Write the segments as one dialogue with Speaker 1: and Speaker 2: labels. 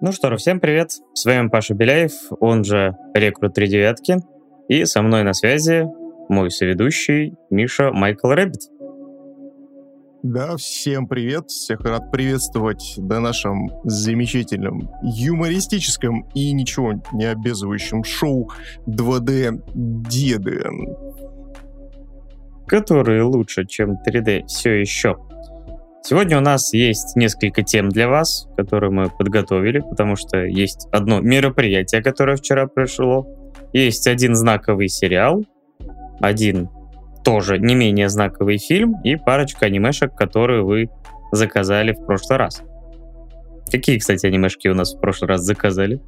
Speaker 1: Ну что, всем привет. С вами Паша Беляев, он же Recruit Три Девятки. И со мной на связи мой соведущий Миша Michael Rabbit.
Speaker 2: Да, всем привет. Всех рад приветствовать на нашем замечательном, юмористическом и ничего не обязывающем шоу 2D Деды.
Speaker 1: Которые лучше, чем 3D все еще. Сегодня у нас есть несколько тем для вас, которые мы подготовили, потому что есть одно мероприятие, которое вчера прошло, есть один знаковый сериал, один тоже не менее знаковый фильм и парочка анимешек, которые вы заказали в прошлый раз. Какие, кстати, анимешки у нас в прошлый раз заказали?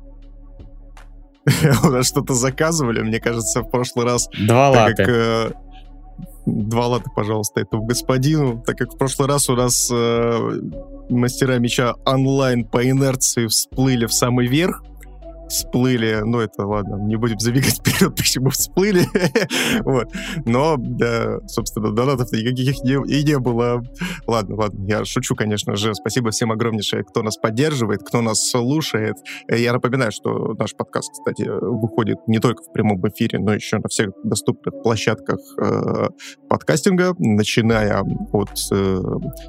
Speaker 2: У нас что-то заказывали, мне кажется, в прошлый раз.
Speaker 1: Два латы.
Speaker 2: Два лата, пожалуйста, этому господину, так как в прошлый раз у нас э, мастера меча онлайн по инерции всплыли в самый верх, всплыли, ну это ладно, не будем забегать вперед, почему всплыли, вот, но, да, собственно, донатов никаких не, и не было. Ладно, ладно, я шучу, конечно же, спасибо всем огромнейшее, кто нас поддерживает, кто нас слушает. Я напоминаю, что наш подкаст, кстати, выходит не только в прямом эфире, но еще на всех доступных площадках э, подкастинга, начиная от э,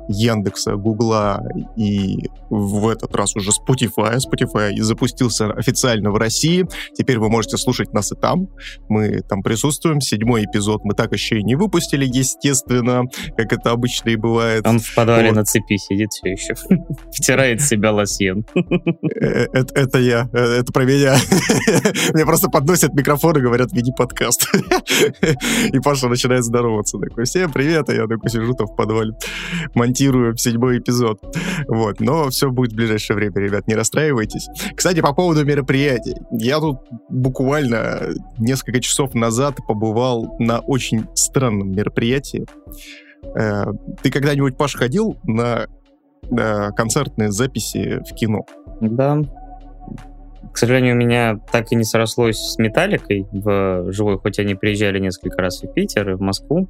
Speaker 2: Яндекса, Гугла и в этот раз уже Spotify. Spotify запустился официально официально в России. Теперь вы можете слушать нас и там. Мы там присутствуем. Седьмой эпизод мы так еще и не выпустили, естественно, как это обычно и бывает.
Speaker 1: Он в подвале вот. на цепи сидит все еще. Втирает себя лосьон.
Speaker 2: Э, это я. Э, это про меня. Мне просто подносят микрофон и говорят, веди подкаст. И Паша начинает здороваться. Такой, всем привет. А я такой сижу там в подвале. Монтирую седьмой эпизод. Вот. Но все будет в ближайшее время, ребят. Не расстраивайтесь. Кстати, по поводу мероприятий мероприятий. Я тут буквально несколько часов назад побывал на очень странном мероприятии. Э, ты когда-нибудь, Паш, ходил на, на концертные записи в кино?
Speaker 1: Да. К сожалению, у меня так и не срослось с Металликой в живой, хоть они приезжали несколько раз и в Питер, и в Москву.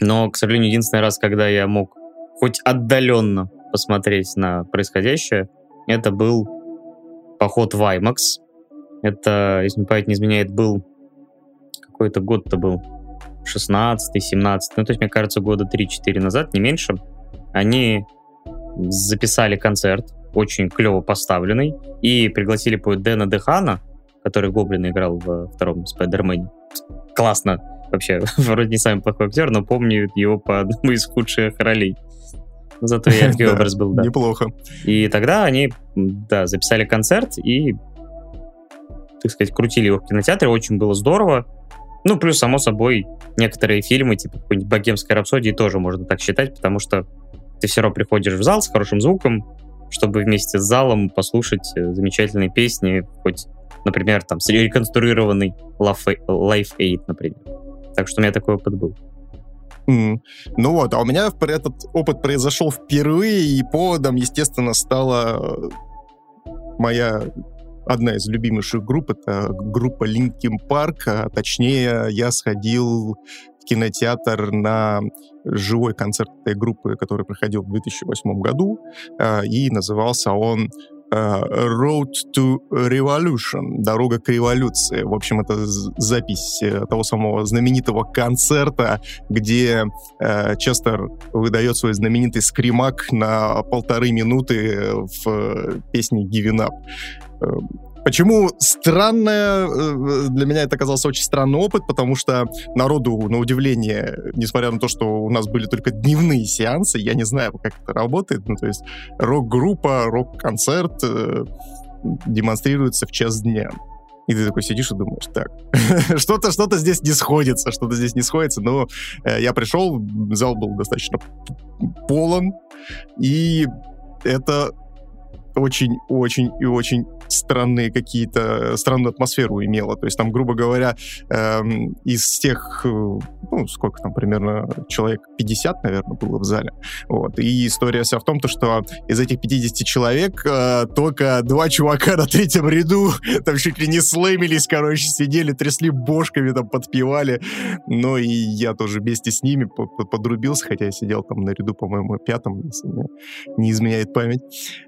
Speaker 1: Но, к сожалению, единственный раз, когда я мог хоть отдаленно посмотреть на происходящее, это был поход в IMAX. Это, если мне память не изменяет, был какой-то год-то был 16 17 ну, то есть, мне кажется, года 3-4 назад, не меньше. Они записали концерт, очень клево поставленный, и пригласили по Дэна Дехана, который Гоблина играл в втором Спайдермене. Классно. Вообще, вроде не самый плохой актер, но помню его по одному из худших ролей. Зато яркий образ был, да.
Speaker 2: Неплохо.
Speaker 1: И тогда они, да, записали концерт и, так сказать, крутили его в кинотеатре. Очень было здорово. Ну, плюс, само собой, некоторые фильмы, типа какой-нибудь «Богемской рапсодии» тоже можно так считать, потому что ты все равно приходишь в зал с хорошим звуком, чтобы вместе с залом послушать э, замечательные песни, хоть, например, там, реконструированный Life Aid, например. Так что у меня такой опыт был.
Speaker 2: Mm. Ну вот, а у меня этот опыт произошел впервые, и поводом, естественно, стала э, моя одна из любимейших групп, это группа Linkin Park, а точнее я сходил в кинотеатр на живой концерт этой группы, который проходил в 2008 году, э, и назывался он Road to Revolution, дорога к революции. В общем, это запись э, того самого знаменитого концерта, где э, Честер выдает свой знаменитый скримак на полторы минуты в э, песне Giving Up. Почему странное, э, для меня это оказался очень странный опыт, потому что народу, на удивление, несмотря на то, что у нас были только дневные сеансы, я не знаю, как это работает, ну, то есть рок-группа, рок-концерт э, демонстрируется в час дня. И ты такой сидишь и думаешь, так, что-то что здесь не сходится, что-то здесь не сходится. Но э, я пришел, зал был достаточно полон, и это очень-очень и очень странные какие-то, странную атмосферу имела. То есть там, грубо говоря, эм, из тех, э, ну, сколько там, примерно человек 50, наверное, было в зале. Вот. И история вся в том, то, что из этих 50 человек э, только два чувака на третьем ряду там чуть ли не слэмились, короче, сидели, трясли бошками, там подпевали. Но и я тоже вместе с ними подрубился, хотя я сидел там на ряду, по-моему, пятом, если не изменяет память.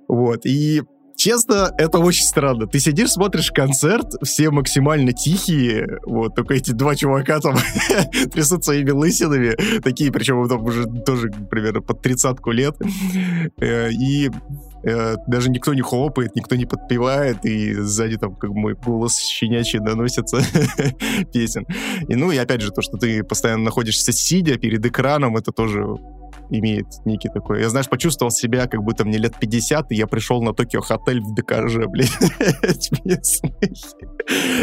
Speaker 2: Вот. И честно, это очень странно. Ты сидишь, смотришь концерт, все максимально тихие, вот, только эти два чувака там трясут своими лысинами, такие, причем там уже тоже примерно под тридцатку лет, э, и э, даже никто не хлопает, никто не подпевает, и сзади там как мой голос щенячий доносится песен. И ну, и опять же, то, что ты постоянно находишься сидя перед экраном, это тоже имеет некий такой... Я, знаешь, почувствовал себя, как будто мне лет 50, и я пришел на Токио Хотель в ДКЖ, блин.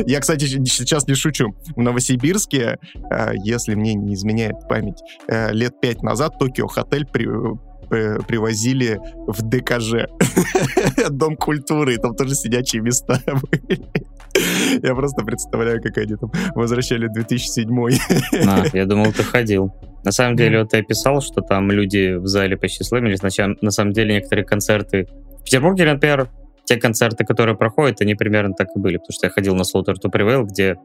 Speaker 2: Я, кстати, сейчас не шучу. В Новосибирске, э, если мне не изменяет память, э, лет пять назад Токио Хотель э, привозили в ДКЖ. Дом культуры, там тоже сидячие места были. Я просто представляю, как они там возвращали 2007
Speaker 1: А, я думал, ты ходил. На самом деле, вот ты описал, что там люди в зале почти сломились. На самом деле, некоторые концерты... В Петербурге, например, те концерты, которые проходят, они примерно так и были. Потому что я ходил на Slaughter to Prevail, где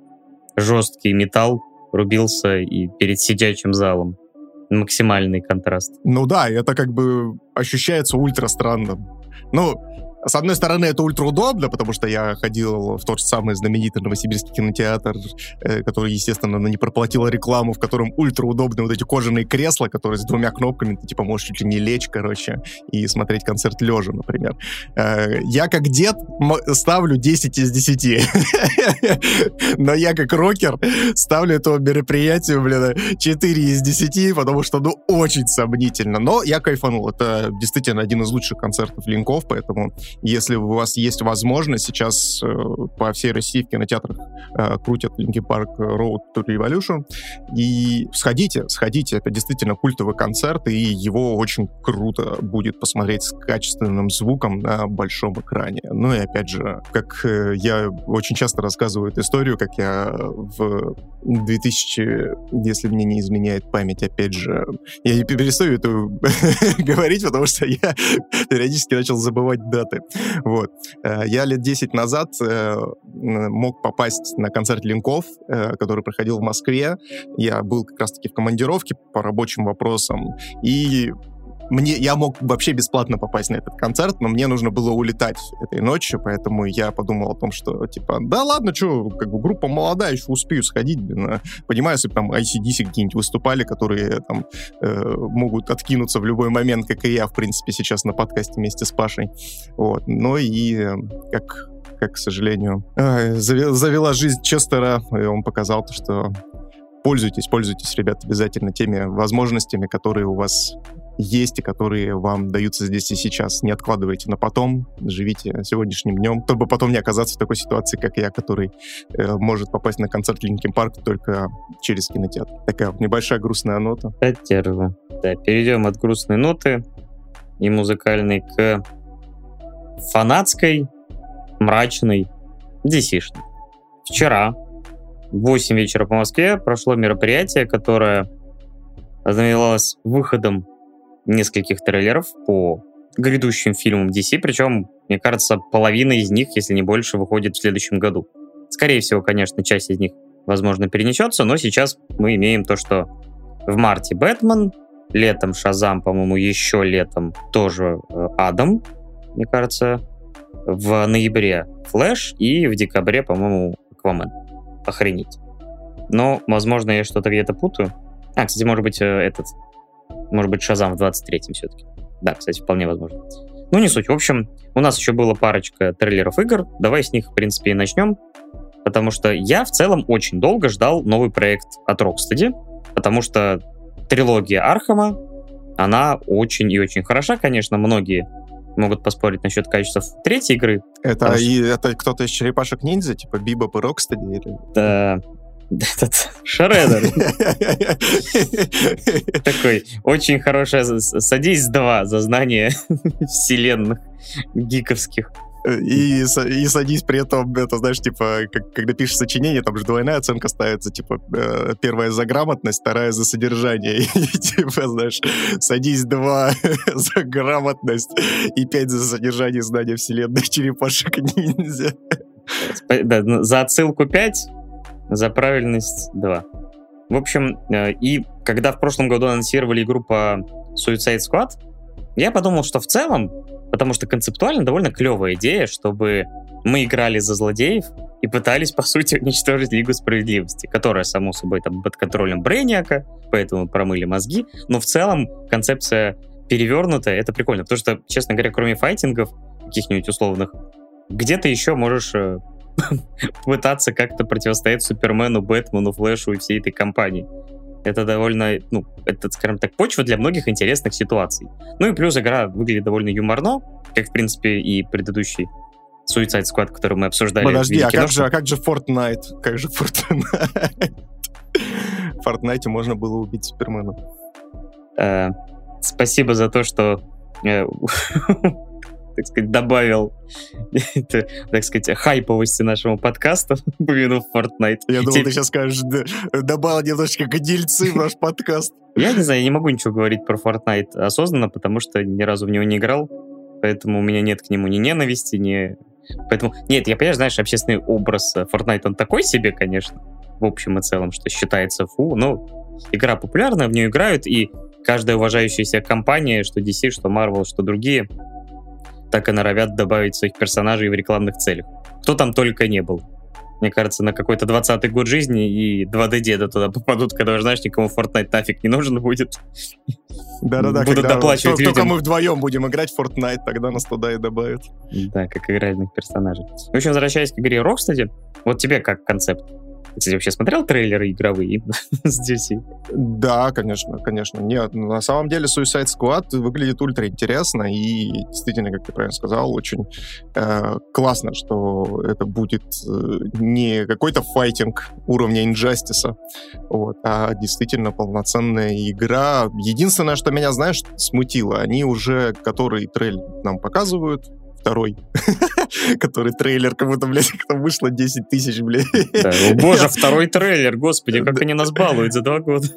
Speaker 1: жесткий металл рубился и перед сидячим залом. Максимальный контраст.
Speaker 2: Ну да, это как бы ощущается ультра странно. Ну, с одной стороны, это ультра удобно, потому что я ходил в тот же самый знаменитый новосибирский кинотеатр, э, который, естественно, не проплатил рекламу, в котором ультра удобные вот эти кожаные кресла, которые с двумя кнопками, ты типа можешь чуть ли не лечь, короче, и смотреть концерт лежа, например. Э, я как дед ставлю 10 из 10. Но я как рокер ставлю это мероприятие, блин, 4 из 10, потому что, ну, очень сомнительно. Но я кайфанул. Это действительно один из лучших концертов Линков, поэтому если у вас есть возможность, сейчас э, по всей России в кинотеатрах э, крутят Linkin Park Road to Revolution, и сходите, сходите, это действительно культовый концерт, и его очень круто будет посмотреть с качественным звуком на большом экране. Ну и опять же, как э, я очень часто рассказываю эту историю, как я в 2000, если мне не изменяет память, опять же, я не перестаю это говорить, потому что я периодически начал забывать даты. Вот. Э, я лет 10 назад э, мог попасть на концерт Линков, э, который проходил в Москве. Я был как раз-таки в командировке по рабочим вопросам. И мне, я мог вообще бесплатно попасть на этот концерт, но мне нужно было улетать этой ночью, поэтому я подумал о том, что, типа, да ладно, что, как бы группа молодая, еще успею сходить, блин, а, понимаю, если бы там ICDC какие-нибудь выступали, которые там э, могут откинуться в любой момент, как и я, в принципе, сейчас на подкасте вместе с Пашей, вот, но и э, как как, к сожалению, э, завела жизнь Честера, и он показал то, что пользуйтесь, пользуйтесь, ребят, обязательно теми возможностями, которые у вас есть и которые вам даются здесь и сейчас. Не откладывайте на потом, живите сегодняшним днем, чтобы потом не оказаться в такой ситуации, как я, который э, может попасть на концерт Линкен Парк только через кинотеатр. Такая небольшая грустная нота.
Speaker 1: Поддерживаю. Да, перейдем от грустной ноты и музыкальной к фанатской, мрачной, dc Вчера в 8 вечера по Москве прошло мероприятие, которое ознаменовалось выходом нескольких трейлеров по грядущим фильмам DC, причем, мне кажется, половина из них, если не больше, выходит в следующем году. Скорее всего, конечно, часть из них, возможно, перенесется, но сейчас мы имеем то, что в марте Бэтмен, летом Шазам, по-моему, еще летом тоже э, Адам, мне кажется, в ноябре Флэш и в декабре, по-моему, Аквамен. Охренеть. Но, возможно, я что-то где-то путаю. А, кстати, может быть, э, этот может быть, Шазам в 23-м все-таки. Да, кстати, вполне возможно. Ну, не суть. В общем, у нас еще было парочка трейлеров игр. Давай с них, в принципе, и начнем. Потому что я в целом очень долго ждал новый проект от Rocksteady. Потому что трилогия Архама, она очень и очень хороша, конечно. Многие могут поспорить насчет качества третьей игры.
Speaker 2: Это, и, это кто-то из черепашек ниндзя, типа Бибоп и Рокстеди? Или...
Speaker 1: Да, этот Шредер. Такой, очень хорошая, садись два за знание вселенных гиковских.
Speaker 2: И, и садись при этом, это знаешь, типа, как, когда пишешь сочинение, там же двойная оценка ставится, типа, э, первая за грамотность, вторая за содержание. И, типа, знаешь, садись два за грамотность и пять за содержание знания вселенной черепашек ниндзя.
Speaker 1: Да, за отсылку 5, за правильность 2. В общем, э, и когда в прошлом году анонсировали игру по Suicide Squad, я подумал, что в целом Потому что концептуально довольно клевая идея, чтобы мы играли за злодеев и пытались, по сути, уничтожить Лигу Справедливости, которая, само собой, там под контролем Брейниака, поэтому промыли мозги. Но в целом концепция перевернутая, это прикольно, потому что, честно говоря, кроме файтингов, каких-нибудь условных, где ты еще можешь э, пытаться как-то противостоять Супермену, Бэтмену, Флэшу и всей этой компании. Это довольно, ну, это, скажем так, почва для многих интересных ситуаций. Ну и плюс игра выглядит довольно юморно, как, в принципе, и предыдущий Suicide Squad, который мы обсуждали.
Speaker 2: Подожди, а как, же, а как же Fortnite? Как же Fortnite? В Fortnite можно было убить Супермена.
Speaker 1: Э, спасибо за то, что э, так сказать, добавил, так сказать, хайповости нашему подкасту, упомянув Fortnite.
Speaker 2: Я думал, ты сейчас скажешь, добавил немножечко гнильцы в наш подкаст.
Speaker 1: Я не знаю, я не могу ничего говорить про Fortnite осознанно, потому что ни разу в него не играл, поэтому у меня нет к нему ни ненависти, ни... Поэтому, нет, я понимаю, знаешь, общественный образ Fortnite, он такой себе, конечно, в общем и целом, что считается фу, но игра популярная, в нее играют, и каждая уважающаяся компания, что DC, что Marvel, что другие, так и норовят добавить своих персонажей в рекламных целях. Кто там только не был. Мне кажется, на какой-то 20-й год жизни и 2D-деда туда попадут, когда, знаешь, никому Fortnite нафиг не нужен будет.
Speaker 2: Да-да-да,
Speaker 1: Будут
Speaker 2: когда
Speaker 1: доплачивать
Speaker 2: только
Speaker 1: людям.
Speaker 2: мы вдвоем будем играть в Fortnite, тогда нас туда и добавят.
Speaker 1: Да, как игральных персонажей. В общем, возвращаясь к игре Rocksteady, вот тебе как концепт? Кстати, вообще смотрел трейлеры игровые DC?
Speaker 2: Да, конечно, конечно. Нет, на самом деле Suicide Squad выглядит ультра интересно и действительно, как ты правильно сказал, очень э, классно, что это будет э, не какой-то файтинг уровня Injustice, вот, а действительно полноценная игра. Единственное, что меня, знаешь, смутило, они уже который трейлер нам показывают, второй, который трейлер, как будто, блядь, там вышло 10 тысяч, блядь.
Speaker 1: Да, о боже, второй трейлер, господи, как они нас балуют за два года.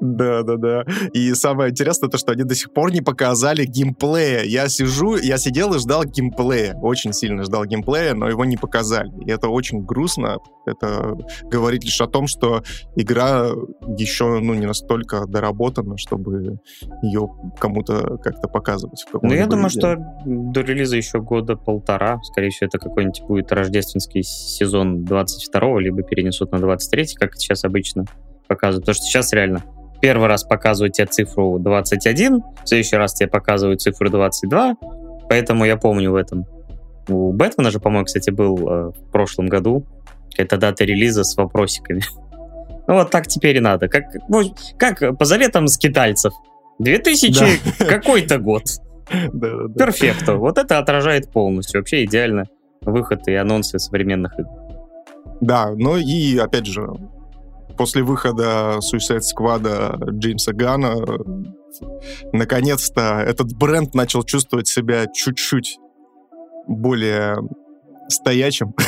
Speaker 2: Да, да, да. И самое интересное то, что они до сих пор не показали геймплея. Я сижу, я сидел и ждал геймплея. Очень сильно ждал геймплея, но его не показали. И это очень грустно. Это говорит лишь о том, что игра еще ну, не настолько доработана, чтобы ее кому-то как-то показывать.
Speaker 1: Ну, я думаю,
Speaker 2: виде.
Speaker 1: что до релиза еще года полтора. Скорее всего, это какой-нибудь будет рождественский сезон 22-го, либо перенесут на 23-й, как сейчас обычно показывают. Потому что сейчас реально первый раз показывают тебе цифру 21, в следующий раз тебе показывают цифру 22, поэтому я помню в этом. У Бэтмена же, по-моему, кстати, был э, в прошлом году какая-то дата релиза с вопросиками. Ну вот так теперь и надо. Как, ну, как по заветам скитальцев. 2000
Speaker 2: Да.
Speaker 1: какой-то год. Перфекто. Вот это отражает полностью. Вообще идеально выход и анонсы современных игр.
Speaker 2: Да, ну и опять же, после выхода Suicide Squad Джеймса Гана, наконец-то этот бренд начал чувствовать себя чуть-чуть более стоячим.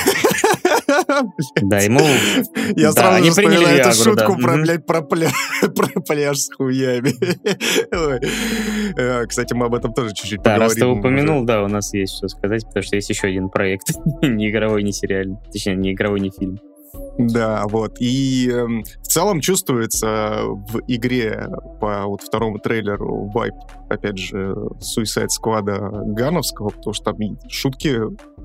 Speaker 1: Да, ему...
Speaker 2: Я сразу
Speaker 1: они приняли
Speaker 2: эту шутку про, блядь, про, пля- про пляж с хуями. Э, Кстати, мы об этом тоже чуть-чуть
Speaker 1: Да, раз ты
Speaker 2: поговорим
Speaker 1: упомянул, да, у нас есть что сказать, потому что есть еще один проект. не игровой, не сериальный. Точнее, не игровой, не фильм.
Speaker 2: Да, вот. И эм, в целом чувствуется в игре по вот второму трейлеру вайп, опять же, Suicide Squad Гановского, потому что там шутки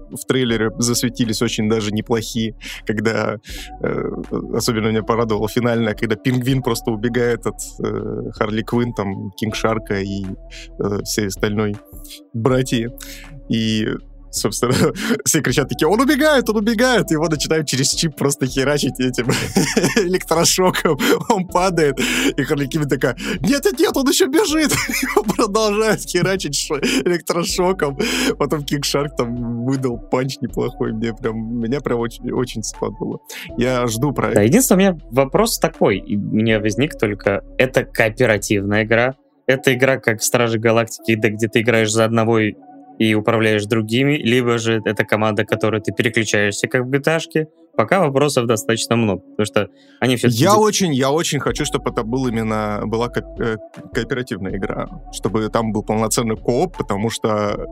Speaker 2: в трейлере засветились очень даже неплохие, когда э, особенно меня порадовало финальное, когда пингвин просто убегает от э, Харли Квинн, там, Кинг Шарка и э, всей остальной братьи. И собственно, все кричат такие, он убегает, он убегает, его начинают через чип просто херачить этим электрошоком, он падает, и Харли такая, нет-нет-нет, он еще бежит, его продолжают херачить электрошоком, потом Кинг Шарк там выдал панч неплохой, мне прям, меня прям очень, очень сподобило. Я жду
Speaker 1: Да,
Speaker 2: проект.
Speaker 1: единственное, у меня вопрос такой, и у меня возник только, это кооперативная игра, это игра как Стражи Галактики, да, где ты играешь за одного и, управляешь другими, либо же это команда, которой ты переключаешься, как в gta Пока вопросов достаточно много, потому что они все-таки...
Speaker 2: Я очень, я очень хочу, чтобы это был именно была ко- э, кооперативная игра, чтобы там был полноценный кооп, потому что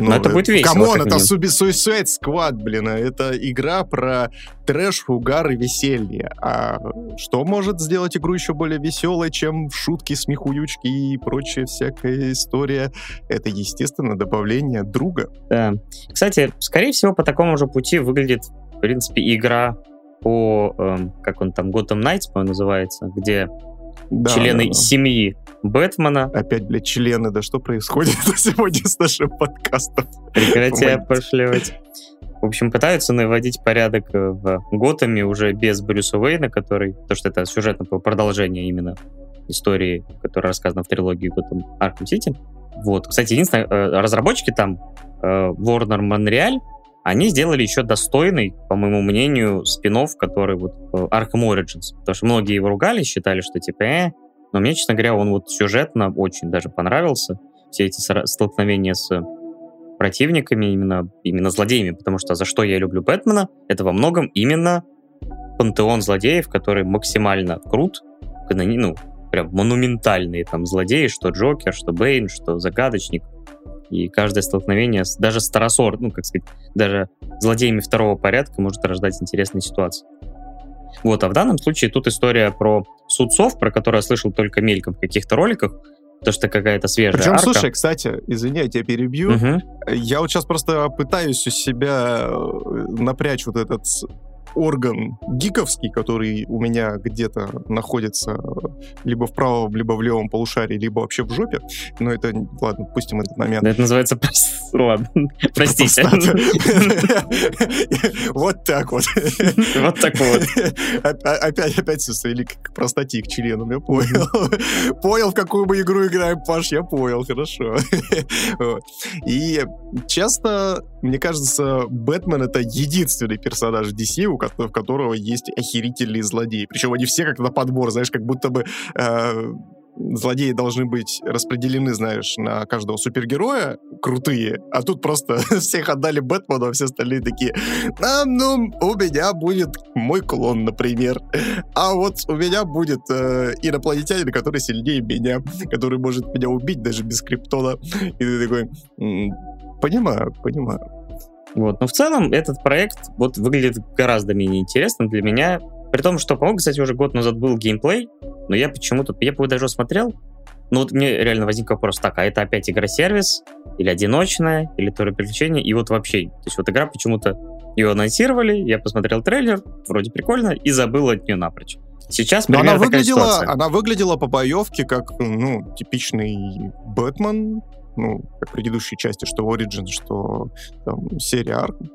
Speaker 1: Ну, Но это будет весело.
Speaker 2: Come on, это Suicide Squad, блин. А это игра про трэш, угар и веселье. А что может сделать игру еще более веселой, чем шутки, смехуючки и прочая всякая история? Это, естественно, добавление друга.
Speaker 1: Да. Кстати, скорее всего, по такому же пути выглядит, в принципе, игра по, эм, как он там, Gotham Knights, по называется, где да, члены да, да. семьи Бэтмена.
Speaker 2: Опять, блядь, члены, да что происходит сегодня с нашим подкастом?
Speaker 1: Прекрати опошлевать. В общем, пытаются наводить порядок э, в Готэме уже без Брюса Уэйна, который... То, что это сюжетное продолжение именно истории, которая рассказана в трилогии Готэм Арkham Сити. Вот. Кстати, единственное, э, разработчики там, э, Warner Montreal, они сделали еще достойный, по моему мнению, спин который вот Arkham Origins. Потому что многие его ругали, считали, что типа, э, но мне, честно говоря, он вот сюжетно очень даже понравился. Все эти столкновения с противниками, именно, именно злодеями, потому что за что я люблю Бэтмена, это во многом именно пантеон злодеев, который максимально крут, ну, прям монументальные там злодеи, что Джокер, что Бейн, что Загадочник. И каждое столкновение, даже старосор, ну, как сказать, даже злодеями второго порядка может рождать интересные ситуации. Вот, а в данном случае тут история про судцов, про которую я слышал только мельком в каких-то роликах, то, что какая-то свежая
Speaker 2: Причем,
Speaker 1: арка.
Speaker 2: слушай, кстати, извини, я тебя перебью. Угу. Я вот сейчас просто пытаюсь у себя э, напрячь вот этот орган гиковский, который у меня где-то находится либо в правом, либо в левом полушарии, либо вообще в жопе. Но это, ладно, пустим этот момент.
Speaker 1: Это называется... Ладно, простите.
Speaker 2: Вот так вот.
Speaker 1: Вот так вот.
Speaker 2: Опять, опять все свели к простоте, к членам, я понял. Понял, в какую мы игру играем, Паш, я понял, хорошо. И часто, мне кажется, Бэтмен — это единственный персонаж DC, у в которого есть охерительные злодеи. Причем они все как на подбор, знаешь, как будто бы э, злодеи должны быть распределены, знаешь, на каждого супергероя крутые, а тут просто всех отдали Бэтмену, а все остальные такие, а, ну, у меня будет мой клон, например, а вот у меня будет э, инопланетянин, который сильнее меня, который может меня убить даже без криптона. И ты такой, понимаю, понимаю.
Speaker 1: Вот. Но в целом этот проект вот выглядит гораздо менее интересным для меня. При том, что, по-моему, кстати, уже год назад был геймплей, но я почему-то, я бы даже смотрел, но вот мне реально возник вопрос, так, а это опять игра-сервис, или одиночная, или тоже приключение, и вот вообще, то есть вот игра почему-то ее анонсировали, я посмотрел трейлер, вроде прикольно, и забыл от нее напрочь. Сейчас Но
Speaker 2: она выглядела, она выглядела по боевке как, ну, типичный Бэтмен, ну, как предыдущие части, что Origin, что там, серия Arkham,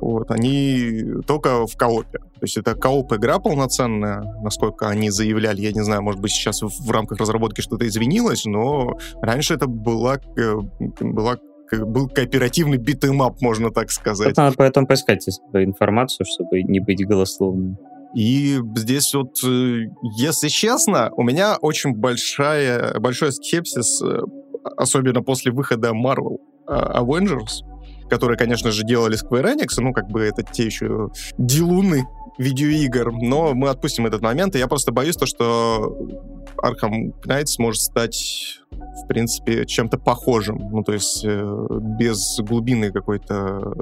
Speaker 2: вот, они только в коопе. То есть это кооп-игра полноценная, насколько они заявляли. Я не знаю, может быть, сейчас в, рамках разработки что-то изменилось, но раньше это была, э, была был кооперативный beat 'em up, можно так сказать. Тут
Speaker 1: надо поэтому поискать информацию, чтобы не быть голословным.
Speaker 2: И здесь вот, э, если честно, у меня очень большая, большой скепсис э, особенно после выхода Marvel а, Avengers, которые, конечно же, делали Square Enix, ну, как бы это те еще дилуны видеоигр, но мы отпустим этот момент, и я просто боюсь то, что Arkham Knight сможет стать, в принципе, чем-то похожим, ну, то есть э, без глубины какой-то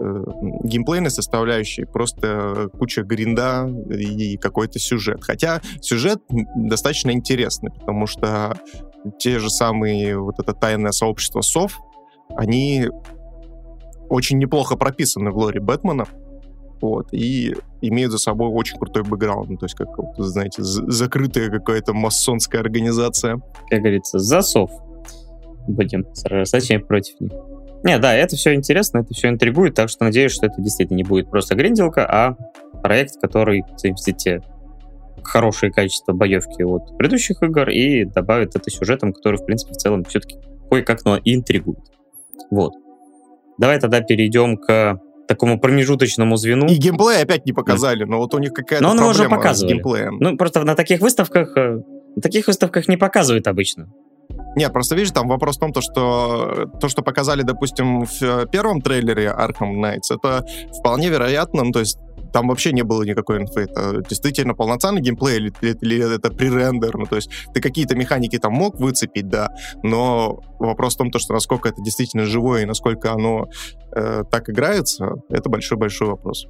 Speaker 2: э, геймплейной составляющей, просто куча гринда и какой-то сюжет. Хотя сюжет достаточно интересный, потому что те же самые, вот это тайное сообщество сов, они очень неплохо прописаны в лоре Бэтмена, вот, и имеют за собой очень крутой бэкграунд, то есть, как, знаете, закрытая какая-то масонская организация.
Speaker 1: Как говорится, засов будем сражаться против них. Не, да, это все интересно, это все интригует, так что надеюсь, что это действительно не будет просто гринделка, а проект, который совместит хорошие качества боевки от предыдущих игр и добавит это сюжетом, который, в принципе, в целом все-таки кое-как, но интригует. Вот. Давай тогда перейдем к такому промежуточному звену.
Speaker 2: И геймплей опять не показали, но вот у них какая-то но проблема уже показывали. с геймплеем.
Speaker 1: Ну, просто на таких выставках, э, на таких выставках не показывают обычно.
Speaker 2: Нет, просто видишь, там вопрос в том, то, что то, что показали, допустим, в первом трейлере Arkham Knights, это вполне вероятно, ну, то есть там вообще не было никакой инфы. Это действительно полноценный геймплей или, или это пререндер? Ну, то есть ты какие-то механики там мог выцепить, да, но вопрос в том, то, что насколько это действительно живое и насколько оно э, так играется, это большой-большой вопрос.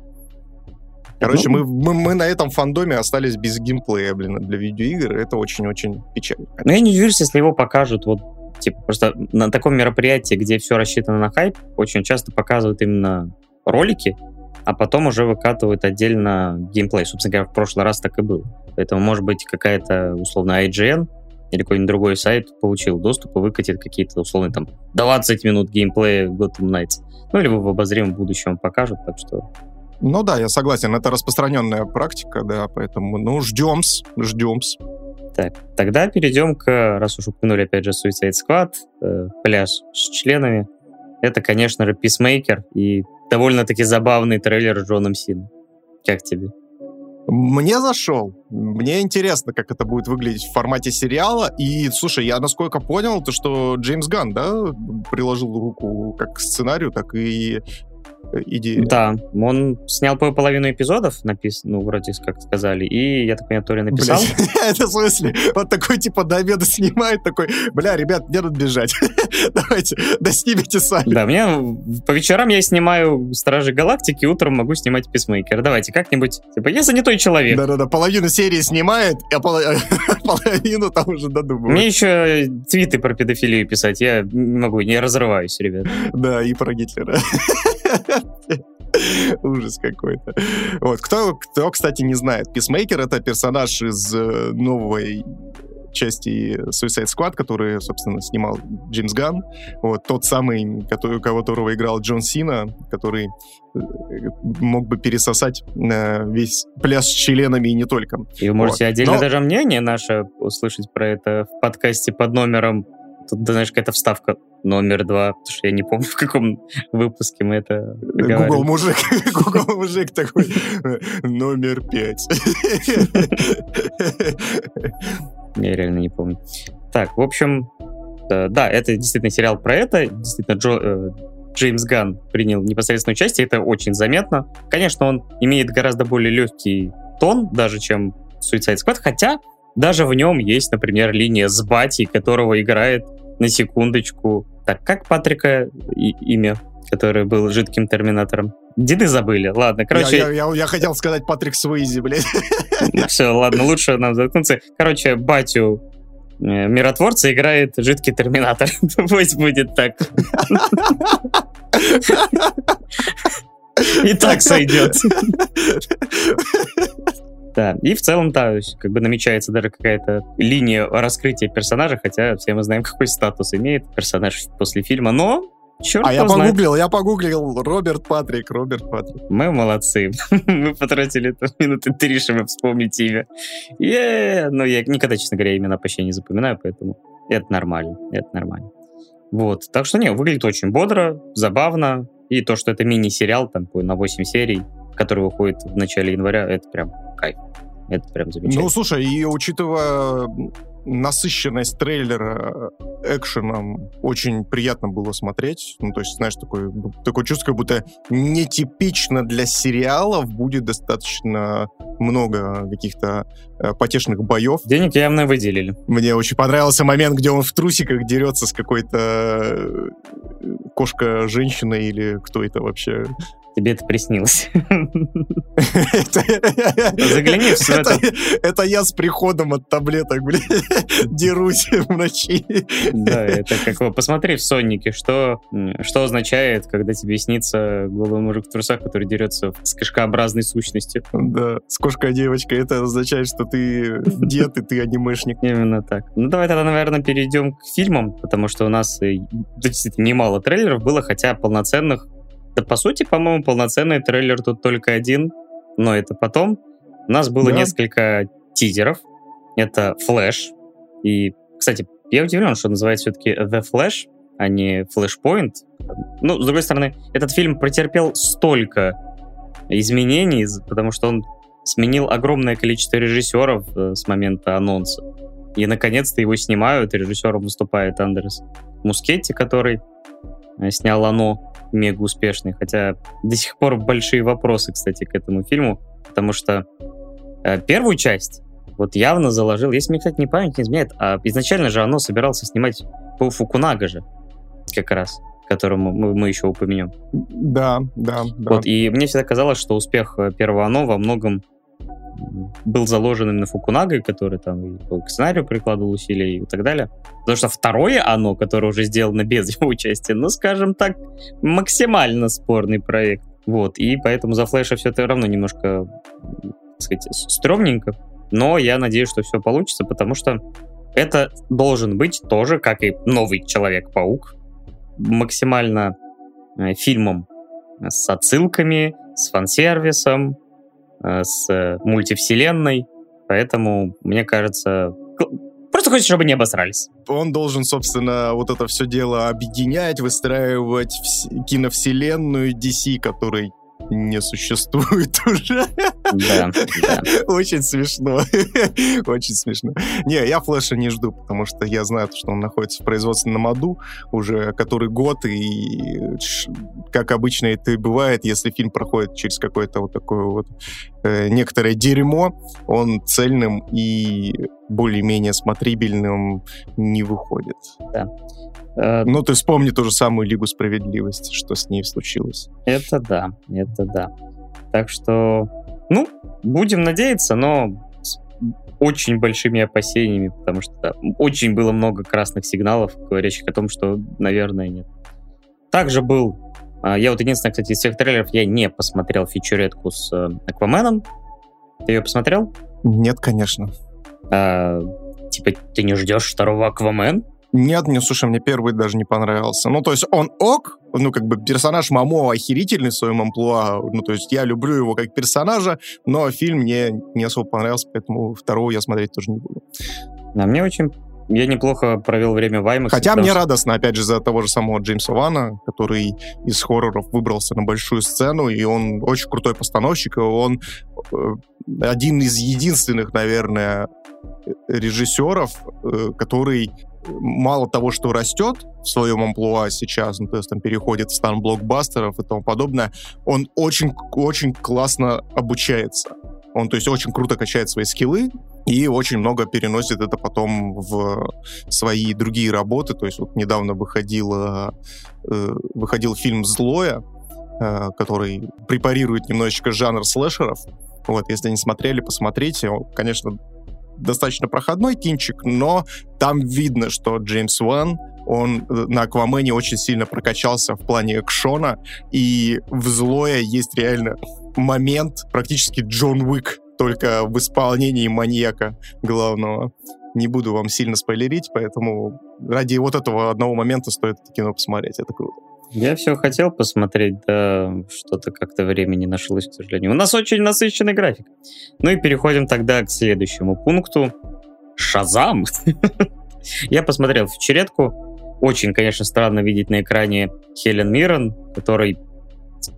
Speaker 2: Короче, ну, мы, мы, мы на этом фандоме остались без геймплея, блин, для видеоигр. Это очень-очень печально.
Speaker 1: Ну, я не удивлюсь, если его покажут вот типа просто на таком мероприятии, где все рассчитано на хайп, очень часто показывают именно ролики, а потом уже выкатывают отдельно геймплей. Собственно говоря, в прошлый раз так и было. Поэтому, может быть, какая-то, условно, IGN или какой-нибудь другой сайт получил доступ и выкатит какие-то, условно, там, 20 минут геймплея Gotham Knights. Ну, или в обозримом будущем покажут, так что...
Speaker 2: Ну да, я согласен, это распространенная практика, да, поэтому, ну, ждем-с, ждем-с.
Speaker 1: Так, тогда перейдем к, раз уж упомянули опять же Suicide Squad, э, пляж с членами. Это, конечно же, Peacemaker и довольно-таки забавный трейлер с Джоном Сином. Как тебе?
Speaker 2: Мне зашел. Мне интересно, как это будет выглядеть в формате сериала. И, слушай, я насколько понял, то, что Джеймс Ган, да, приложил руку как к сценарию, так и идея.
Speaker 1: Да, он снял половину эпизодов, напис... ну, вроде как сказали, и, я так понимаю, то ли написал.
Speaker 2: это в смысле? Вот такой, типа, до обеда снимает, такой, бля, ребят, мне надо бежать. Давайте, доснимите сами.
Speaker 1: Да, мне по вечерам я снимаю Стражи Галактики, утром могу снимать Писмейкер. Давайте как-нибудь, типа, я занятой человек.
Speaker 2: Да-да-да, половину серии снимает, а половину там уже додумывает.
Speaker 1: Мне еще твиты про педофилию писать, я не могу, не разрываюсь, ребят.
Speaker 2: Да, и про Гитлера. Ужас какой-то. Вот. Кто, кто, кстати, не знает, Писмейкер — это персонаж из э, новой части Suicide Squad, который, собственно, снимал Джеймс Ган. Вот, тот самый, который, которого играл Джон Сина, который э, мог бы пересосать э, весь пляж с членами и не только.
Speaker 1: И вы можете вот. отдельно Но... даже мнение наше услышать про это в подкасте под номером Тут, знаешь, какая-то вставка номер два, потому что я не помню, в каком выпуске мы это
Speaker 2: Google мужик, Google мужик такой, номер пять.
Speaker 1: Я реально не помню. Так, в общем, да, это действительно сериал про это. Действительно, Джо, э, Джеймс Ган принял непосредственное участие, это очень заметно. Конечно, он имеет гораздо более легкий тон, даже чем Suicide Squad, хотя даже в нем есть, например, линия с Бати, которого играет на секундочку. Так, как Патрика и, имя, который был жидким терминатором? Деды забыли. Ладно, короче...
Speaker 2: Я, я, я, я хотел сказать Патрик Суизи, блядь.
Speaker 1: Все, ладно, лучше нам заткнуться. Короче, батю э, миротворца играет жидкий терминатор. Пусть будет так. И так сойдет. Да, и в целом, да, как бы намечается даже какая-то линия раскрытия персонажа, хотя все мы знаем, какой статус имеет персонаж после фильма, но Черт
Speaker 2: а я знает. погуглил, я погуглил Роберт Патрик, Роберт Патрик.
Speaker 1: Мы молодцы. мы потратили минуты три, чтобы вспомнить имя. е Но я никогда, честно говоря, имена почти не запоминаю, поэтому это нормально, это нормально. Вот, так что не, выглядит очень бодро, забавно, и то, что это мини-сериал там на 8 серий, который выходит в начале января, это прям кайф. Это прям замечательно.
Speaker 2: Ну, слушай, и учитывая насыщенность трейлера экшеном, очень приятно было смотреть. Ну, то есть, знаешь, такое, такое чувство, как будто нетипично для сериалов будет достаточно много каких-то э, потешных боев.
Speaker 1: Денег явно выделили.
Speaker 2: Мне очень понравился момент, где он в трусиках дерется с какой-то э, кошка-женщиной или кто это вообще
Speaker 1: тебе это приснилось. Загляни в это.
Speaker 2: Это я с приходом от таблеток, блин, дерусь в ночи.
Speaker 1: Да, это как... Посмотри в Соннике, что, что означает, когда тебе снится голый мужик в трусах, который дерется с кошкообразной сущностью.
Speaker 2: Да, с кошкой-девочкой. Это означает, что ты дед и ты анимешник.
Speaker 1: Именно так. Ну, давай тогда, наверное, перейдем к фильмам, потому что у нас действительно немало трейлеров было, хотя полноценных да, по сути, по-моему, полноценный трейлер тут только один, но это потом. У нас было да. несколько тизеров. Это Flash. И, кстати, я удивлен, что называется все-таки The Flash, а не Flashpoint. Ну, с другой стороны, этот фильм претерпел столько изменений, потому что он сменил огромное количество режиссеров э, с момента анонса. И, наконец-то, его снимают, и режиссером выступает Андерс Мускетти, который снял «Оно», мега успешный, хотя до сих пор большие вопросы, кстати, к этому фильму, потому что э, первую часть вот явно заложил, если мне, кстати, не память не изменяет, а изначально же оно собирался снимать по Фукунага же, как раз, которому мы, мы еще упомянем.
Speaker 2: Да, да, да.
Speaker 1: Вот, и мне всегда казалось, что успех э, первого оно во многом был заложен именно Фукунагой, который там к сценарию прикладывал усилия и так далее. Потому что второе оно, которое уже сделано без его участия, ну, скажем так, максимально спорный проект. Вот, и поэтому за Флэша все это равно немножко, так сказать, стрёмненько. Но я надеюсь, что все получится, потому что это должен быть тоже, как и новый Человек-паук, максимально э, фильмом с отсылками, с фан-сервисом, с мультивселенной. Поэтому, мне кажется, просто хочется, чтобы не обосрались.
Speaker 2: Он должен, собственно, вот это все дело объединять, выстраивать киновселенную DC, который не существует уже.
Speaker 1: Да, да.
Speaker 2: Очень смешно. Очень смешно. Не, я Флэша не жду, потому что я знаю, что он находится в производственном аду уже который год, и как обычно это и бывает, если фильм проходит через какое-то вот такое вот э, некоторое дерьмо, он цельным и более-менее смотрибельным не выходит.
Speaker 1: Да.
Speaker 2: Э, ну, ты вспомни ту же самую Лигу Справедливости, что с ней случилось.
Speaker 1: Это да, это да. Так что, ну, будем надеяться, но с очень большими опасениями, потому что да, очень было много красных сигналов, говорящих о том, что, наверное, нет. Также был... А, я вот единственное, кстати, из всех трейлеров я не посмотрел фичуретку с э, Акваменом. Ты ее посмотрел?
Speaker 2: Нет, конечно.
Speaker 1: А, типа, ты не ждешь второго Аквамен?
Speaker 2: Нет, не, слушай, мне первый даже не понравился. Ну, то есть он ок, ну, как бы персонаж Мамо охерительный в своем амплуа, ну, то есть я люблю его как персонажа, но фильм мне не особо понравился, поэтому второго я смотреть тоже не буду.
Speaker 1: А мне очень я неплохо провел время в IMAX.
Speaker 2: Хотя мне что... радостно, опять же, за того же самого Джеймса Вана, который из хорроров выбрался на большую сцену, и он очень крутой постановщик, и он э, один из единственных, наверное, режиссеров, э, который мало того, что растет в своем амплуа сейчас, ну, то есть там переходит в стан блокбастеров и тому подобное, он очень-очень классно обучается. Он, то есть, очень круто качает свои скиллы и очень много переносит это потом в свои другие работы. То есть, вот недавно выходил, э, выходил фильм «Злое», э, который препарирует немножечко жанр слэшеров. Вот, если не смотрели, посмотрите. Он, конечно, достаточно проходной кинчик, но там видно, что Джеймс Ван, он э, на Аквамене очень сильно прокачался в плане экшона, и в Злое есть реально момент, практически Джон Уик, только в исполнении маньяка главного. Не буду вам сильно спойлерить, поэтому ради вот этого одного момента стоит это кино посмотреть, это круто.
Speaker 1: Я все хотел посмотреть, да что-то как-то времени нашлось, к сожалению. У нас очень насыщенный график. Ну и переходим тогда к следующему пункту. Шазам! Я посмотрел в чередку. Очень, конечно, странно видеть на экране Хелен Миррен, который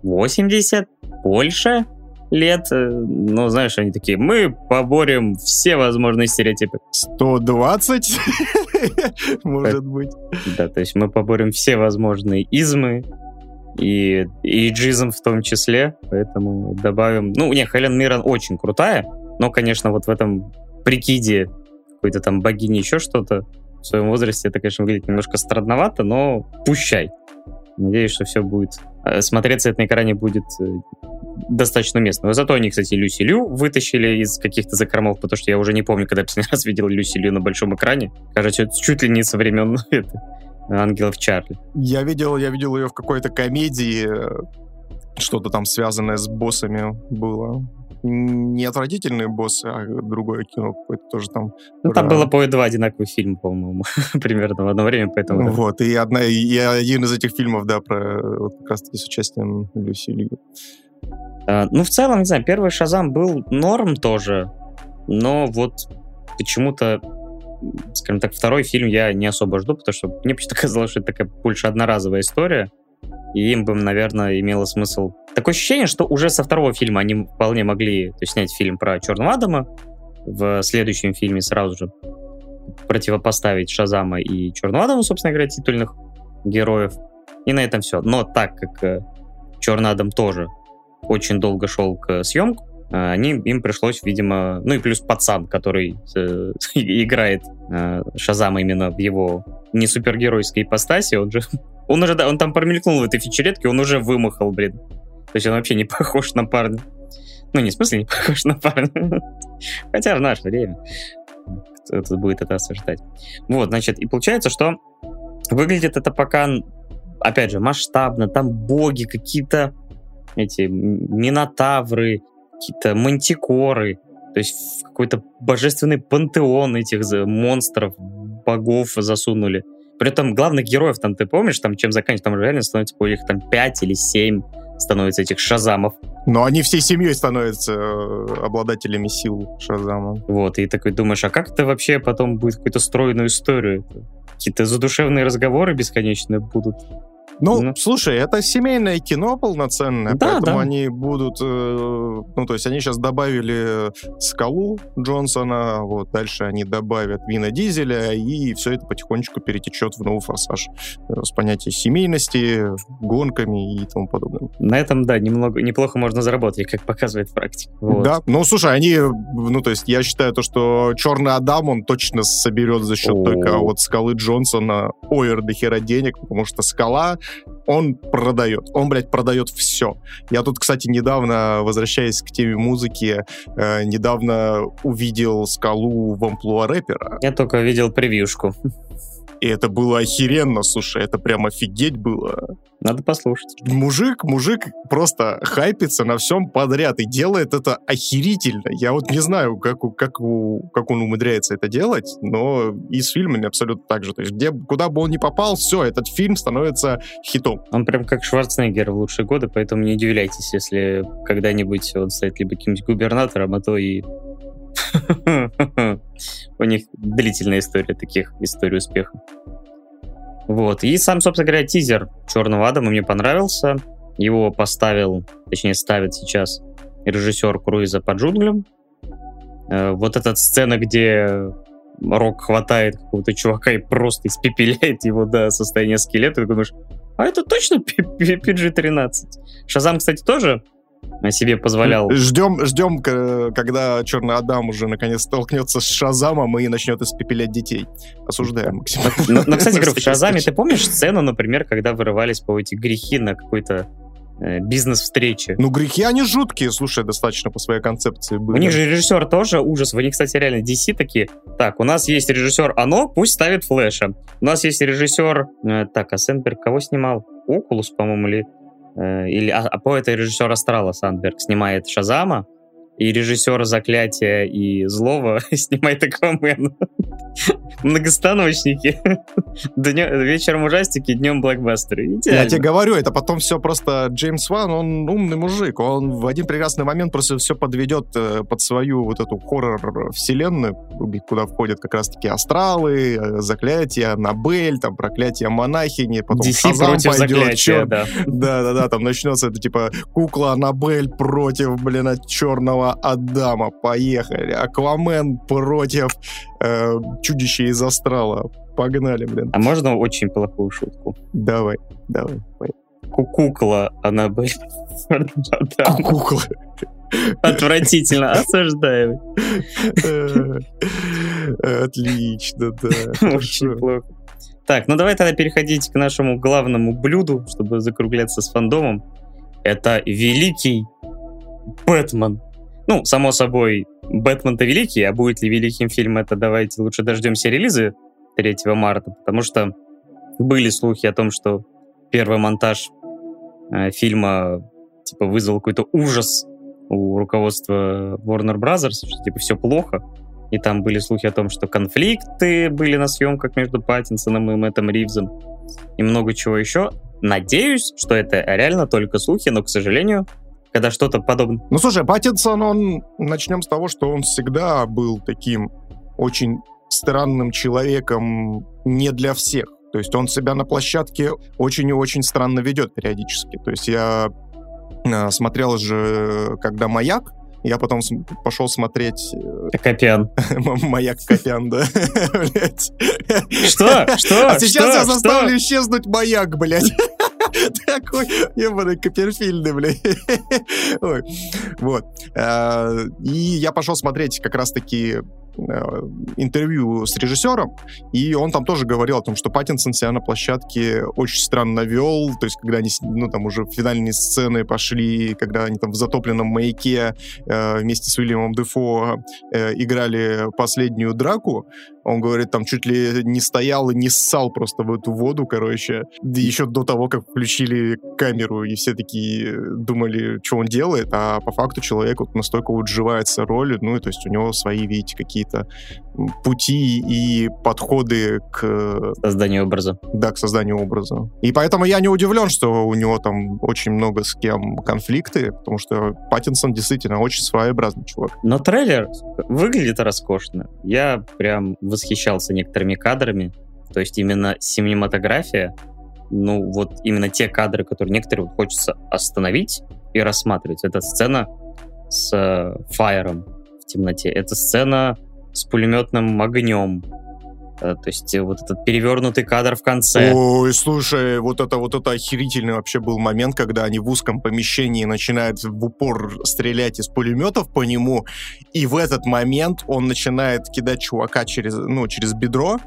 Speaker 1: 80, больше лет. Э, ну, знаешь, они такие, мы поборем все возможные стереотипы.
Speaker 2: 120? Может быть.
Speaker 1: Да, то есть мы поборем все возможные измы, и, и джизм в том числе, поэтому добавим... Ну, не, Хелен Миррен очень крутая, но, конечно, вот в этом прикиде какой-то там богини еще что-то в своем возрасте это, конечно, выглядит немножко странновато, но пущай. Надеюсь, что все будет... Э, смотреться это на экране будет э, достаточно уместно. Но зато они, кстати, Люси Лю вытащили из каких-то закромов, потому что я уже не помню, когда я последний раз видел Люси Лю на большом экране. Кажется, чуть ли не со времен Ангелов Чарли.
Speaker 2: Я видел, я видел ее в какой-то комедии, что-то там связанное с боссами было. Не отвратительные боссы, а другое кино какое-то тоже там.
Speaker 1: Ну, там было по два одинаковых фильма, по-моему, примерно в одно время, поэтому...
Speaker 2: Вот, и, одна, и один из этих фильмов, да, про вот как раз-таки с участием Люси Лью.
Speaker 1: Uh, ну, в целом, не знаю, первый Шазам был норм тоже, но вот почему-то скажем так, второй фильм я не особо жду, потому что мне почему-то казалось, что это такая больше одноразовая история, и им бы, наверное, имело смысл... Такое ощущение, что уже со второго фильма они вполне могли то есть, снять фильм про Черного Адама, в следующем фильме сразу же противопоставить Шазама и Черного Адама, собственно говоря, титульных героев. И на этом все. Но так как э, Черный Адам тоже очень долго шел к съемку, э, они, им пришлось, видимо... Ну и плюс пацан, который э, играет э, Шазама именно в его не супергеройской ипостаси, он же... Он уже, да, он там промелькнул в этой фичеретке, он уже вымахал, блин. То есть он вообще не похож на парня. Ну, не в смысле не похож на парня. Хотя в наше время кто будет это осуждать. Вот, значит, и получается, что выглядит это пока, опять же, масштабно. Там боги, какие-то эти минотавры, какие-то мантикоры. То есть какой-то божественный пантеон этих монстров, богов засунули. При этом главных героев там, ты помнишь, там чем заканчивается, там реально становится по их там 5 или 7 становится этих шазамов.
Speaker 2: Но они всей семьей становятся э, обладателями сил Шазама.
Speaker 1: Вот, и такой думаешь, а как это вообще потом будет какую-то стройную историю? Какие-то задушевные разговоры бесконечные будут.
Speaker 2: Ну, ну, слушай, это семейное кино полноценное, да, поэтому да. они будут... Э, ну, то есть они сейчас добавили Скалу Джонсона, вот, дальше они добавят Вина Дизеля, и все это потихонечку перетечет в новый форсаж э, с понятием семейности, гонками и тому подобное.
Speaker 1: На этом, да, немного, неплохо можно заработать, как показывает практика.
Speaker 2: Вот. Да, ну, слушай, они... Ну, то есть я считаю то, что Черный Адам, он точно соберет за счет О. только вот Скалы Джонсона ойер до хера денег, потому что Скала он продает. Он, блядь, продает все. Я тут, кстати, недавно, возвращаясь к теме музыки, э, недавно увидел скалу в амплуа рэпера.
Speaker 1: Я только видел превьюшку.
Speaker 2: И это было охеренно, слушай, это прям офигеть было.
Speaker 1: Надо послушать.
Speaker 2: Мужик, мужик просто хайпится на всем подряд и делает это охерительно. Я вот не знаю, как, как, как он умудряется это делать, но и с фильмами абсолютно так же. То есть где, куда бы он ни попал, все, этот фильм становится хитом.
Speaker 1: Он прям как Шварценеггер в лучшие годы, поэтому не удивляйтесь, если когда-нибудь он станет либо каким-нибудь губернатором, а то и У них длительная история таких, историй успеха. Вот. И сам, собственно говоря, тизер Черного Адама мне понравился. Его поставил, точнее, ставит сейчас режиссер Круиза по джунглям. Э, вот эта сцена, где Рок хватает какого-то чувака и просто испепеляет его до состояния скелета, ты думаешь, а это точно PG-13? Шазам, кстати, тоже себе позволял.
Speaker 2: Ждем, ждем, когда Черный Адам уже наконец столкнется с Шазамом и начнет испепелять детей. Осуждаем, Максим.
Speaker 1: Но, но кстати, говорю, в Шазаме ты помнишь сцену, например, когда вырывались по эти грехи на какой-то э, бизнес-встречи.
Speaker 2: Ну, грехи, они жуткие, слушай, достаточно по своей концепции были.
Speaker 1: У них же режиссер тоже ужас. У них, кстати, реально DC такие. Так, у нас есть режиссер Оно, пусть ставит Флэша. У нас есть режиссер... Э, так, а Сенберг кого снимал? Окулус, по-моему, или... Э, или, а, а по этой режиссер Астрала Сандберг снимает Шазама, и режиссер «Заклятия» и «Злого» снимает «Аквамена». Многостаночники. Днем, вечером ужастики, днем блокбастеры.
Speaker 2: Идеально. Я тебе говорю, это потом все просто... Джеймс Ван, он умный мужик. Он в один прекрасный момент просто все подведет э, под свою вот эту хоррор-вселенную, куда входят как раз-таки астралы, э, заклятия, Набель, там, проклятие монахини, потом
Speaker 1: DC Шазам против пойдет, заклятия, да.
Speaker 2: Да-да-да, там начнется это типа кукла Аннабель против, блин, черного Адама. Поехали. Аквамен против э, чудища из астрала. Погнали, блин.
Speaker 1: А можно очень плохую шутку?
Speaker 2: Давай, давай.
Speaker 1: Кукла Аннабель.
Speaker 2: Кукла.
Speaker 1: Отвратительно, осуждаем.
Speaker 2: Отлично, да.
Speaker 1: Очень плохо. Так, ну давай тогда переходить к нашему главному блюду, чтобы закругляться с фандомом. Это великий Бэтмен. Ну, само собой, Бэтмен-то великий, а будет ли великим фильм, это давайте лучше дождемся релиза 3 марта, потому что были слухи о том, что первый монтаж э, фильма типа вызвал какой-то ужас у руководства Warner Brothers, что типа все плохо. И там были слухи о том, что конфликты были на съемках между Паттинсоном и Мэттом Ривзом и много чего еще. Надеюсь, что это реально только слухи, но, к сожалению, когда что-то подобное.
Speaker 2: Ну, слушай, Паттинсон, он... Начнем с того, что он всегда был таким очень странным человеком не для всех. То есть он себя на площадке очень и очень странно ведет периодически. То есть я э, смотрел же, когда «Маяк», я потом пошел смотреть...
Speaker 1: Э, Копян.
Speaker 2: Маяк Копян, да.
Speaker 1: Что? Что?
Speaker 2: А сейчас я заставлю исчезнуть маяк, блядь. Такой ебаный Копперфильдный, блядь. Вот. Э, и я пошел смотреть как раз-таки интервью с режиссером, и он там тоже говорил о том, что Паттинсон себя на площадке очень странно вел, то есть когда они, ну, там уже финальные сцены пошли, когда они там в затопленном маяке э, вместе с Уильямом Дефо э, играли последнюю драку, он говорит, там чуть ли не стоял и не ссал просто в эту воду, короче, еще до того, как включили камеру, и все такие думали, что он делает, а по факту человек вот настолько вот вживается роль, ну, и то есть у него свои, видите, какие-то пути и подходы к...
Speaker 1: Созданию образа.
Speaker 2: Да, к созданию образа. И поэтому я не удивлен, что у него там очень много с кем конфликты, потому что Паттинсон действительно очень своеобразный чувак.
Speaker 1: Но трейлер выглядит роскошно. Я прям восхищался некоторыми кадрами. То есть именно синематография, ну вот именно те кадры, которые некоторые хочется остановить и рассматривать. Это сцена с э, фаером в темноте. Это сцена с пулеметным огнем. Э, то есть э, вот этот перевернутый кадр в конце.
Speaker 2: Ой, слушай, вот это вот это охерительный вообще был момент, когда они в узком помещении начинают в упор стрелять из пулеметов по нему, и в этот момент он начинает кидать чувака через, ну, через бедро,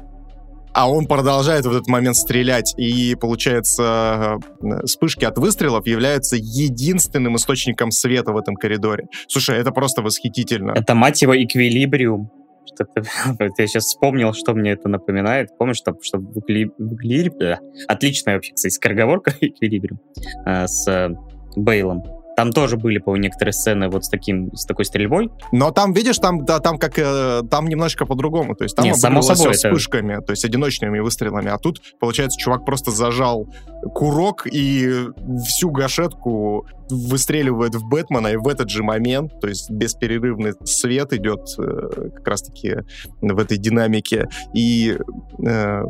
Speaker 2: а он продолжает в этот момент стрелять, и, получается, э, вспышки от выстрелов являются единственным источником света в этом коридоре. Слушай, это просто восхитительно.
Speaker 1: Это, мать его, эквилибриум. Что-то, я сейчас вспомнил, что мне это напоминает. Помнишь, что, что в Эквилибриум... Отличная вообще, кстати, скороговорка Эквилибриум э, с э, Бейлом. Там тоже были, по некоторые сцены вот с таким, с такой стрельбой.
Speaker 2: Но там, видишь, там, да, там как, э, там немножечко по-другому. То есть там Нет, само собой, вспышками, это... то есть одиночными выстрелами. А тут, получается, чувак просто зажал курок и всю гашетку выстреливает в Бэтмена, и в этот же момент, то есть бесперерывный свет идет э, как раз-таки в этой динамике, и э,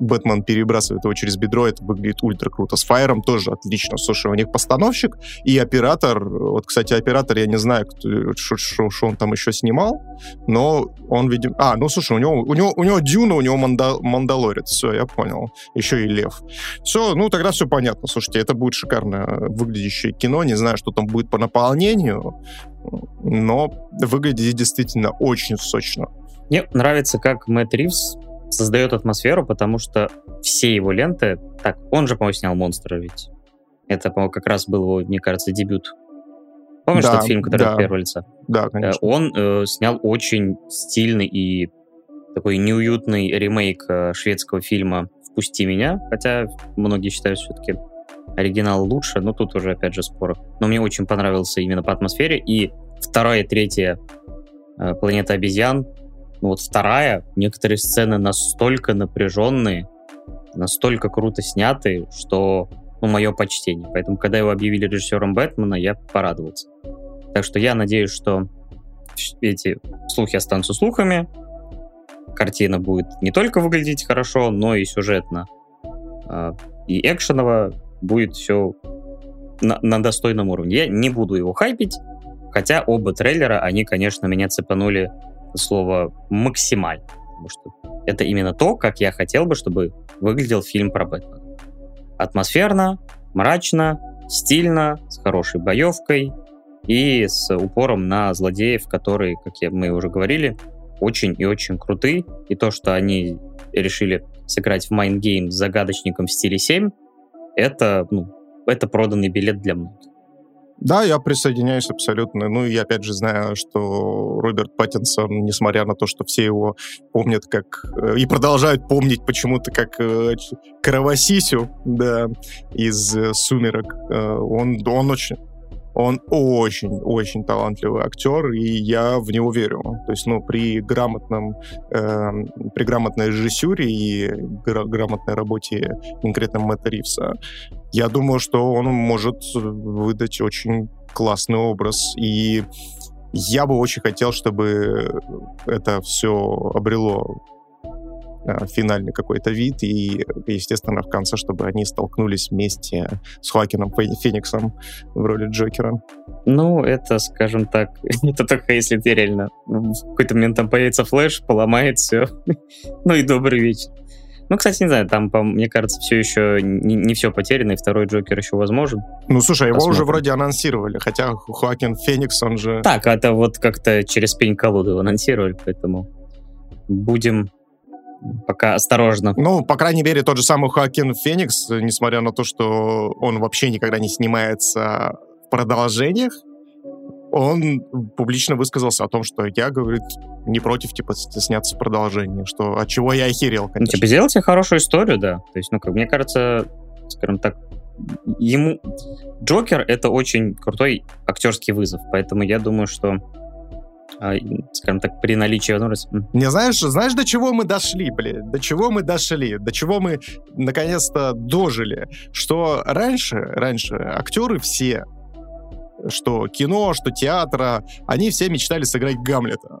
Speaker 2: Бэтмен перебрасывает его через бедро, это выглядит ультра круто. С Фаером тоже отлично. Слушай, у них постановщик и оператор, вот, кстати, оператор, я не знаю, что он там еще снимал, но он, видимо... А, ну, слушай, у него, у него, у него Дюна, у него Манда, Мандалорец, все, я понял. Еще и Лев. Все, ну, тогда все понятно. Слушайте, это будет шикарно выглядящее кино, не знаю, что там будет по наполнению, но выглядит действительно очень сочно.
Speaker 1: Мне нравится, как Мэтт Ривз создает атмосферу, потому что все его ленты... Так, он же, по-моему, снял «Монстра» ведь. Это, по-моему, как раз был его, мне кажется, дебют. Помнишь да, тот фильм, который да. от первого лица?
Speaker 2: Да, конечно.
Speaker 1: Он э, снял очень стильный и такой неуютный ремейк э, шведского фильма «Впусти меня», хотя многие считают все-таки оригинал лучше, но тут уже, опять же, спор. Но мне очень понравился именно по атмосфере. И вторая и третья э, «Планета обезьян», ну вот вторая, некоторые сцены настолько напряженные, настолько круто сняты, что, ну, мое почтение. Поэтому, когда его объявили режиссером Бэтмена, я порадовался. Так что я надеюсь, что эти слухи останутся слухами, картина будет не только выглядеть хорошо, но и сюжетно, э, и экшеново, будет все на, на достойном уровне. Я не буду его хайпить, хотя оба трейлера, они, конечно, меня цепанули слово максимально, потому что это именно то, как я хотел бы, чтобы выглядел фильм про Бэтмена. Атмосферно, мрачно, стильно, с хорошей боевкой и с упором на злодеев, которые, как я, мы уже говорили, очень и очень круты. И то, что они решили сыграть в Mind Game с загадочником в стиле 7, это, ну, это проданный билет для многих.
Speaker 2: Да, я присоединяюсь абсолютно. Ну, и опять же знаю, что Роберт Паттинсон, несмотря на то, что все его помнят как... Э, и продолжают помнить почему-то как э, Кровосисю, да, из э, «Сумерок», он, он очень он очень-очень талантливый актер, и я в него верю. То есть, ну, при грамотном, э, при грамотной режиссуре и гра- грамотной работе конкретно Мэтта Ривса, я думаю, что он может выдать очень классный образ. И я бы очень хотел, чтобы это все обрело финальный какой-то вид, и, естественно, в конце, чтобы они столкнулись вместе с Хоакином Фениксом в роли Джокера.
Speaker 1: Ну, это, скажем так, это только если ты реально в какой-то момент там появится флеш, поломает все. ну и добрый вечер. Ну, кстати, не знаю, там, по, мне кажется, все еще не, не все потеряно, и второй Джокер еще возможен.
Speaker 2: Ну, слушай, его Посмотрим. уже вроде анонсировали, хотя Хоакин Феникс, он же...
Speaker 1: Так, это вот как-то через пень-колоду анонсировали, поэтому будем пока осторожно.
Speaker 2: Ну, по крайней мере, тот же самый Хоакин Феникс, несмотря на то, что он вообще никогда не снимается в продолжениях, он публично высказался о том, что я, говорит, не против, типа, сняться продолжение, что от чего я охерел,
Speaker 1: конечно. Ну, типа, сделайте хорошую историю, да. То есть, ну, как мне кажется, скажем так, ему... Джокер — это очень крутой актерский вызов, поэтому я думаю, что скажем так, при наличии возможности.
Speaker 2: Не знаешь, знаешь, до чего мы дошли, блин? До чего мы дошли? До чего мы наконец-то дожили? Что раньше, раньше актеры все что кино, что театра, они все мечтали сыграть Гамлета.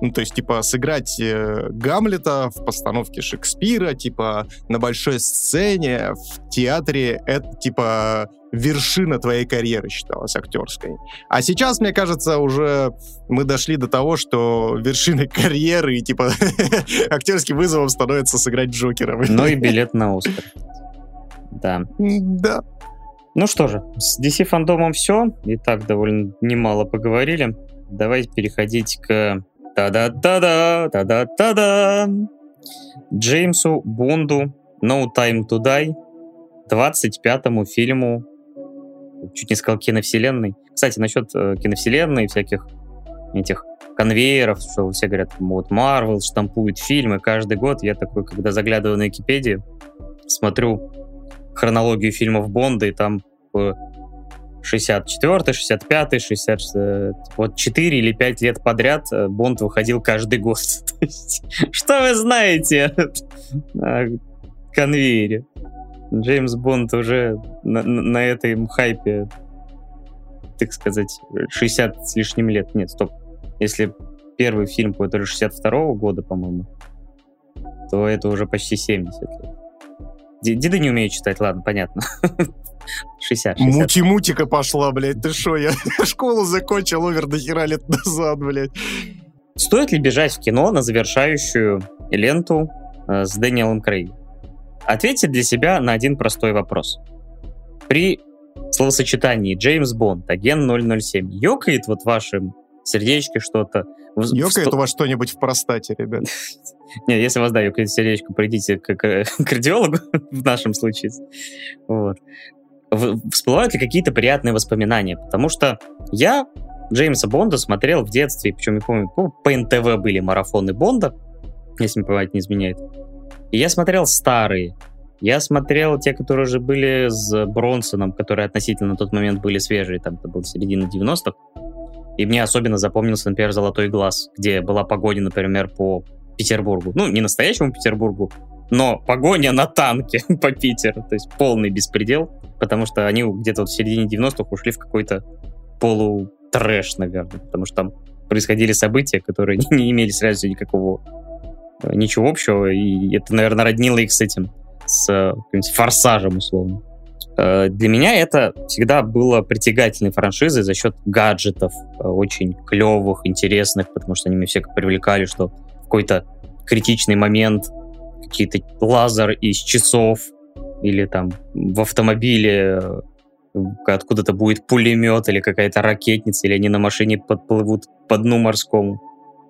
Speaker 2: Ну, то есть, типа, сыграть э, Гамлета в постановке Шекспира, типа, на большой сцене, в театре, это, типа, вершина твоей карьеры считалась актерской. А сейчас, мне кажется, уже мы дошли до того, что вершиной карьеры и, типа, актерским вызовом становится сыграть Джокера.
Speaker 1: Ну и билет на Оскар. Да.
Speaker 2: Да.
Speaker 1: Ну что же, с DC фандомом все. И так довольно немало поговорили. Давайте переходить к та-да-та-да, та-да-та-да. Джеймсу Бонду No Time to Die, 25-му фильму, чуть не сказал киновселенной. Кстати, насчет э, киновселенной, всяких этих конвейеров, что все говорят, вот Marvel штампует фильмы каждый год. Я такой, когда заглядываю на Википедию, смотрю хронологию фильмов Бонда, и там 64 65 60 вот 4 или 5 лет подряд э, Бонд выходил каждый год. Что вы знаете о конвейере? Джеймс Бонд уже на, на этой хайпе, так сказать, 60 с лишним лет. Нет, стоп. Если первый фильм по это 62 -го года, по-моему, то это уже почти 70 лет. Деды не умеют читать, ладно, понятно. 60, 60.
Speaker 2: Мути-мутика пошла, блядь, ты шо, я школу закончил овер до хера лет назад, блядь.
Speaker 1: Стоит ли бежать в кино на завершающую ленту э, с Дэниелом Крейг? Ответьте для себя на один простой вопрос. При словосочетании Джеймс Бонд, агент 007, ёкает вот вашим сердечке что-то.
Speaker 2: Ёкает у вас что-нибудь в простате, ребят?
Speaker 1: Нет, если у вас, да, ёкает сердечко, придите к, к кардиологу в нашем случае. Вот. Всплывают ли какие-то приятные воспоминания? Потому что я Джеймса Бонда смотрел в детстве, причем, я помню, ну, по НТВ были марафоны Бонда, если мне память не изменяет. Я смотрел старые. Я смотрел те, которые уже были с Бронсоном, которые относительно на тот момент были свежие, там это был середина 90-х. И мне особенно запомнился, например, «Золотой глаз», где была погоня, например, по Петербургу. Ну, не настоящему Петербургу, но погоня на танке по Питеру. То есть полный беспредел, потому что они где-то вот в середине 90-х ушли в какой-то полутрэш, наверное, потому что там происходили события, которые не имели сразу никакого ничего общего, и это, наверное, роднило их с этим, с э, форсажем, условно. Э, для меня это всегда было притягательной франшизой за счет гаджетов, э, очень клевых, интересных, потому что они меня все привлекали, что в какой-то критичный момент какие-то лазер из часов или там в автомобиле откуда-то будет пулемет или какая-то ракетница, или они на машине подплывут по дну морскому.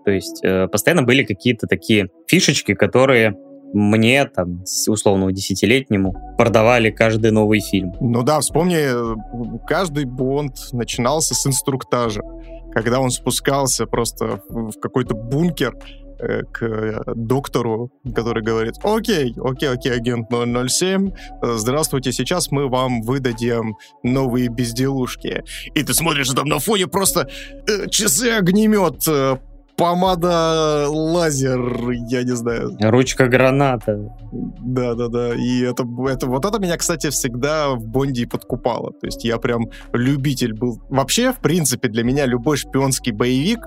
Speaker 1: То есть постоянно были какие-то такие фишечки, которые мне, там, условно, десятилетнему, продавали каждый новый фильм.
Speaker 2: Ну да, вспомни, каждый Бонд начинался с инструктажа, когда он спускался просто в какой-то бункер, э, к доктору, который говорит, окей, окей, окей, агент 007, здравствуйте, сейчас мы вам выдадим новые безделушки. И ты смотришь, там на фоне просто э, часы-огнемет э, помада лазер, я не знаю.
Speaker 1: Ручка граната.
Speaker 2: Да, да, да. И это, это вот это меня, кстати, всегда в Бонде подкупало. То есть я прям любитель был. Вообще, в принципе, для меня любой шпионский боевик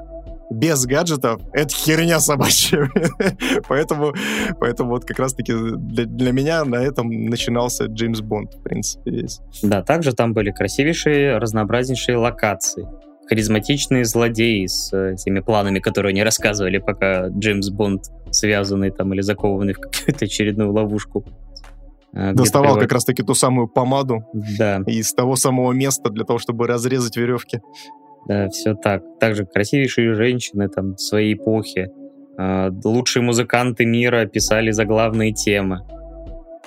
Speaker 2: без гаджетов — это херня собачья. поэтому, поэтому вот как раз-таки для, для меня на этом начинался Джеймс Бонд, в принципе, весь.
Speaker 1: Да, также там были красивейшие, разнообразнейшие локации харизматичные злодеи с э, теми планами, которые они рассказывали, пока Джеймс Бонд связанный там или закованный в какую-то очередную ловушку.
Speaker 2: э, Доставал как раз-таки ту самую помаду
Speaker 1: да.
Speaker 2: из того самого места для того, чтобы разрезать веревки.
Speaker 1: Да, все так. Также красивейшие женщины там своей эпохи. Э, лучшие музыканты мира писали заглавные темы.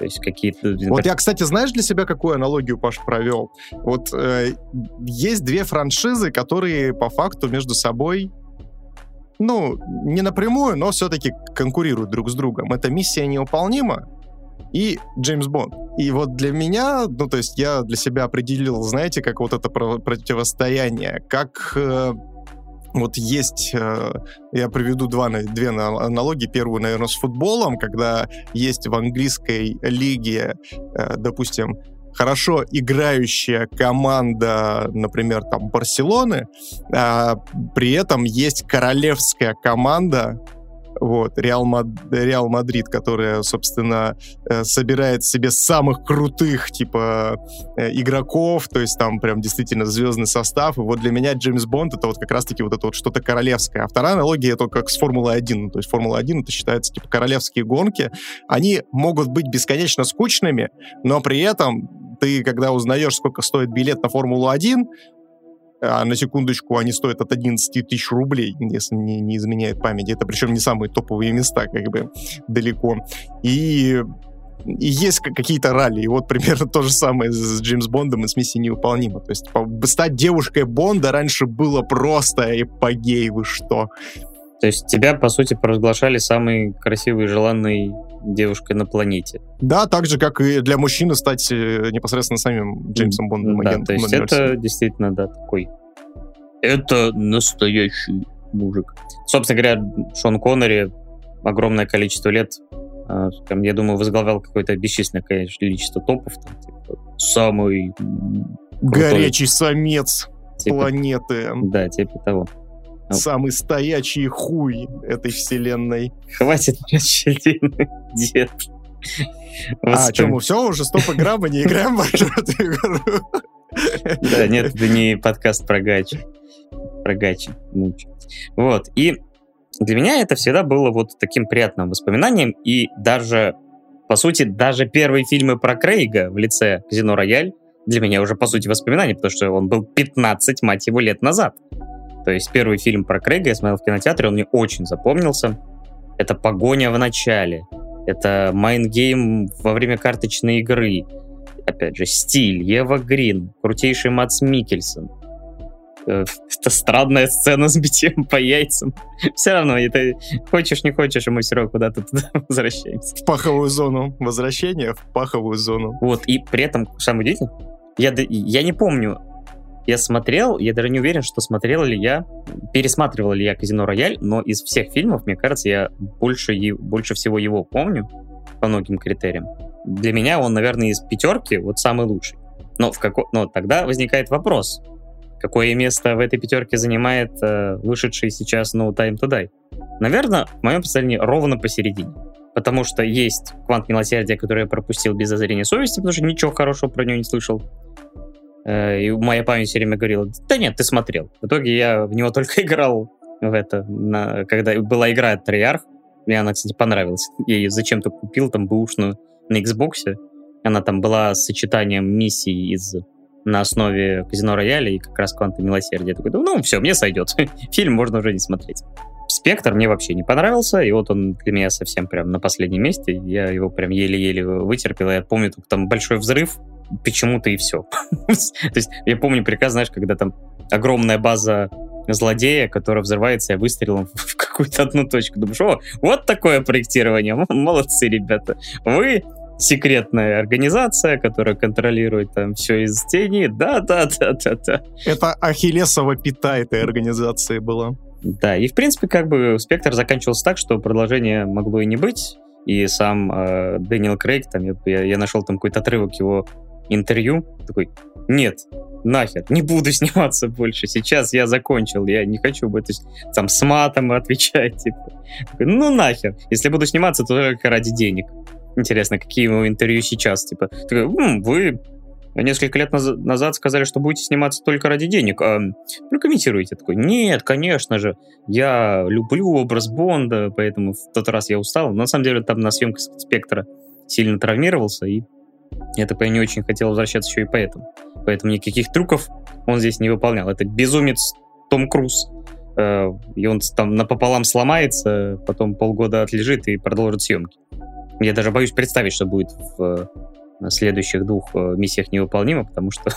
Speaker 1: То есть какие-то...
Speaker 2: Вот я, кстати, знаешь для себя, какую аналогию Паш провел? Вот э, есть две франшизы, которые по факту между собой ну, не напрямую, но все-таки конкурируют друг с другом. Это «Миссия невыполнима» и «Джеймс Бонд». И вот для меня, ну, то есть я для себя определил, знаете, как вот это противостояние, как э, вот есть, э, я приведу два, две аналогии. Первую, наверное, с футболом, когда есть в английской лиге, э, допустим, хорошо играющая команда, например, там Барселоны, а при этом есть королевская команда, вот, Реал, Мад... Реал Мадрид, которая, собственно, э, собирает себе самых крутых, типа, э, игроков, то есть там прям действительно звездный состав, и вот для меня Джеймс Бонд это вот как раз-таки вот это вот что-то королевское. А вторая аналогия это как с Формулой-1, то есть Формула-1 это считается, типа, королевские гонки, они могут быть бесконечно скучными, но при этом ты, когда узнаешь, сколько стоит билет на Формулу-1, а на секундочку, они стоят от 11 тысяч рублей, если не, не изменяет память. Это причем не самые топовые места, как бы, далеко. И и есть какие-то ралли. И вот примерно то же самое с Джеймс Бондом и с миссией невыполнима. То есть стать девушкой Бонда раньше было просто эпогей, вы что.
Speaker 1: То есть тебя, по сути, провозглашали самой красивой и желанной девушкой на планете.
Speaker 2: Да, так же, как и для мужчины стать э, непосредственно самим Джеймсом Бондом.
Speaker 1: Да, то есть это действительно, да, такой... Это настоящий мужик. Собственно говоря, Шон Коннери огромное количество лет, а, я думаю, возглавлял какое-то бесчисленное количество топов. Там, типа, самый...
Speaker 2: Горячий самец типа, планеты.
Speaker 1: Да, типа того.
Speaker 2: Самый стоячий хуй этой вселенной.
Speaker 1: Хватит мне дед.
Speaker 2: А, что, мы все, уже стоп игра, мы не играем в эту игру?
Speaker 1: Да, нет, это не подкаст про гачи. Про гачи. Вот, и для меня это всегда было вот таким приятным воспоминанием, и даже, по сути, даже первые фильмы про Крейга в лице Казино Рояль для меня уже, по сути, воспоминания, потому что он был 15, мать его, лет назад. То есть первый фильм про Крейга я смотрел в кинотеатре, он мне очень запомнился. Это «Погоня в начале», это «Mind game» во время карточной игры, опять же, стиль, Ева Грин, крутейший Мац Микельсон. Э, это странная сцена с битьем по яйцам. Все равно, это хочешь, не хочешь, и мы все равно куда-то туда возвращаемся.
Speaker 2: В паховую зону. Возвращение в паховую зону.
Speaker 1: Вот, и при этом, самое удивительное, я, я не помню, я смотрел, я даже не уверен, что смотрел ли я, пересматривал ли я «Казино Рояль», но из всех фильмов, мне кажется, я больше, больше всего его помню по многим критериям. Для меня он, наверное, из пятерки вот самый лучший. Но, в како... но тогда возникает вопрос, какое место в этой пятерке занимает э, вышедший сейчас No Time to Die? Наверное, в моем представлении ровно посередине. Потому что есть «Квант милосердия», который я пропустил без озрения совести, потому что ничего хорошего про него не слышал. Э, и моя память все время говорила, да нет, ты смотрел. В итоге я в него только играл в это, на, когда была игра от Триарх. Мне она, кстати, понравилась. Я ее зачем-то купил там бэушную на Xbox. Она там была с сочетанием миссий из на основе Казино Рояля и как раз Кванта Милосердия. Я такой, ну все, мне сойдет. Фильм можно уже не смотреть. Спектр мне вообще не понравился, и вот он для меня совсем прям на последнем месте. Я его прям еле-еле вытерпел. Я помню, там большой взрыв, почему-то и все. То есть я помню приказ, знаешь, когда там огромная база злодея, которая взрывается, я выстрелом в какую-то одну точку. Думаешь, о, вот такое проектирование, молодцы, ребята. Вы секретная организация, которая контролирует там все из тени. Да, да, да, да, да.
Speaker 2: Это Ахиллесова пята этой организации была.
Speaker 1: Да, и в принципе как бы спектр заканчивался так, что продолжение могло и не быть. И сам э, Дэниел Крейг, там я, я нашел там какой-то отрывок его интервью, такой, нет, нахер, не буду сниматься больше, сейчас я закончил, я не хочу быть там с матом отвечать, типа. Такой, ну нахер, если буду сниматься, то только ради денег. Интересно, какие его интервью сейчас, типа, такой, М, вы несколько лет наз- назад сказали, что будете сниматься только ради денег. А, прокомментируйте. Такой, нет, конечно же, я люблю образ Бонда, поэтому в тот раз я устал. Но на самом деле там на съемках «Спектра» сильно травмировался, и я так не очень хотел возвращаться еще и поэтому. Поэтому никаких трюков он здесь не выполнял. Это безумец Том Круз. Э, и он там напополам сломается, потом полгода отлежит и продолжит съемки. Я даже боюсь представить, что будет в следующих двух э, миссиях невыполнимо, потому что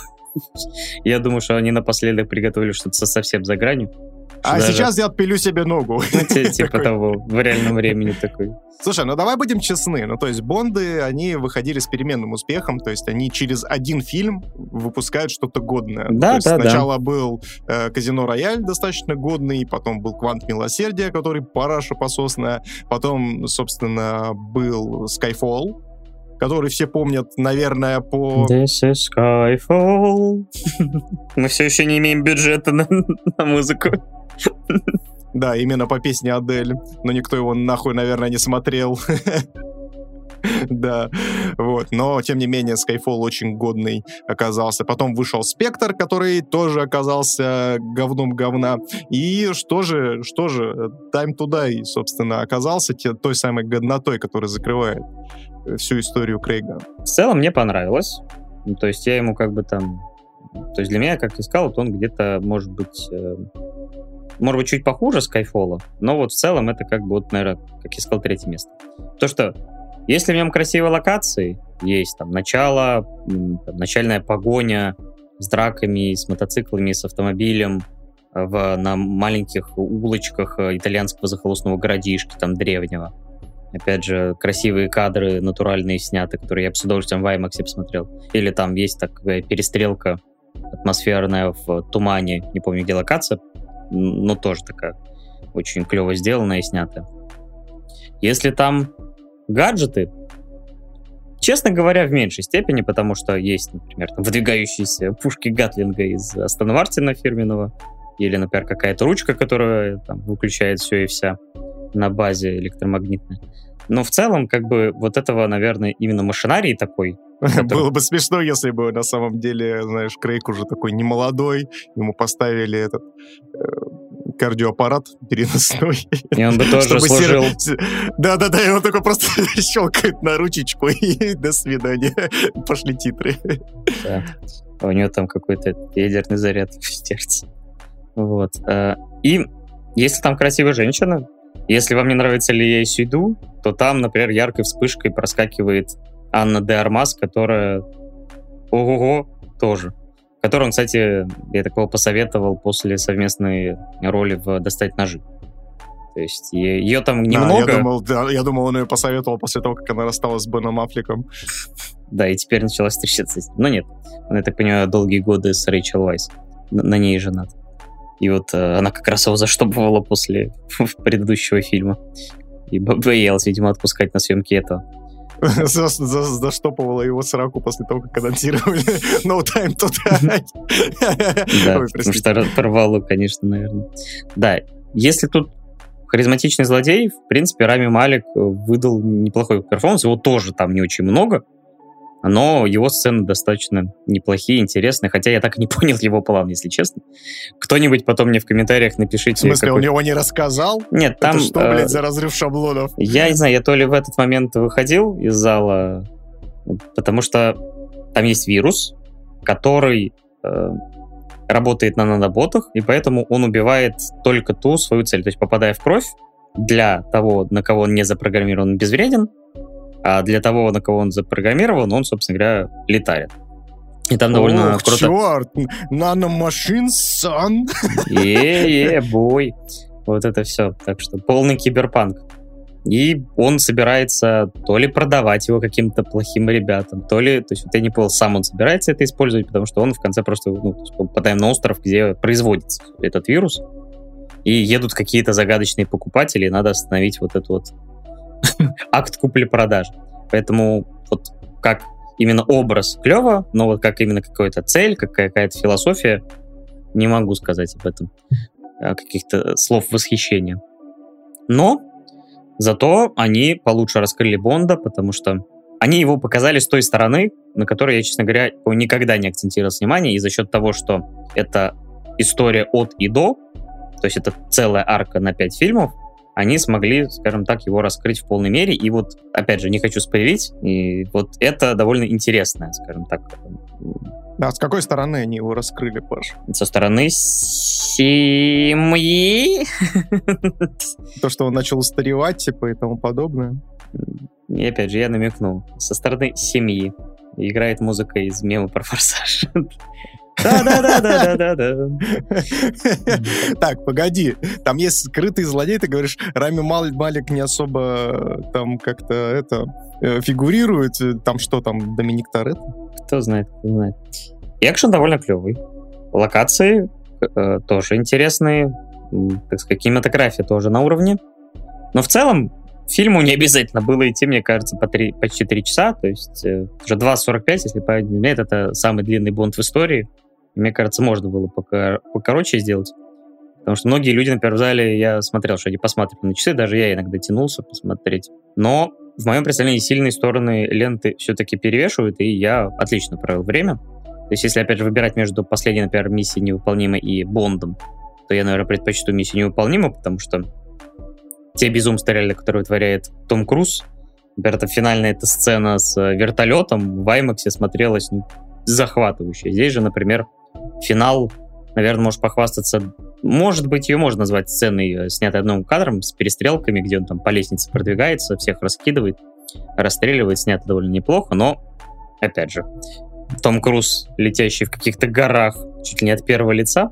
Speaker 1: я думаю, что они напоследок приготовили что-то совсем за гранью.
Speaker 2: А даже... сейчас я отпилю себе ногу.
Speaker 1: Ну, типа того, в реальном времени такой.
Speaker 2: Слушай, ну давай будем честны. Ну, то есть Бонды, они выходили с переменным успехом, то есть они через один фильм выпускают что-то годное.
Speaker 1: Да,
Speaker 2: то есть
Speaker 1: да,
Speaker 2: сначала
Speaker 1: да.
Speaker 2: был э, Казино Рояль достаточно годный, потом был Квант Милосердия, который параша пососная, потом, собственно, был Skyfall, который все помнят, наверное, по...
Speaker 1: This is Skyfall. Мы все еще не имеем бюджета на, на музыку.
Speaker 2: Да, именно по песне Адель. Но никто его нахуй, наверное, не смотрел. Да, вот. Но, тем не менее, Skyfall очень годный оказался. Потом вышел Спектр, который тоже оказался говном говна. И что же, что же, Time to Die, собственно, оказался те, той самой годнотой, которая закрывает всю историю Крейга.
Speaker 1: В целом мне понравилось. Ну, то есть я ему как бы там... То есть для меня, как искал, вот он где-то, может быть, э, может быть, чуть похуже Skyfall, но вот в целом это как бы, вот, наверное, как я сказал, третье место. То, что если в нем красивые локации, есть там начало, там, начальная погоня с драками, с мотоциклами, с автомобилем в, на маленьких улочках итальянского захолустного городишки, там, древнего. Опять же, красивые кадры натуральные сняты, которые я бы с удовольствием в IMAX посмотрел. Или там есть такая перестрелка атмосферная в тумане, не помню, где локация, но тоже такая очень клево сделанная и снятая. Если там гаджеты, честно говоря, в меньшей степени, потому что есть, например, там выдвигающиеся пушки Гатлинга из Астон Мартина фирменного, или, например, какая-то ручка, которая там, выключает все и вся на базе электромагнитной. Но в целом, как бы, вот этого, наверное, именно машинарий такой.
Speaker 2: Было бы смешно, если бы на самом деле, знаешь, Крейг уже такой немолодой, ему поставили этот э, кардиоаппарат переносной.
Speaker 1: И он бы тоже служил...
Speaker 2: Да-да-да, он такой просто щелкает на ручечку и до свидания. Пошли титры.
Speaker 1: Да. У него там какой-то ядерный заряд в сердце. Вот. Э, и если там красивая женщина, если вам не нравится ли я Сюйду, то там, например, яркой вспышкой проскакивает Анна де Армас, которая ого-го тоже. Которую он, кстати, я такого посоветовал после совместной роли в «Достать ножи». То есть ее там немного...
Speaker 2: Да, я, думал, да, я думал, он ее посоветовал после того, как она рассталась с Беном Аффлеком.
Speaker 1: Да, и теперь началась встречаться. Но нет, он, я так понимаю, долгие годы с Рэйчел Вайс. На, на ней женат. И вот э, она как раз его заштопывала после предыдущего фильма. И боялась, видимо, отпускать на съемки этого.
Speaker 2: Заштопывала его сраку после того, как анонсировали No Time to Die.
Speaker 1: Да, потому что порвало, конечно, наверное. Да, если тут харизматичный злодей, в принципе, Рами Малик выдал неплохой перформанс. Его тоже там не очень много, но его сцены достаточно неплохие, интересные, хотя я так и не понял его план, если честно. Кто-нибудь потом мне в комментариях напишите... В
Speaker 2: смысле, какой... он его не рассказал?
Speaker 1: Нет, там...
Speaker 2: Это что, э... блядь, за разрыв шаблонов?
Speaker 1: Я не знаю, я то ли в этот момент выходил из зала, потому что там есть вирус, который э, работает на наноботах, и поэтому он убивает только ту свою цель. То есть, попадая в кровь, для того, на кого он не запрограммирован, безвреден, а для того, на кого он запрограммирован, он, собственно говоря, летает. И там довольно
Speaker 2: Ох,
Speaker 1: круто...
Speaker 2: черт! Наномашин, сан!
Speaker 1: Е-е, бой! Вот это все. Так что полный киберпанк. И он собирается то ли продавать его каким-то плохим ребятам, то ли, то есть вот я не понял, сам он собирается это использовать, потому что он в конце просто, ну, попадаем на остров, где производится этот вирус, и едут какие-то загадочные покупатели, и надо остановить вот эту вот акт купли-продажи. Поэтому вот как именно образ клево, но вот как именно какая-то цель, какая-то философия, не могу сказать об этом а, каких-то слов восхищения. Но зато они получше раскрыли Бонда, потому что они его показали с той стороны, на которой я, честно говоря, никогда не акцентировал внимание, и за счет того, что это история от и до, то есть это целая арка на пять фильмов, они смогли, скажем так, его раскрыть в полной мере. И вот, опять же, не хочу спойлерить, и вот это довольно интересное, скажем так.
Speaker 2: А с какой стороны они его раскрыли, Паш?
Speaker 1: Со стороны семьи.
Speaker 2: То, что он начал устаревать, типа, и тому подобное.
Speaker 1: И опять же, я намекнул. Со стороны семьи. Играет музыка из мема про форсаж. Да-да-да-да-да-да.
Speaker 2: Так, погоди. Там есть скрытый злодей, ты говоришь, Рами Малик не особо э, там как-то это э, фигурирует. Там что там, Доминик Торет?
Speaker 1: Кто знает, кто знает. Экшен довольно клевый. Локации э, тоже интересные. Так сказать, кинематография тоже на уровне. Но в целом фильму не обязательно было идти, мне кажется, по 3, почти 3 часа. То есть э, уже 2.45, если память это самый длинный бонд в истории. Мне кажется, можно было покороче сделать. Потому что многие люди, например, в зале, я смотрел, что они посматривали на часы, даже я иногда тянулся посмотреть. Но в моем представлении сильные стороны ленты все-таки перевешивают, и я отлично провел время. То есть, если, опять же, выбирать между последней, например, миссией невыполнимой и Бондом, то я, наверное, предпочту миссию невыполнимую, потому что те безумства реально, которые вытворяет Том Круз, например, это финальная эта сцена с вертолетом в IMAX смотрелась ну, захватывающе. Здесь же, например, финал, наверное, может похвастаться... Может быть, ее можно назвать сценой, э, снятой одним кадром, с перестрелками, где он там по лестнице продвигается, всех раскидывает, расстреливает, снято довольно неплохо, но, опять же, Том Круз, летящий в каких-то горах, чуть ли не от первого лица,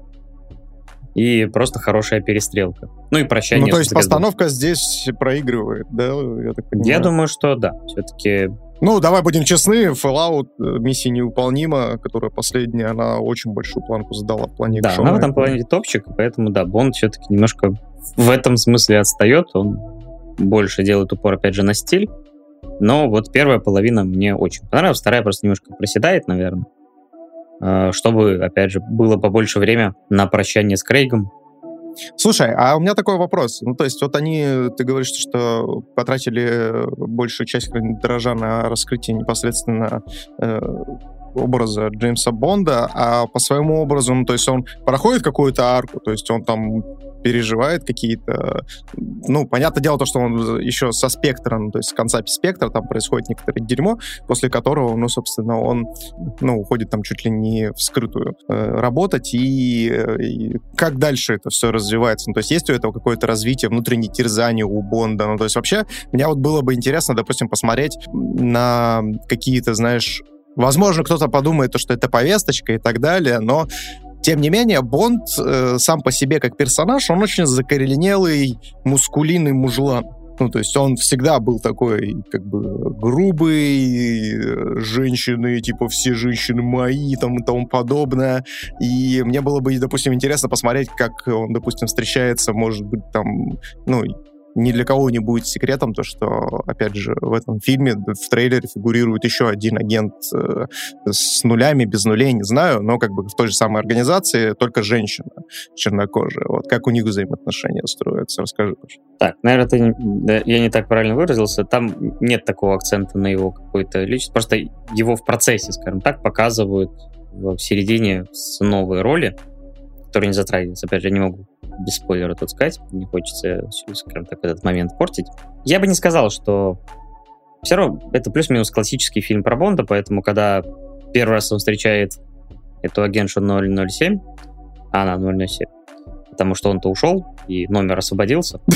Speaker 1: и просто хорошая перестрелка. Ну и прощание.
Speaker 2: Ну, то есть постановка здесь проигрывает, да? Я, так
Speaker 1: понимаю. я думаю, что да. Все-таки
Speaker 2: ну, давай будем честны, Fallout э, миссия невыполнима, которая последняя, она очень большую планку задала в плане
Speaker 1: Да, экшона. она в этом плане топчик, поэтому, да, Бонд все-таки немножко в этом смысле отстает, он больше делает упор, опять же, на стиль, но вот первая половина мне очень понравилась, вторая просто немножко проседает, наверное, э, чтобы, опять же, было побольше время на прощание с Крейгом,
Speaker 2: Слушай, а у меня такой вопрос. Ну, то есть вот они, ты говоришь, что потратили большую часть дрожа на раскрытие непосредственно э, образа Джеймса Бонда, а по своему образу, ну, то есть он проходит какую-то арку, то есть он там переживает какие-то... Ну, понятное дело, то, что он еще со спектром, то есть с конца спектра там происходит некоторое дерьмо, после которого, ну, собственно, он, ну, уходит там чуть ли не в скрытую э, работать, и, и как дальше это все развивается? Ну, то есть есть у этого какое-то развитие, внутреннее терзание у Бонда? Ну, то есть вообще, меня вот было бы интересно, допустим, посмотреть на какие-то, знаешь, Возможно, кто-то подумает, что это повесточка и так далее, но тем не менее, Бонд э, сам по себе как персонаж, он очень закоренелый, мускулинный мужлан. Ну, то есть он всегда был такой, как бы, грубый, э, женщины, типа, все женщины мои, там, и тому подобное. И мне было бы, допустим, интересно посмотреть, как он, допустим, встречается, может быть, там, ну, ни для кого не будет секретом то, что, опять же, в этом фильме, в трейлере фигурирует еще один агент э, с нулями, без нулей, не знаю, но как бы в той же самой организации, только женщина чернокожая. Вот как у них взаимоотношения строятся? Расскажи.
Speaker 1: Так, наверное, ты, да, я не так правильно выразился. Там нет такого акцента на его какой-то личность. Просто его в процессе, скажем так, показывают в середине с новой роли, которая не затрагивается. Опять же, я не могу без спойлера тут сказать, не хочется, скажем так, этот момент портить. Я бы не сказал, что все равно это плюс-минус классический фильм про Бонда, поэтому когда первый раз он встречает эту агентшу 007, а она 007, потому что он-то ушел, и номер освободился.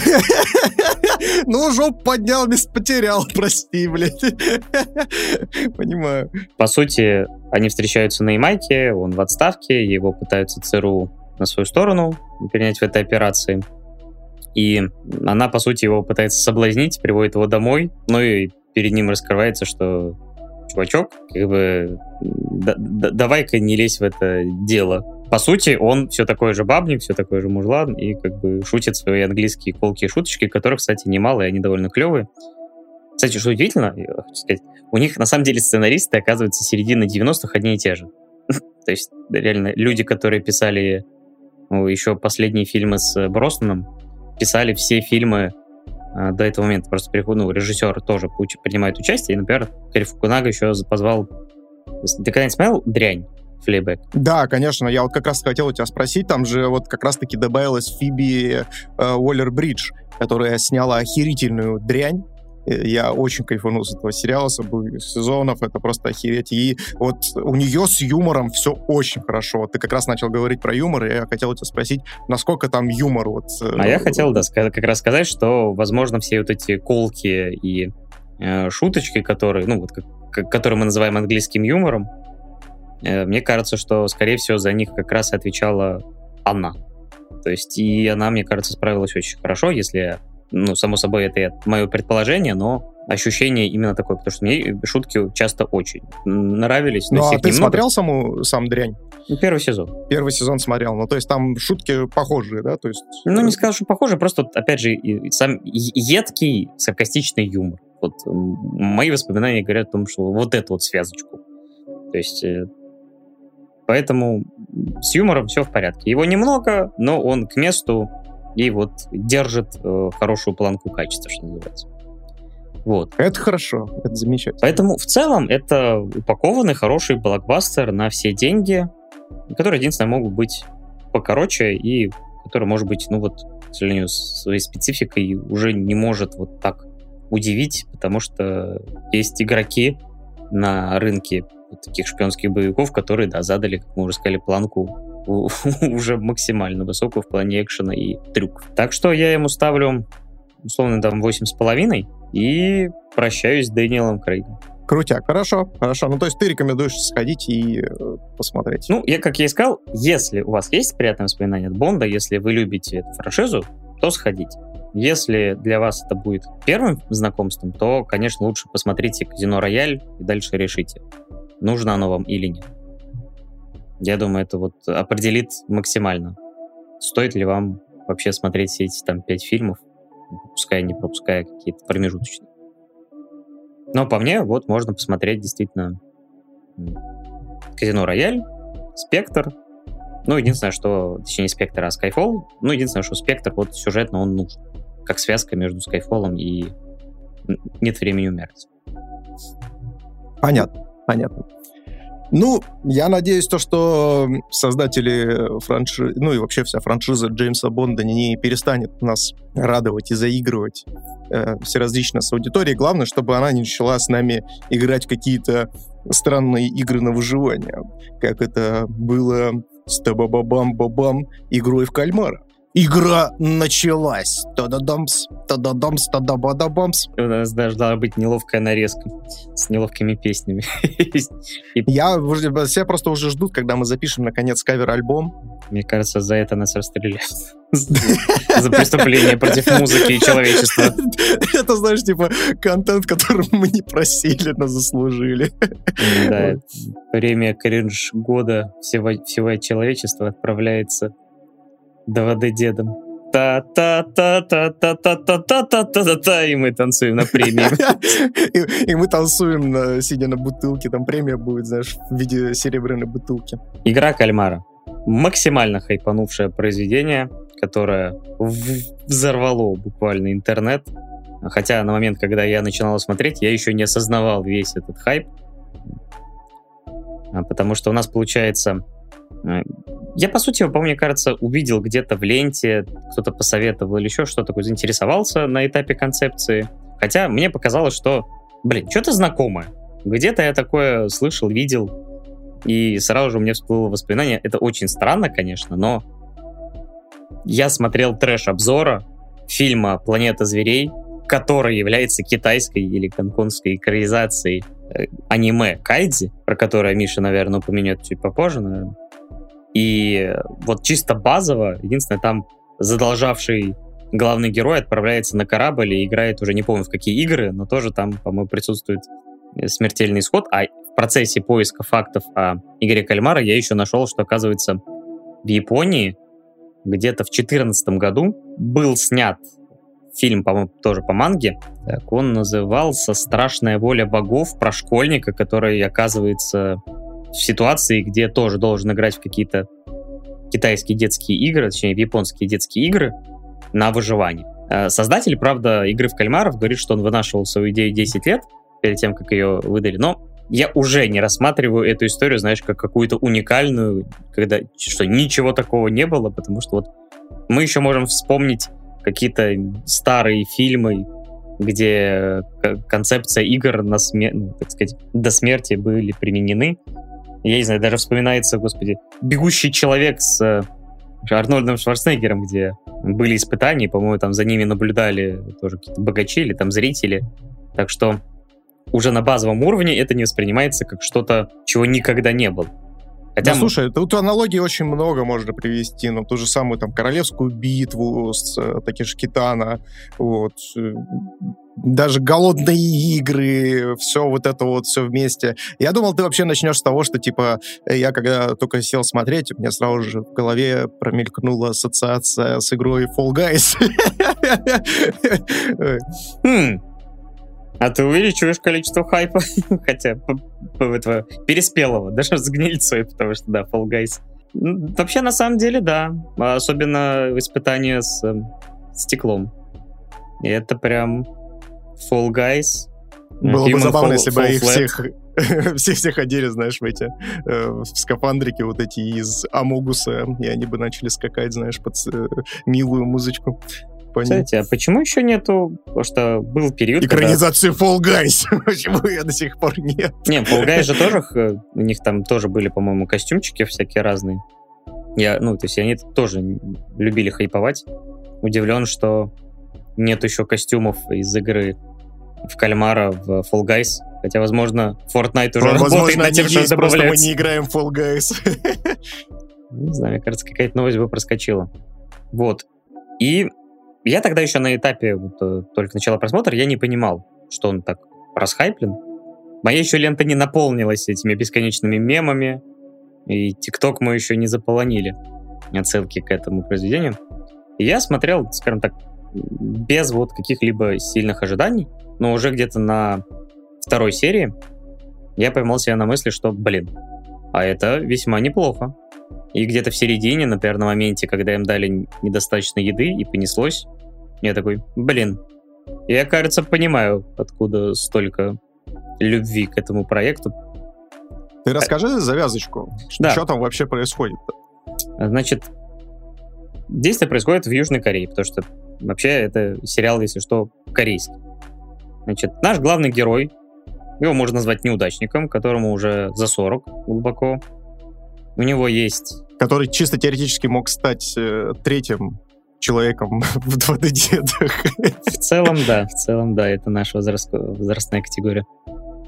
Speaker 2: Ну, жоп поднял, без потерял, прости, блядь. Понимаю.
Speaker 1: По сути, они встречаются на Ямайке, он в отставке, его пытаются ЦРУ на свою сторону, принять в этой операции. И она, по сути, его пытается соблазнить, приводит его домой, ну и перед ним раскрывается, что чувачок, как бы, да, да, давай-ка не лезь в это дело. По сути, он все такой же бабник, все такой же мужлан, и как бы шутит свои английские колкие шуточки, которых, кстати, немало, и они довольно клевые. Кстати, что удивительно, я хочу сказать, у них на самом деле сценаристы, оказывается, середины 90-х одни и те же. То есть, реально, люди, которые писали еще последние фильмы с Броснаном, писали все фильмы а, до этого момента просто переход, ну, режиссер тоже принимает участие, и, например, Кэри Фукунага еще позвал... Ты когда-нибудь смотрел «Дрянь»? Флейбэк.
Speaker 2: Да, конечно, я вот как раз хотел у тебя спросить, там же вот как раз-таки добавилась Фиби э, Уоллер-Бридж, которая сняла охерительную дрянь, Э, я очень кайфанул с этого сериала, с обоих сезонов, это просто охереть. И вот у нее с юмором все очень хорошо. Ты как раз начал говорить про юмор, и я хотел тебя спросить, насколько там юмор вот...
Speaker 1: Э, а я хотел, да, как раз сказать, что, возможно, все вот эти колки и э, шуточки, которые, ну, вот, как, которые мы называем английским юмором, э, мне кажется, что, скорее всего, за них как раз отвечала она. То есть, и она, мне кажется, справилась очень хорошо, если ну, само собой, это мое предположение, но ощущение именно такое, потому что мне шутки часто очень нравились.
Speaker 2: Ну, а ты немного. смотрел саму, сам «Дрянь»?
Speaker 1: Ну, первый сезон.
Speaker 2: Первый сезон смотрел, ну, то есть там шутки похожие, да? То есть...
Speaker 1: Ну, не скажу, что похожие, просто, опять же, сам едкий, саркастичный юмор. Вот мои воспоминания говорят о том, что вот эту вот связочку. То есть э, Поэтому с юмором все в порядке. Его немного, но он к месту и вот держит э, хорошую планку качества, что называется.
Speaker 2: Вот. Это хорошо, это замечательно.
Speaker 1: Поэтому в целом это упакованный хороший блокбастер на все деньги, которые, единственное, могут быть покороче и который, может быть, ну вот, к сожалению, своей спецификой уже не может вот так удивить, потому что есть игроки на рынке таких шпионских боевиков, которые, да, задали, как мы уже сказали, планку уже максимально высокую в плане экшена и трюков. Так что я ему ставлю, условно, там, 8,5 и прощаюсь с Дэниелом Крейгом.
Speaker 2: Крутяк, хорошо, хорошо. Ну, то есть ты рекомендуешь сходить и э, посмотреть?
Speaker 1: Ну, я, как я и сказал, если у вас есть приятное воспоминание от Бонда, если вы любите эту франшизу, то сходите. Если для вас это будет первым знакомством, то, конечно, лучше посмотрите «Казино Рояль» и дальше решите, нужно оно вам или нет. Я думаю, это вот определит максимально, стоит ли вам вообще смотреть все эти там пять фильмов, пропуская, не пропуская какие-то промежуточные. Но по мне, вот можно посмотреть действительно Казино Рояль, Спектр, ну, единственное, что, точнее, не Спектр, а Skyfall, ну, единственное, что Спектр, вот сюжетно он нужен, как связка между Skyfall и нет времени умирать.
Speaker 2: Понятно, понятно. Ну, я надеюсь, то, что создатели франшизы, ну и вообще вся франшиза Джеймса Бонда не перестанет нас радовать и заигрывать э, всеразлично с аудиторией. Главное, чтобы она не начала с нами играть какие-то странные игры на выживание, как это было с Табабабам-бабам игрой в кальмара. Игра началась. Та-да-дамс, та-да-дамс, та-да-ба-да-бамс.
Speaker 1: У нас должна быть неловкая нарезка с неловкими песнями.
Speaker 2: Я все просто уже ждут, когда мы запишем, наконец, кавер-альбом.
Speaker 1: Мне кажется, за это нас расстреляют. За преступление против музыки и человечества.
Speaker 2: Это, знаешь, типа контент, который мы не просили, но заслужили.
Speaker 1: Да, премия кринж года всего человечества отправляется до воды дедом. Та-та-та-та-та-та-та-та-та-та-та, и мы танцуем на премии.
Speaker 2: И мы танцуем, сидя на бутылке, там премия будет, знаешь, в виде серебряной бутылки.
Speaker 1: Игра кальмара. Максимально хайпанувшее произведение, которое взорвало буквально интернет. Хотя на момент, когда я начинал смотреть, я еще не осознавал весь этот хайп. А, потому что у нас получается Э, я, по сути, по мне кажется, увидел где-то в ленте, кто-то посоветовал или еще что-то, такое, заинтересовался на этапе концепции. Хотя мне показалось, что, блин, что-то знакомое. Где-то я такое слышал, видел, и сразу же у меня всплыло воспоминание. Это очень странно, конечно, но я смотрел трэш обзора фильма «Планета зверей», который является китайской или гонконгской экранизацией э, аниме Кайдзи, про которое Миша, наверное, упомянет чуть попозже, наверное. И вот чисто базово, единственное, там задолжавший главный герой отправляется на корабль и играет уже не помню в какие игры, но тоже там, по-моему, присутствует смертельный исход. А в процессе поиска фактов о игре Кальмара я еще нашел, что, оказывается, в Японии где-то в 2014 году был снят фильм, по-моему, тоже по манге. Так, он назывался «Страшная воля богов» про школьника, который оказывается в ситуации, где тоже должен играть в какие-то китайские детские игры, точнее, в японские детские игры на выживание. Э, создатель, правда, игры в кальмаров говорит, что он вынашивал свою идею 10 лет перед тем, как ее выдали, но я уже не рассматриваю эту историю, знаешь, как какую-то уникальную, когда что ничего такого не было, потому что вот мы еще можем вспомнить какие-то старые фильмы, где э, концепция игр на смер... ну, так сказать, до смерти были применены. Я не знаю, даже вспоминается, господи, «Бегущий человек» с э, Арнольдом Шварценеггером, где были испытания, по-моему, там за ними наблюдали тоже какие-то богачи или там зрители. Так что уже на базовом уровне это не воспринимается как что-то, чего никогда не было.
Speaker 2: Хотя да, слушай, тут аналогий очень много можно привести, ну, ту же самую там королевскую битву с э, Такеши Китана, вот, э, даже голодные игры, все вот это вот все вместе. Я думал, ты вообще начнешь с того, что, типа, я когда только сел смотреть, у меня сразу же в голове промелькнула ассоциация с игрой Fall Guys.
Speaker 1: Хм. А ты увеличиваешь количество хайпа, хотя этого переспелого, даже с гнильцой, потому что, да, Fall Guys. Вообще, на самом деле, да. Особенно испытание с э, стеклом. И это прям Fall Guys.
Speaker 2: Было Human бы забавно, Fall, если бы их всех все все ходили, знаешь, в эти э, в скафандрики вот эти из Амогуса, и они бы начали скакать, знаешь, под э, милую музычку
Speaker 1: понять. Кстати, а почему еще нету, потому что был период,
Speaker 2: Экранизации когда... Fall Guys. почему я до сих пор нет?
Speaker 1: Не, Fall Guys же тоже, у них там тоже были, по-моему, костюмчики всякие разные. Я, ну, то есть они тоже любили хайповать. Удивлен, что нет еще костюмов из игры в Кальмара в Fall Guys. Хотя, возможно, Fortnite уже возможно, работает над тем, что добавляется.
Speaker 2: мы не играем в Fall Guys.
Speaker 1: Не знаю, мне кажется, какая-то новость бы проскочила. Вот. И я тогда еще на этапе вот, э, только начала просмотра, я не понимал, что он так расхайплен. Моя еще лента не наполнилась этими бесконечными мемами, и ТикТок мы еще не заполонили отсылки к этому произведению. И я смотрел, скажем так, без вот каких-либо сильных ожиданий, но уже где-то на второй серии я поймал себя на мысли, что, блин, а это весьма неплохо. И где-то в середине, например, на моменте, когда им дали недостаточно еды и понеслось, я такой, блин, я, кажется, понимаю, откуда столько любви к этому проекту.
Speaker 2: Ты расскажи завязочку. Да. Что там вообще происходит?
Speaker 1: -то? Значит, действие происходит в Южной Корее, потому что вообще это сериал, если что, корейский. Значит, наш главный герой, его можно назвать неудачником, которому уже за 40 глубоко. У него есть...
Speaker 2: Который чисто теоретически мог стать э, третьим человеком в 2D-дедах.
Speaker 1: В целом, да, в целом, да, это наша возраст, возрастная категория.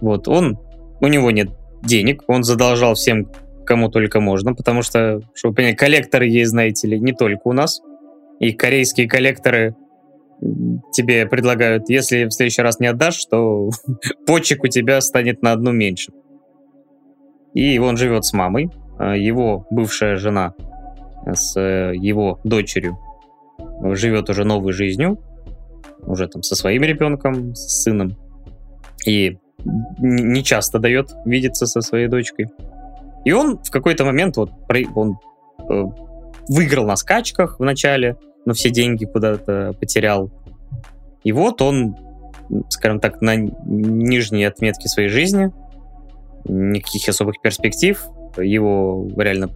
Speaker 1: Вот, он, у него нет денег, он задолжал всем, кому только можно, потому что, чтобы понять, коллекторы есть, знаете ли, не только у нас. И корейские коллекторы тебе предлагают, если в следующий раз не отдашь, то почек у тебя станет на одну меньше. И он живет с мамой. А его бывшая жена с э, его дочерью живет уже новой жизнью, уже там со своим ребенком, с сыном, и не часто дает видеться со своей дочкой. И он в какой-то момент вот он э, выиграл на скачках в начале, но все деньги куда-то потерял. И вот он, скажем так, на нижней отметке своей жизни, никаких особых перспектив, его реально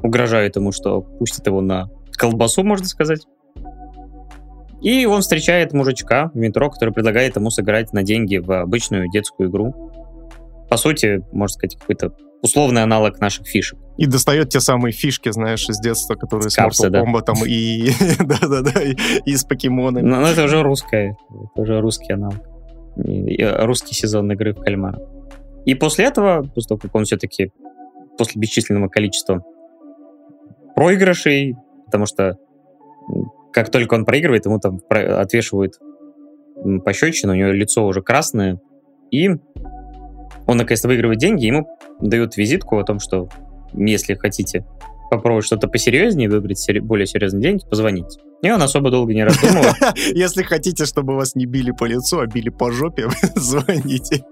Speaker 1: угрожают ему, что пустят его на колбасу, можно сказать. И он встречает мужичка в метро, который предлагает ему сыграть на деньги в обычную детскую игру. По сути, можно сказать, какой-то условный аналог наших фишек.
Speaker 2: И достает те самые фишки, знаешь, из детства, которые с Mortal да. Kombat и... Да-да-да, и с покемонами.
Speaker 1: Но, это уже русское, это уже русский аналог. Русский сезон игры в кальмара. И после этого, после того, как он все-таки после бесчисленного количества проигрышей, потому что как только он проигрывает, ему там отвешивают пощечину, у него лицо уже красное, и он наконец-то выигрывает деньги, ему дают визитку о том, что если хотите попробовать что-то посерьезнее, выиграть более серьезные деньги, позвоните. И он особо долго не раздумывал.
Speaker 2: Если хотите, чтобы вас не били по лицу, а били по жопе, звоните.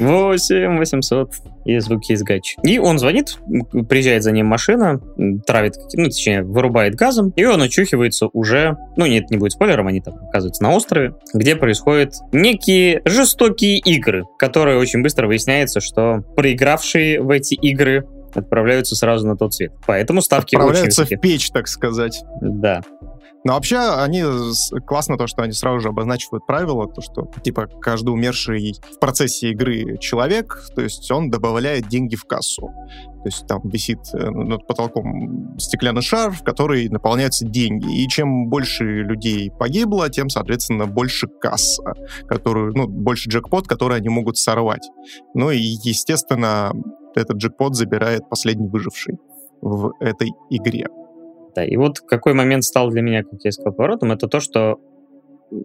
Speaker 1: 8 800 и звуки из гач. И он звонит, приезжает за ним машина, травит, ну, точнее, вырубает газом, и он очухивается уже, ну, нет, не будет спойлером, они там оказываются на острове, где происходят некие жестокие игры, которые очень быстро выясняется, что проигравшие в эти игры отправляются сразу на тот свет. Поэтому ставки
Speaker 2: Отправляются
Speaker 1: очень
Speaker 2: в печь, так сказать.
Speaker 1: Да.
Speaker 2: Но вообще, они классно то, что они сразу же обозначивают правила, то, что, типа, каждый умерший в процессе игры человек, то есть он добавляет деньги в кассу. То есть там висит э, над потолком стеклянный шар, в который наполняются деньги. И чем больше людей погибло, тем, соответственно, больше касса, которую, ну, больше джекпот, который они могут сорвать. Ну и, естественно, этот джекпот забирает последний выживший в этой игре.
Speaker 1: Да, и вот какой момент стал для меня, как я сказал, поворотом, это то, что,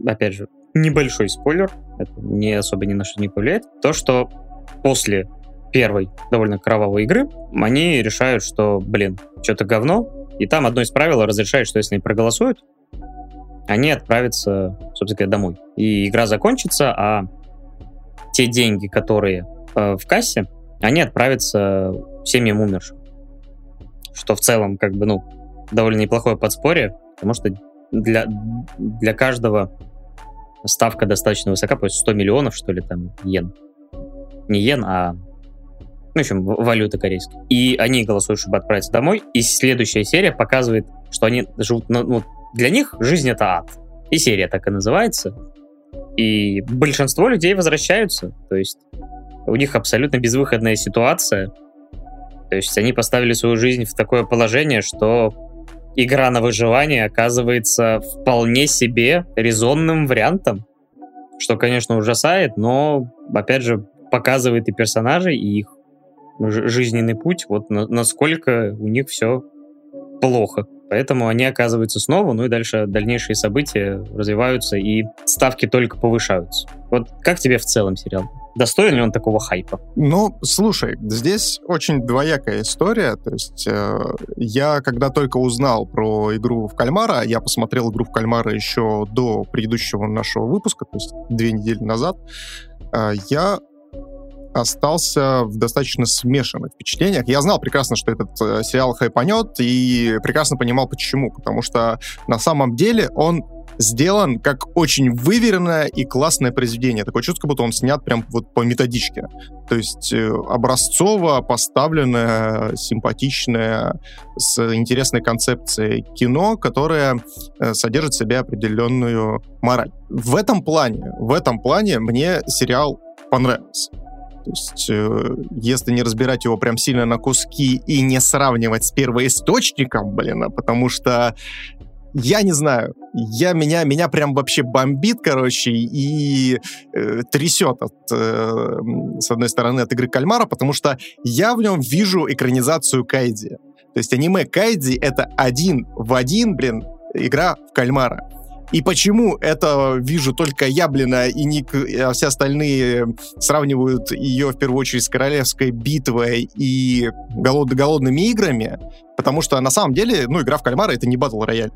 Speaker 1: опять же, небольшой спойлер, это не особо ни на что не повлияет, то, что после первой довольно кровавой игры они решают, что, блин, что-то говно, и там одно из правил разрешает, что если они проголосуют, они отправятся, собственно говоря, домой. И игра закончится, а те деньги, которые э, в кассе, они отправятся семьям умерших. Что в целом, как бы, ну, довольно неплохое подспорье, потому что для, для каждого ставка достаточно высока, то есть 100 миллионов, что ли, там, йен. Не йен, а ну, в общем, валюта корейская. И они голосуют, чтобы отправиться домой. И следующая серия показывает, что они живут... Ну, для них жизнь — это ад. И серия так и называется. И большинство людей возвращаются. То есть у них абсолютно безвыходная ситуация. То есть они поставили свою жизнь в такое положение, что игра на выживание оказывается вполне себе резонным вариантом, что, конечно, ужасает, но, опять же, показывает и персонажей, и их жизненный путь, вот на, насколько у них все плохо. Поэтому они оказываются снова, ну и дальше дальнейшие события развиваются, и ставки только повышаются. Вот как тебе в целом сериал? Достоин ли он такого хайпа?
Speaker 2: Ну, слушай, здесь очень двоякая история. То есть э, я, когда только узнал про игру в кальмара, я посмотрел игру в кальмара еще до предыдущего нашего выпуска, то есть две недели назад, э, я остался в достаточно смешанных впечатлениях. Я знал прекрасно, что этот э, сериал хайпанет, и прекрасно понимал, почему. Потому что на самом деле он сделан как очень выверенное и классное произведение. Такое чувство, будто он снят прям вот по методичке. То есть э, образцово поставленное, симпатичное, с интересной концепцией кино, которое э, содержит в себе определенную мораль. В этом плане, в этом плане мне сериал понравился. То есть, э, если не разбирать его прям сильно на куски и не сравнивать с первоисточником, блин, а потому что я не знаю, я меня меня прям вообще бомбит, короче, и э, трясет от э, с одной стороны от игры кальмара, потому что я в нем вижу экранизацию Кайди. То есть аниме Кайди это один в один, блин, игра в кальмара. И почему это вижу только я, блин, а и не, а все остальные сравнивают ее в первую очередь с королевской битвой и голод, голодными играми? Потому что на самом деле, ну, игра в кальмара это не батл рояль.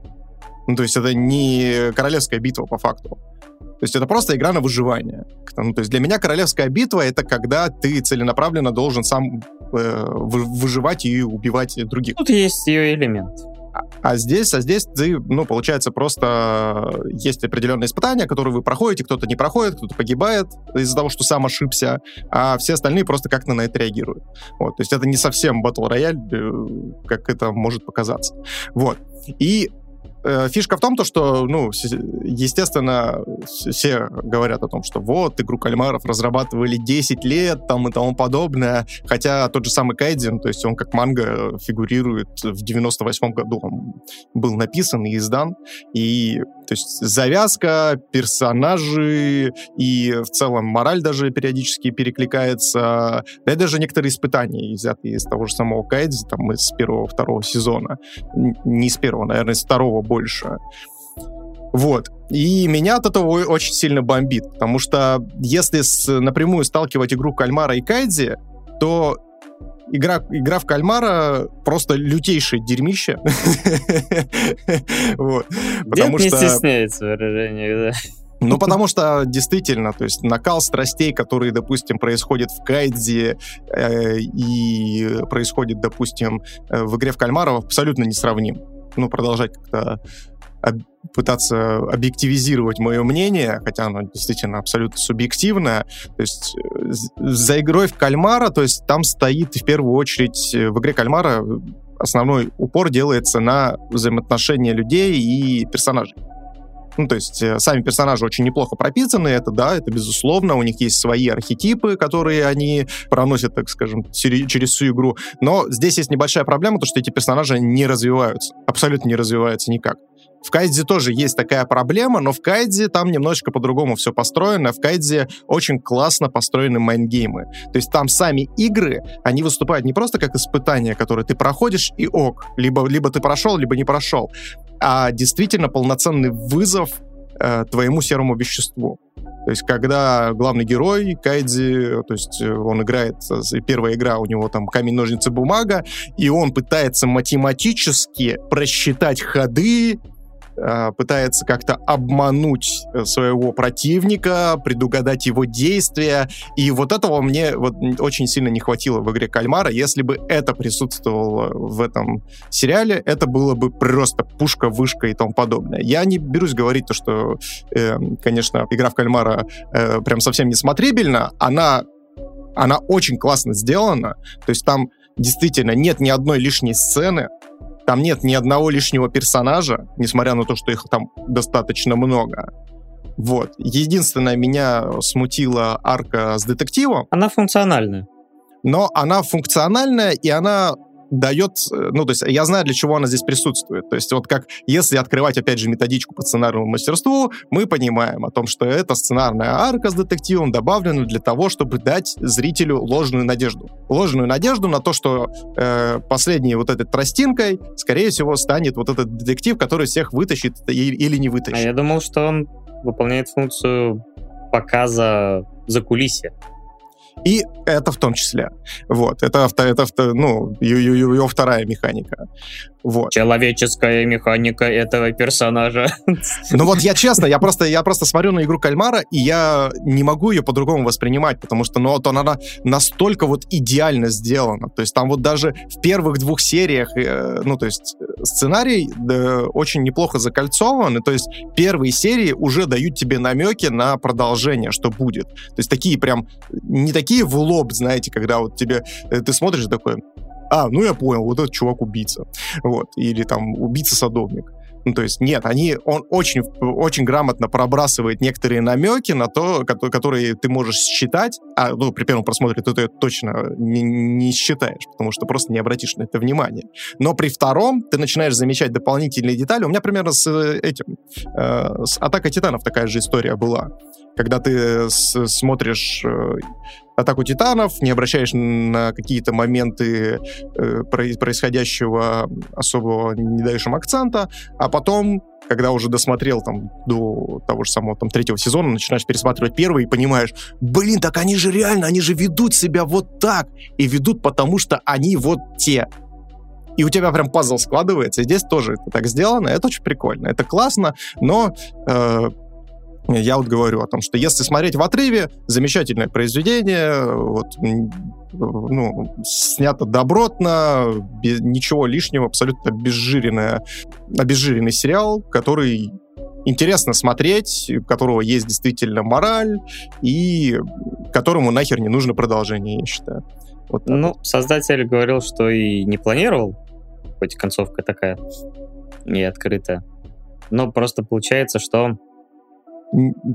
Speaker 2: Ну, то есть это не королевская битва по факту. То есть это просто игра на выживание. Ну, то есть для меня королевская битва это когда ты целенаправленно должен сам э, выживать и убивать других.
Speaker 1: Тут есть ее элемент.
Speaker 2: А здесь, а здесь ты, ну, получается, просто есть определенные испытания, которые вы проходите, кто-то не проходит, кто-то погибает из-за того, что сам ошибся, а все остальные просто как-то на это реагируют. Вот, то есть это не совсем батл рояль, э, как это может показаться. Вот. И фишка в том, то, что, ну, естественно, все говорят о том, что вот, игру кальмаров разрабатывали 10 лет, там и тому подобное, хотя тот же самый Кайдзен, то есть он как манга фигурирует в 98 году, он был написан и издан, и то есть завязка, персонажи и в целом мораль даже периодически перекликается, да и даже некоторые испытания взяты из того же самого Кайдзи, там из первого-второго сезона, не из первого, наверное, из второго больше. Вот. И меня от этого очень сильно бомбит, потому что если с, напрямую сталкивать игру Кальмара и Кайдзи, то игра, игра в кальмара просто лютейшее дерьмище.
Speaker 1: вот. Потому что... не стесняется выражение, да.
Speaker 2: Ну, потому что действительно, то есть накал страстей, который, допустим, происходит в Кайдзе э, и происходит, допустим, э, в игре в кальмаров, абсолютно несравним. Ну, продолжать как-то об, пытаться объективизировать мое мнение, хотя оно действительно абсолютно субъективное. То есть э, за игрой в кальмара, то есть там стоит в первую очередь э, в игре кальмара основной упор делается на взаимоотношения людей и персонажей. Ну, то есть э, сами персонажи очень неплохо прописаны, это да, это безусловно, у них есть свои архетипы, которые они проносят, так скажем, через всю игру. Но здесь есть небольшая проблема, то что эти персонажи не развиваются, абсолютно не развиваются никак. В Кайдзе тоже есть такая проблема, но в Кайдзе там немножечко по-другому все построено. В Кайдзе очень классно построены майнгеймы. То есть там сами игры, они выступают не просто как испытания, которые ты проходишь и ок. Либо, либо ты прошел, либо не прошел. А действительно полноценный вызов э, твоему серому веществу. То есть, когда главный герой Кайдзи, то есть э, он играет, э, первая игра у него там камень, ножницы, бумага, и он пытается математически просчитать ходы, Э, пытается как-то обмануть э, своего противника, предугадать его действия. И вот этого мне вот очень сильно не хватило в игре Кальмара. Если бы это присутствовало в этом сериале, это было бы просто пушка, вышка и тому подобное. Я не берусь говорить то, что, э, конечно, игра в Кальмара э, прям совсем не смотрибельна. Она, она очень классно сделана. То есть там действительно нет ни одной лишней сцены, там нет ни одного лишнего персонажа, несмотря на то, что их там достаточно много. Вот. Единственное, меня смутила арка с детективом.
Speaker 1: Она функциональная.
Speaker 2: Но она функциональная, и она дает, э, ну, то есть я знаю, для чего она здесь присутствует. То есть вот как, если открывать, опять же, методичку по сценарному мастерству, мы понимаем о том, что эта сценарная арка с детективом добавлена для того, чтобы дать зрителю ложную надежду. Ложную надежду на то, что э, последней вот этой тростинкой, скорее всего, станет вот этот детектив, который всех вытащит или не вытащит.
Speaker 1: А я думал, что он выполняет функцию показа за кулисье.
Speaker 2: И это в том числе. Вот. Это, это, это ну, его вторая механика. Вот.
Speaker 1: Человеческая механика этого персонажа.
Speaker 2: Ну вот я честно, я просто, я просто смотрю на игру Кальмара, и я не могу ее по-другому воспринимать, потому что ну, вот она настолько вот идеально сделана. То есть там вот даже в первых двух сериях, э, ну то есть сценарий да, очень неплохо закольцован, и то есть первые серии уже дают тебе намеки на продолжение, что будет. То есть такие прям, не такие в лоб, знаете, когда вот тебе, э, ты смотришь такой, а, ну я понял, вот этот чувак убийца. Вот. Или там убийца-садовник. Ну, то есть, нет, они, он очень, очень грамотно пробрасывает некоторые намеки на то, которые ты можешь считать, а ну, при первом просмотре ты это точно не, не считаешь, потому что просто не обратишь на это внимание. Но при втором ты начинаешь замечать дополнительные детали. У меня примерно с э, этим, э, с «Атакой титанов» такая же история была когда ты с, смотришь э, атаку титанов, не обращаешь на какие-то моменты э, происходящего особого, не даешь им акцента, а потом когда уже досмотрел там до того же самого там третьего сезона, начинаешь пересматривать первый и понимаешь, блин, так они же реально, они же ведут себя вот так, и ведут потому, что они вот те. И у тебя прям пазл складывается, и здесь тоже это так сделано, это очень прикольно, это классно, но э, я вот говорю о том, что если смотреть в отрыве, замечательное произведение, вот, ну, снято добротно, без ничего лишнего, абсолютно обезжиренное, обезжиренный сериал, который интересно смотреть, у которого есть действительно мораль, и которому нахер не нужно продолжение, я считаю.
Speaker 1: Вот ну, вот. создатель говорил, что и не планировал, хоть концовка такая не открытая. Но просто получается, что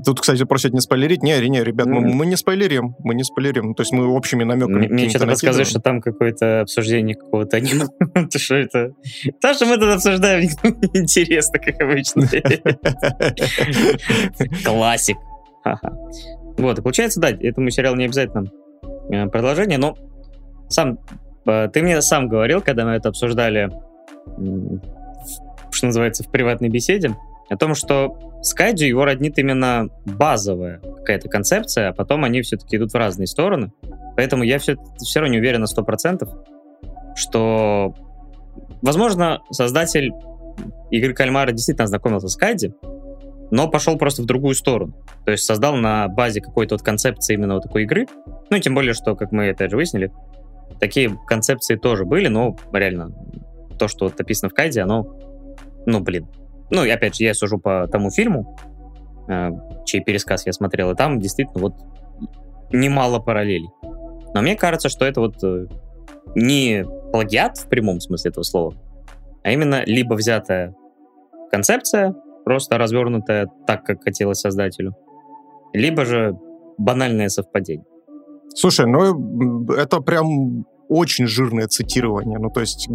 Speaker 2: Тут, кстати, просят не спойлерить. Не, не, ребят, мы, мы не спойлерим. Мы не спойлерим. То есть мы общими намеками.
Speaker 1: Мне что-то подсказывает, что там какое-то обсуждение какого-то аниме. То что это? То, что мы тут обсуждаем, интересно, как обычно. Классик. Вот, и получается, да, этому сериалу не обязательно э, продолжение, но сам, э, ты мне сам говорил, когда мы это обсуждали, что называется, в приватной беседе, о том, что Skydio его роднит именно базовая какая-то концепция, а потом они все-таки идут в разные стороны. Поэтому я все, все равно не уверен на 100%, что, возможно, создатель игры Кальмара действительно ознакомился с Кайди, но пошел просто в другую сторону. То есть создал на базе какой-то вот концепции именно вот такой игры. Ну, и тем более, что, как мы опять же выяснили, такие концепции тоже были, но реально то, что вот описано в Кайде, оно, ну, блин. Ну, опять же, я сужу по тому фильму, э, чей пересказ я смотрел, и там действительно вот немало параллелей. Но мне кажется, что это вот э, не плагиат в прямом смысле этого слова, а именно либо взятая концепция, просто развернутая так, как хотелось создателю, либо же банальное совпадение.
Speaker 2: Слушай, ну это прям очень жирное цитирование. Ну, то есть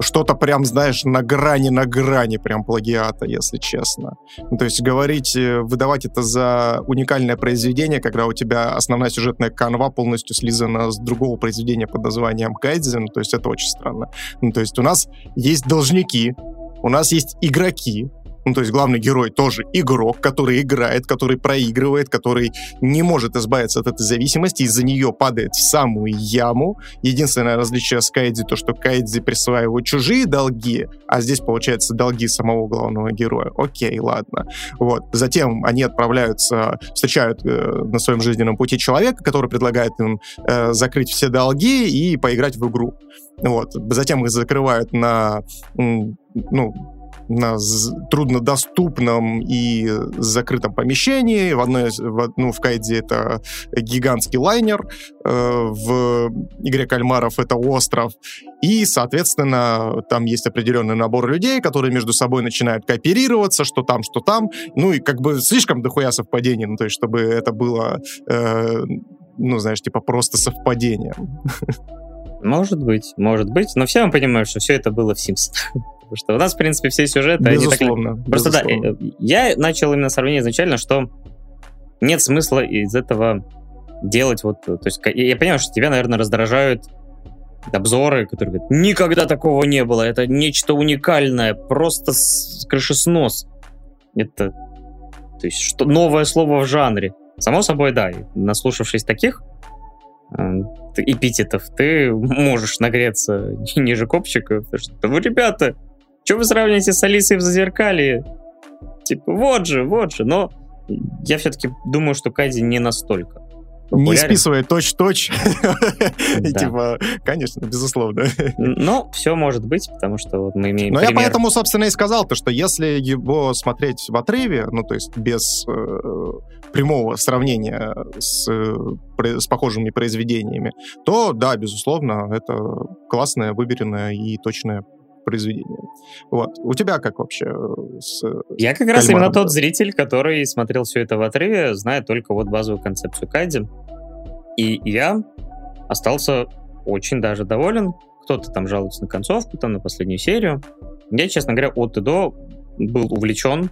Speaker 2: что-то прям, знаешь, на грани, на грани прям плагиата, если честно. Ну, то есть говорить, э, выдавать это за уникальное произведение, когда у тебя основная сюжетная канва полностью слизана с другого произведения под названием Кайдзен, то есть это очень странно. Ну, то есть у нас есть должники, у нас есть игроки, ну, то есть главный герой тоже игрок, который играет, который проигрывает, который не может избавиться от этой зависимости, из-за нее падает в самую яму. Единственное различие с Кайдзи то, что Кайдзи присваивает чужие долги, а здесь, получается, долги самого главного героя. Окей, ладно. Вот. Затем они отправляются, встречают э, на своем жизненном пути человека, который предлагает им э, закрыть все долги и поиграть в игру. Вот. Затем их закрывают на ну, на труднодоступном и закрытом помещении. В одной, в, ну, в Кайде это гигантский лайнер, э, в игре кальмаров это остров. И, соответственно, там есть определенный набор людей, которые между собой начинают кооперироваться, что там, что там. Ну и как бы слишком дохуя совпадений, ну то есть чтобы это было, э, ну знаешь, типа просто совпадением.
Speaker 1: Может быть, может быть. Но все мы понимаем, что все это было в Sims. Потому что у нас, в принципе, все сюжеты...
Speaker 2: Безусловно.
Speaker 1: Они так... Просто безусловно. да, я начал именно сравнение изначально, что нет смысла из этого делать вот... То есть я понимаю, что тебя, наверное, раздражают обзоры, которые говорят, никогда такого не было, это нечто уникальное, просто с крышеснос. Это то есть, что новое слово в жанре. Само собой, да, наслушавшись таких э, эпитетов, ты можешь нагреться ниже копчика, потому что, вы, ребята, что вы сравниваете с Алисой в Зазеркалье? Типа, вот же, вот же. Но я все-таки думаю, что Кайзи не настолько.
Speaker 2: Популярен. Не списывает точь-точь. Типа, конечно, безусловно.
Speaker 1: Но все может быть, потому что вот мы имеем
Speaker 2: Но я поэтому, собственно, и сказал, то, что если его смотреть в отрыве, ну, то есть без э, прямого сравнения с, с похожими произведениями, то, да, безусловно, это классное, выберенное и точное произведение. Вот. У тебя как вообще э, с
Speaker 1: Я как раз именно тот зритель, который смотрел все это в отрыве, зная только вот базовую концепцию Кайди. И я остался очень даже доволен. Кто-то там жалуется на концовку, там на последнюю серию. Я, честно говоря, от и до был увлечен,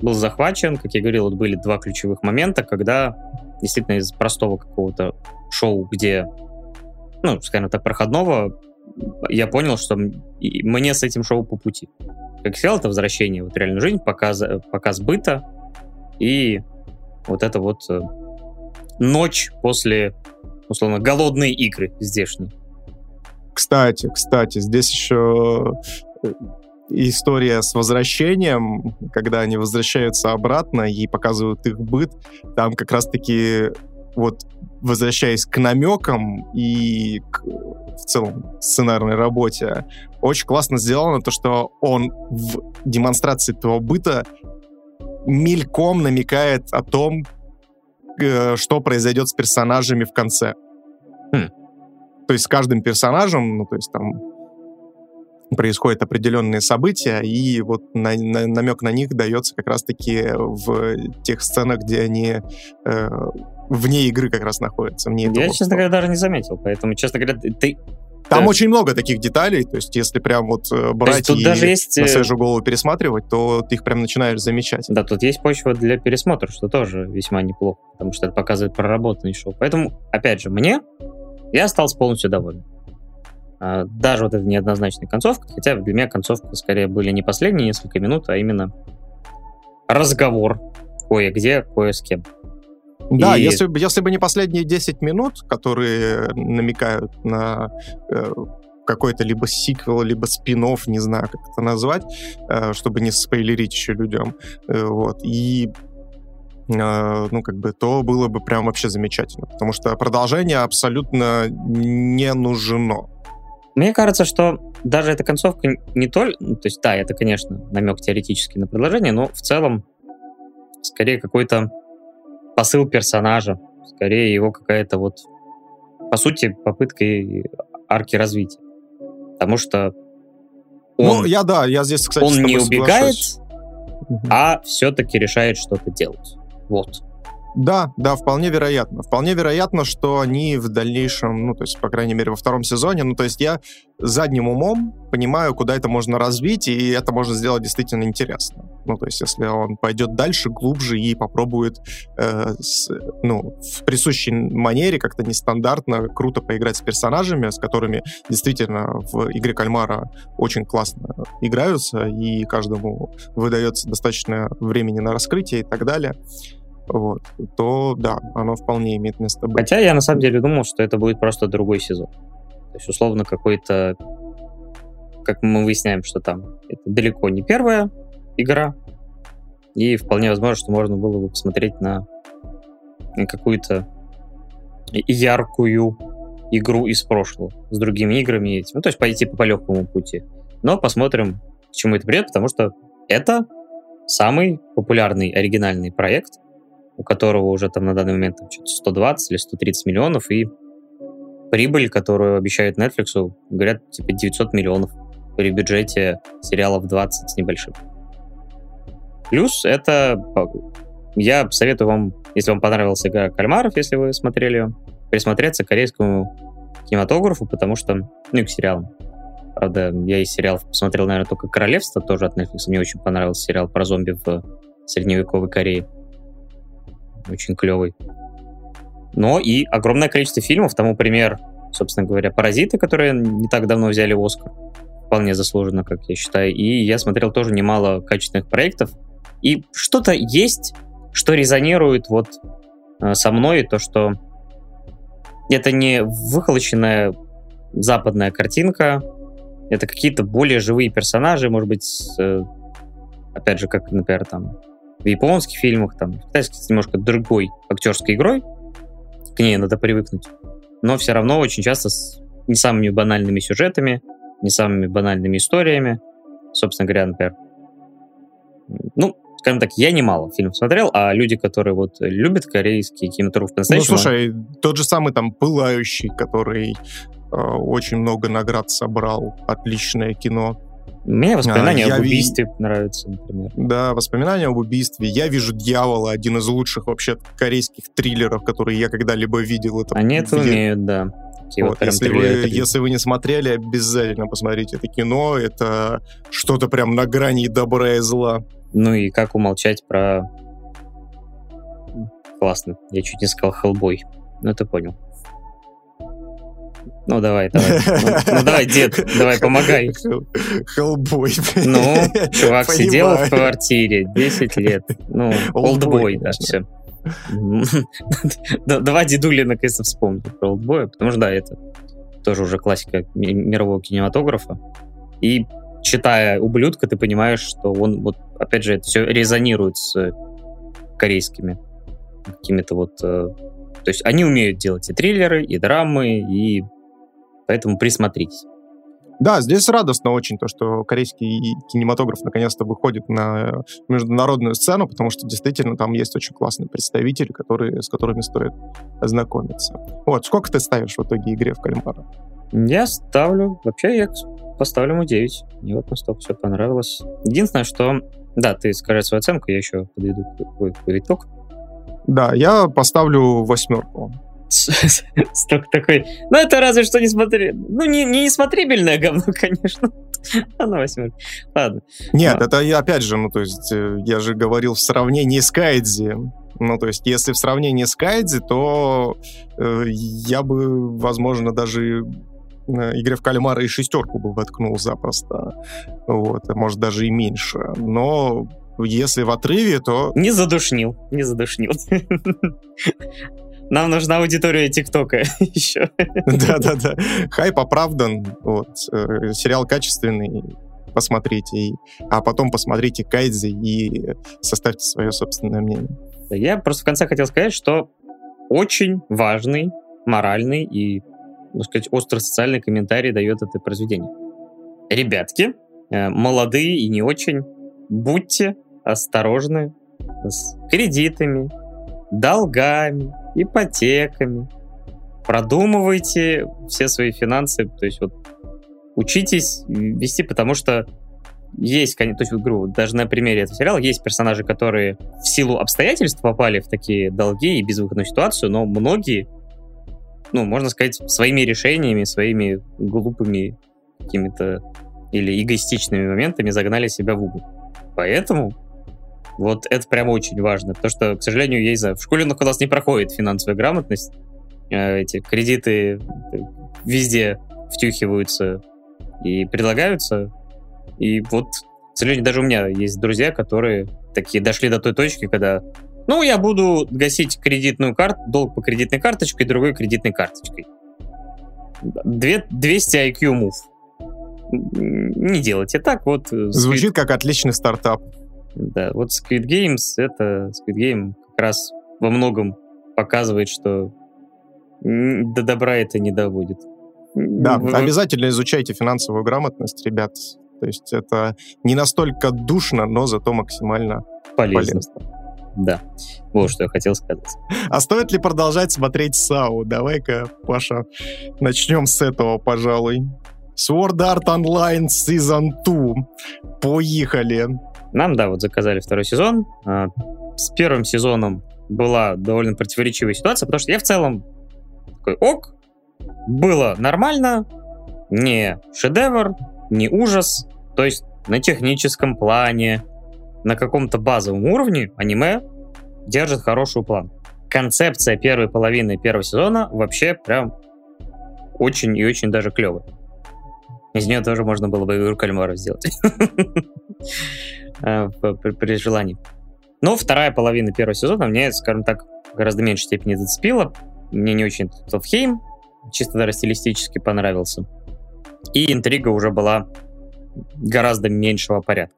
Speaker 1: был захвачен. Как я говорил, вот были два ключевых момента, когда действительно из простого какого-то шоу, где, ну, скажем так, проходного, я понял, что мне с этим шоу по пути. Как сериал, это возвращение в реальную жизнь, показ, показ быта и вот это вот э, ночь после, условно, голодные игры здешние.
Speaker 2: Кстати, кстати, здесь еще э, история с возвращением, когда они возвращаются обратно и показывают их быт, там как раз-таки вот возвращаясь к намекам и к, в целом сценарной работе, очень классно сделано то, что он в демонстрации этого быта мельком намекает о том, э, что произойдет с персонажами в конце. Хм. То есть с каждым персонажем, ну, то есть там происходят определенные события, и вот на, на, намек на них дается как раз-таки в тех сценах, где они э, вне игры как раз находятся. Вне
Speaker 1: Я, честно говоря, даже не заметил, поэтому, честно говоря, ты...
Speaker 2: Там да. очень много таких деталей, то есть если прям вот э, брать тут и даже есть... на э, свежую голову пересматривать, то ты их прям начинаешь замечать.
Speaker 1: Да, тут есть почва для пересмотра, что тоже весьма неплохо, потому что это показывает проработанный шоу. Поэтому, опять же, мне я остался полностью доволен. А, даже вот эта неоднозначная концовка, хотя для меня концовка скорее были не последние несколько минут, а именно разговор кое-где, кое с кем.
Speaker 2: Да, и... если, если бы не последние 10 минут, которые намекают на э, какой-то либо сиквел, либо спин не знаю, как это назвать, э, чтобы не спойлерить еще людям. Э, вот. И э, ну, как бы, то было бы прям вообще замечательно, потому что продолжение абсолютно не нужно.
Speaker 1: Мне кажется, что даже эта концовка не только... Ну, то есть, да, это, конечно, намек теоретически на продолжение, но в целом скорее какой-то посыл персонажа, скорее его какая-то вот, по сути, попытка арки развития. Потому что
Speaker 2: ну, он, ну, я да, я здесь, кстати,
Speaker 1: он не убегает, а все-таки решает что-то делать. Вот.
Speaker 2: Да, да, вполне вероятно. Вполне вероятно, что они в дальнейшем, ну, то есть, по крайней мере, во втором сезоне, ну, то есть я задним умом понимаю, куда это можно развить, и это можно сделать действительно интересно. Ну, то есть, если он пойдет дальше, глубже и попробует, э, с, ну, в присущей манере, как-то нестандартно, круто поиграть с персонажами, с которыми действительно в игре Кальмара очень классно играются, и каждому выдается достаточно времени на раскрытие и так далее вот, то да, оно вполне имеет место быть.
Speaker 1: Хотя я на самом деле думал, что это будет просто другой сезон. То есть, условно, какой-то, как мы выясняем, что там это далеко не первая игра, и вполне возможно, что можно было бы посмотреть на какую-то яркую игру из прошлого с другими играми. Ну, то есть пойти по, легкому пути. Но посмотрим, к чему это придет, потому что это самый популярный оригинальный проект у которого уже там на данный момент там, 120 или 130 миллионов, и прибыль, которую обещают Netflix, говорят, типа 900 миллионов при бюджете сериалов 20 с небольшим. Плюс это... Я советую вам, если вам понравилась игра Кальмаров, если вы смотрели присмотреться к корейскому кинематографу, потому что... Ну и к сериалам. Правда, я из сериалов посмотрел, наверное, только «Королевство», тоже от Netflix. Мне очень понравился сериал про зомби в средневековой Корее очень клевый. Но и огромное количество фильмов, тому пример, собственно говоря, «Паразиты», которые не так давно взяли Оскар. Вполне заслуженно, как я считаю. И я смотрел тоже немало качественных проектов. И что-то есть, что резонирует вот э, со мной, то, что это не выхолощенная западная картинка, это какие-то более живые персонажи, может быть, э, опять же, как, например, там в японских фильмах, там, в китайских немножко другой актерской игрой, к ней надо привыкнуть, но все равно очень часто с не самыми банальными сюжетами, не самыми банальными историями. Собственно говоря, например, ну, скажем так, я немало фильмов смотрел, а люди, которые вот любят корейский кинематограф по-настоящему...
Speaker 2: Ну, слушай, тот же самый там «Пылающий», который э, очень много наград собрал, отличное кино.
Speaker 1: Мне воспоминания а, об убийстве ви... нравятся, например.
Speaker 2: Да, воспоминания об убийстве. Я вижу «Дьявола», один из лучших вообще корейских триллеров, которые я когда-либо видел.
Speaker 1: Это Они это умеют, да.
Speaker 2: вот, если, вы, если вы не смотрели, обязательно посмотрите это кино. Это что-то прям на грани добра и зла.
Speaker 1: Ну и как умолчать про... Классно. Я чуть не сказал «Хеллбой». Ну, ты понял. Ну, давай, давай. Ну, ну давай, дед, давай, помогай.
Speaker 2: Хеллбой.
Speaker 1: Ну, чувак сидел в квартире 10 лет. Ну, олдбой, да, все. Давай дедули наконец-то вспомнить про олдбоя, потому что, да, это тоже уже классика мирового кинематографа. И читая «Ублюдка», ты понимаешь, что он, вот, опять же, это все резонирует с корейскими какими-то вот... Э, то есть они умеют делать и триллеры, и драмы, и Поэтому присмотритесь.
Speaker 2: Да, здесь радостно очень то, что корейский кинематограф наконец-то выходит на международную сцену, потому что действительно там есть очень классные представители, которые, с которыми стоит ознакомиться. Вот, сколько ты ставишь в итоге игре в кальмара?
Speaker 1: Я ставлю, вообще я поставлю ему 9. Мне вот настолько все понравилось. Единственное, что, да, ты скажи свою оценку, я еще подведу какой итог.
Speaker 2: Да, я поставлю восьмерку.
Speaker 1: Столько такой, ну это разве что не смотри, ну не, не несмотрибельное говно, конечно. Она восьмерка. Ладно.
Speaker 2: Нет, а. это я опять же, ну то есть э, я же говорил в сравнении с Кайдзи. Ну, то есть, если в сравнении с Кайдзи, то э, я бы, возможно, даже игре в кальмара и шестерку бы воткнул запросто. Вот, может, даже и меньше. Но если в отрыве, то...
Speaker 1: Не задушнил, не задушнил. Нам нужна аудитория ТикТока еще.
Speaker 2: Да-да-да. Хайп оправдан. Вот. Э, сериал качественный. Посмотрите. А потом посмотрите Кайдзи и составьте свое собственное мнение.
Speaker 1: Я просто в конце хотел сказать, что очень важный, моральный и, можно сказать, острый-социальный комментарий дает это произведение. Ребятки, э, молодые и не очень, будьте осторожны с кредитами, долгами, ипотеками. Продумывайте все свои финансы, то есть вот учитесь вести, потому что есть, то есть, говорю, даже на примере этого сериала есть персонажи, которые в силу обстоятельств попали в такие долги и безвыходную ситуацию, но многие, ну, можно сказать, своими решениями, своими глупыми какими-то или эгоистичными моментами загнали себя в угол. Поэтому вот это прямо очень важно, потому что, к сожалению, я не знаю, в школе у нас не проходит финансовая грамотность, э, эти кредиты везде втюхиваются и предлагаются, и вот, к сожалению, даже у меня есть друзья, которые такие дошли до той точки, когда ну, я буду гасить кредитную карту, долг по кредитной карточке и другой кредитной карточкой. 200 IQ move. Не делайте так, вот.
Speaker 2: Э, Звучит как отличный стартап.
Speaker 1: Да, вот Squid Games, это Squid Game как раз во многом показывает, что до добра это не доводит.
Speaker 2: Да, Вы... обязательно изучайте финансовую грамотность, ребят. То есть это не настолько душно, но зато максимально полезно. полезно.
Speaker 1: Да, вот что я хотел сказать.
Speaker 2: А стоит ли продолжать смотреть САУ? Давай-ка, Паша, начнем с этого, пожалуй. Sword Art Online Season 2. Поехали.
Speaker 1: Нам, да, вот заказали второй сезон. А, с первым сезоном была довольно противоречивая ситуация, потому что я в целом такой, ок, было нормально, не шедевр, не ужас, то есть на техническом плане, на каком-то базовом уровне аниме держит хорошую план. Концепция первой половины первого сезона вообще прям очень и очень даже клевая. Из нее тоже можно было бы игру кальмара сделать. Э, при желании. Но вторая половина первого сезона мне, скажем так, гораздо меньшей степени зацепила. Мне не очень Тофхейм чисто даже стилистически понравился. И интрига уже была гораздо меньшего порядка.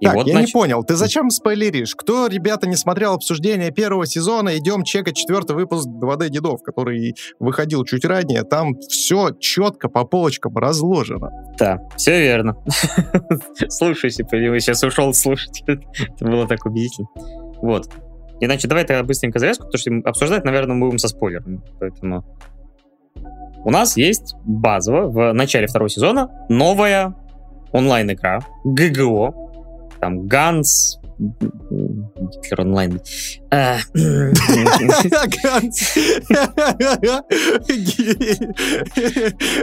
Speaker 2: И так, вот, я нач... не понял, ты зачем спойлеришь? Кто, ребята, не смотрел обсуждение первого сезона, идем чекать четвертый выпуск 2D Дедов, который выходил чуть ранее. Там все четко по полочкам разложено.
Speaker 1: Да, все верно. Слушайся, я сейчас ушел слушать. Это было так убедительно. Вот. Иначе давай тогда быстренько завязку, потому что обсуждать, наверное, мы будем со спойлерами. Поэтому у нас есть базово в начале второго сезона новая онлайн-игра ГГО, там Ганс, Гитлер онлайн. А,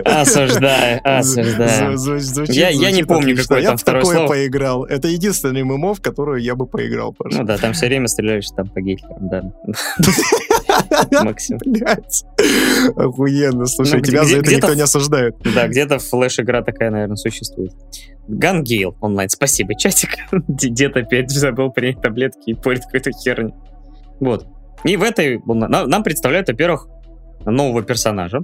Speaker 1: осуждаю, осуждаю. Я не помню, какой там второй слово.
Speaker 2: поиграл. Это единственный ММО, в которую я бы поиграл,
Speaker 1: Ну да, там все время стреляешь там по Гитлерам, да.
Speaker 2: Максим. Блять. Охуенно. Слушай, ну, тебя за это никто не осуждает.
Speaker 1: Да, где-то флеш-игра такая, наверное, существует. Гангейл онлайн. Спасибо, чатик. Дед опять забыл принять таблетки и порит какую-то херню. Вот. И в этой... Нам представляют, во-первых, нового персонажа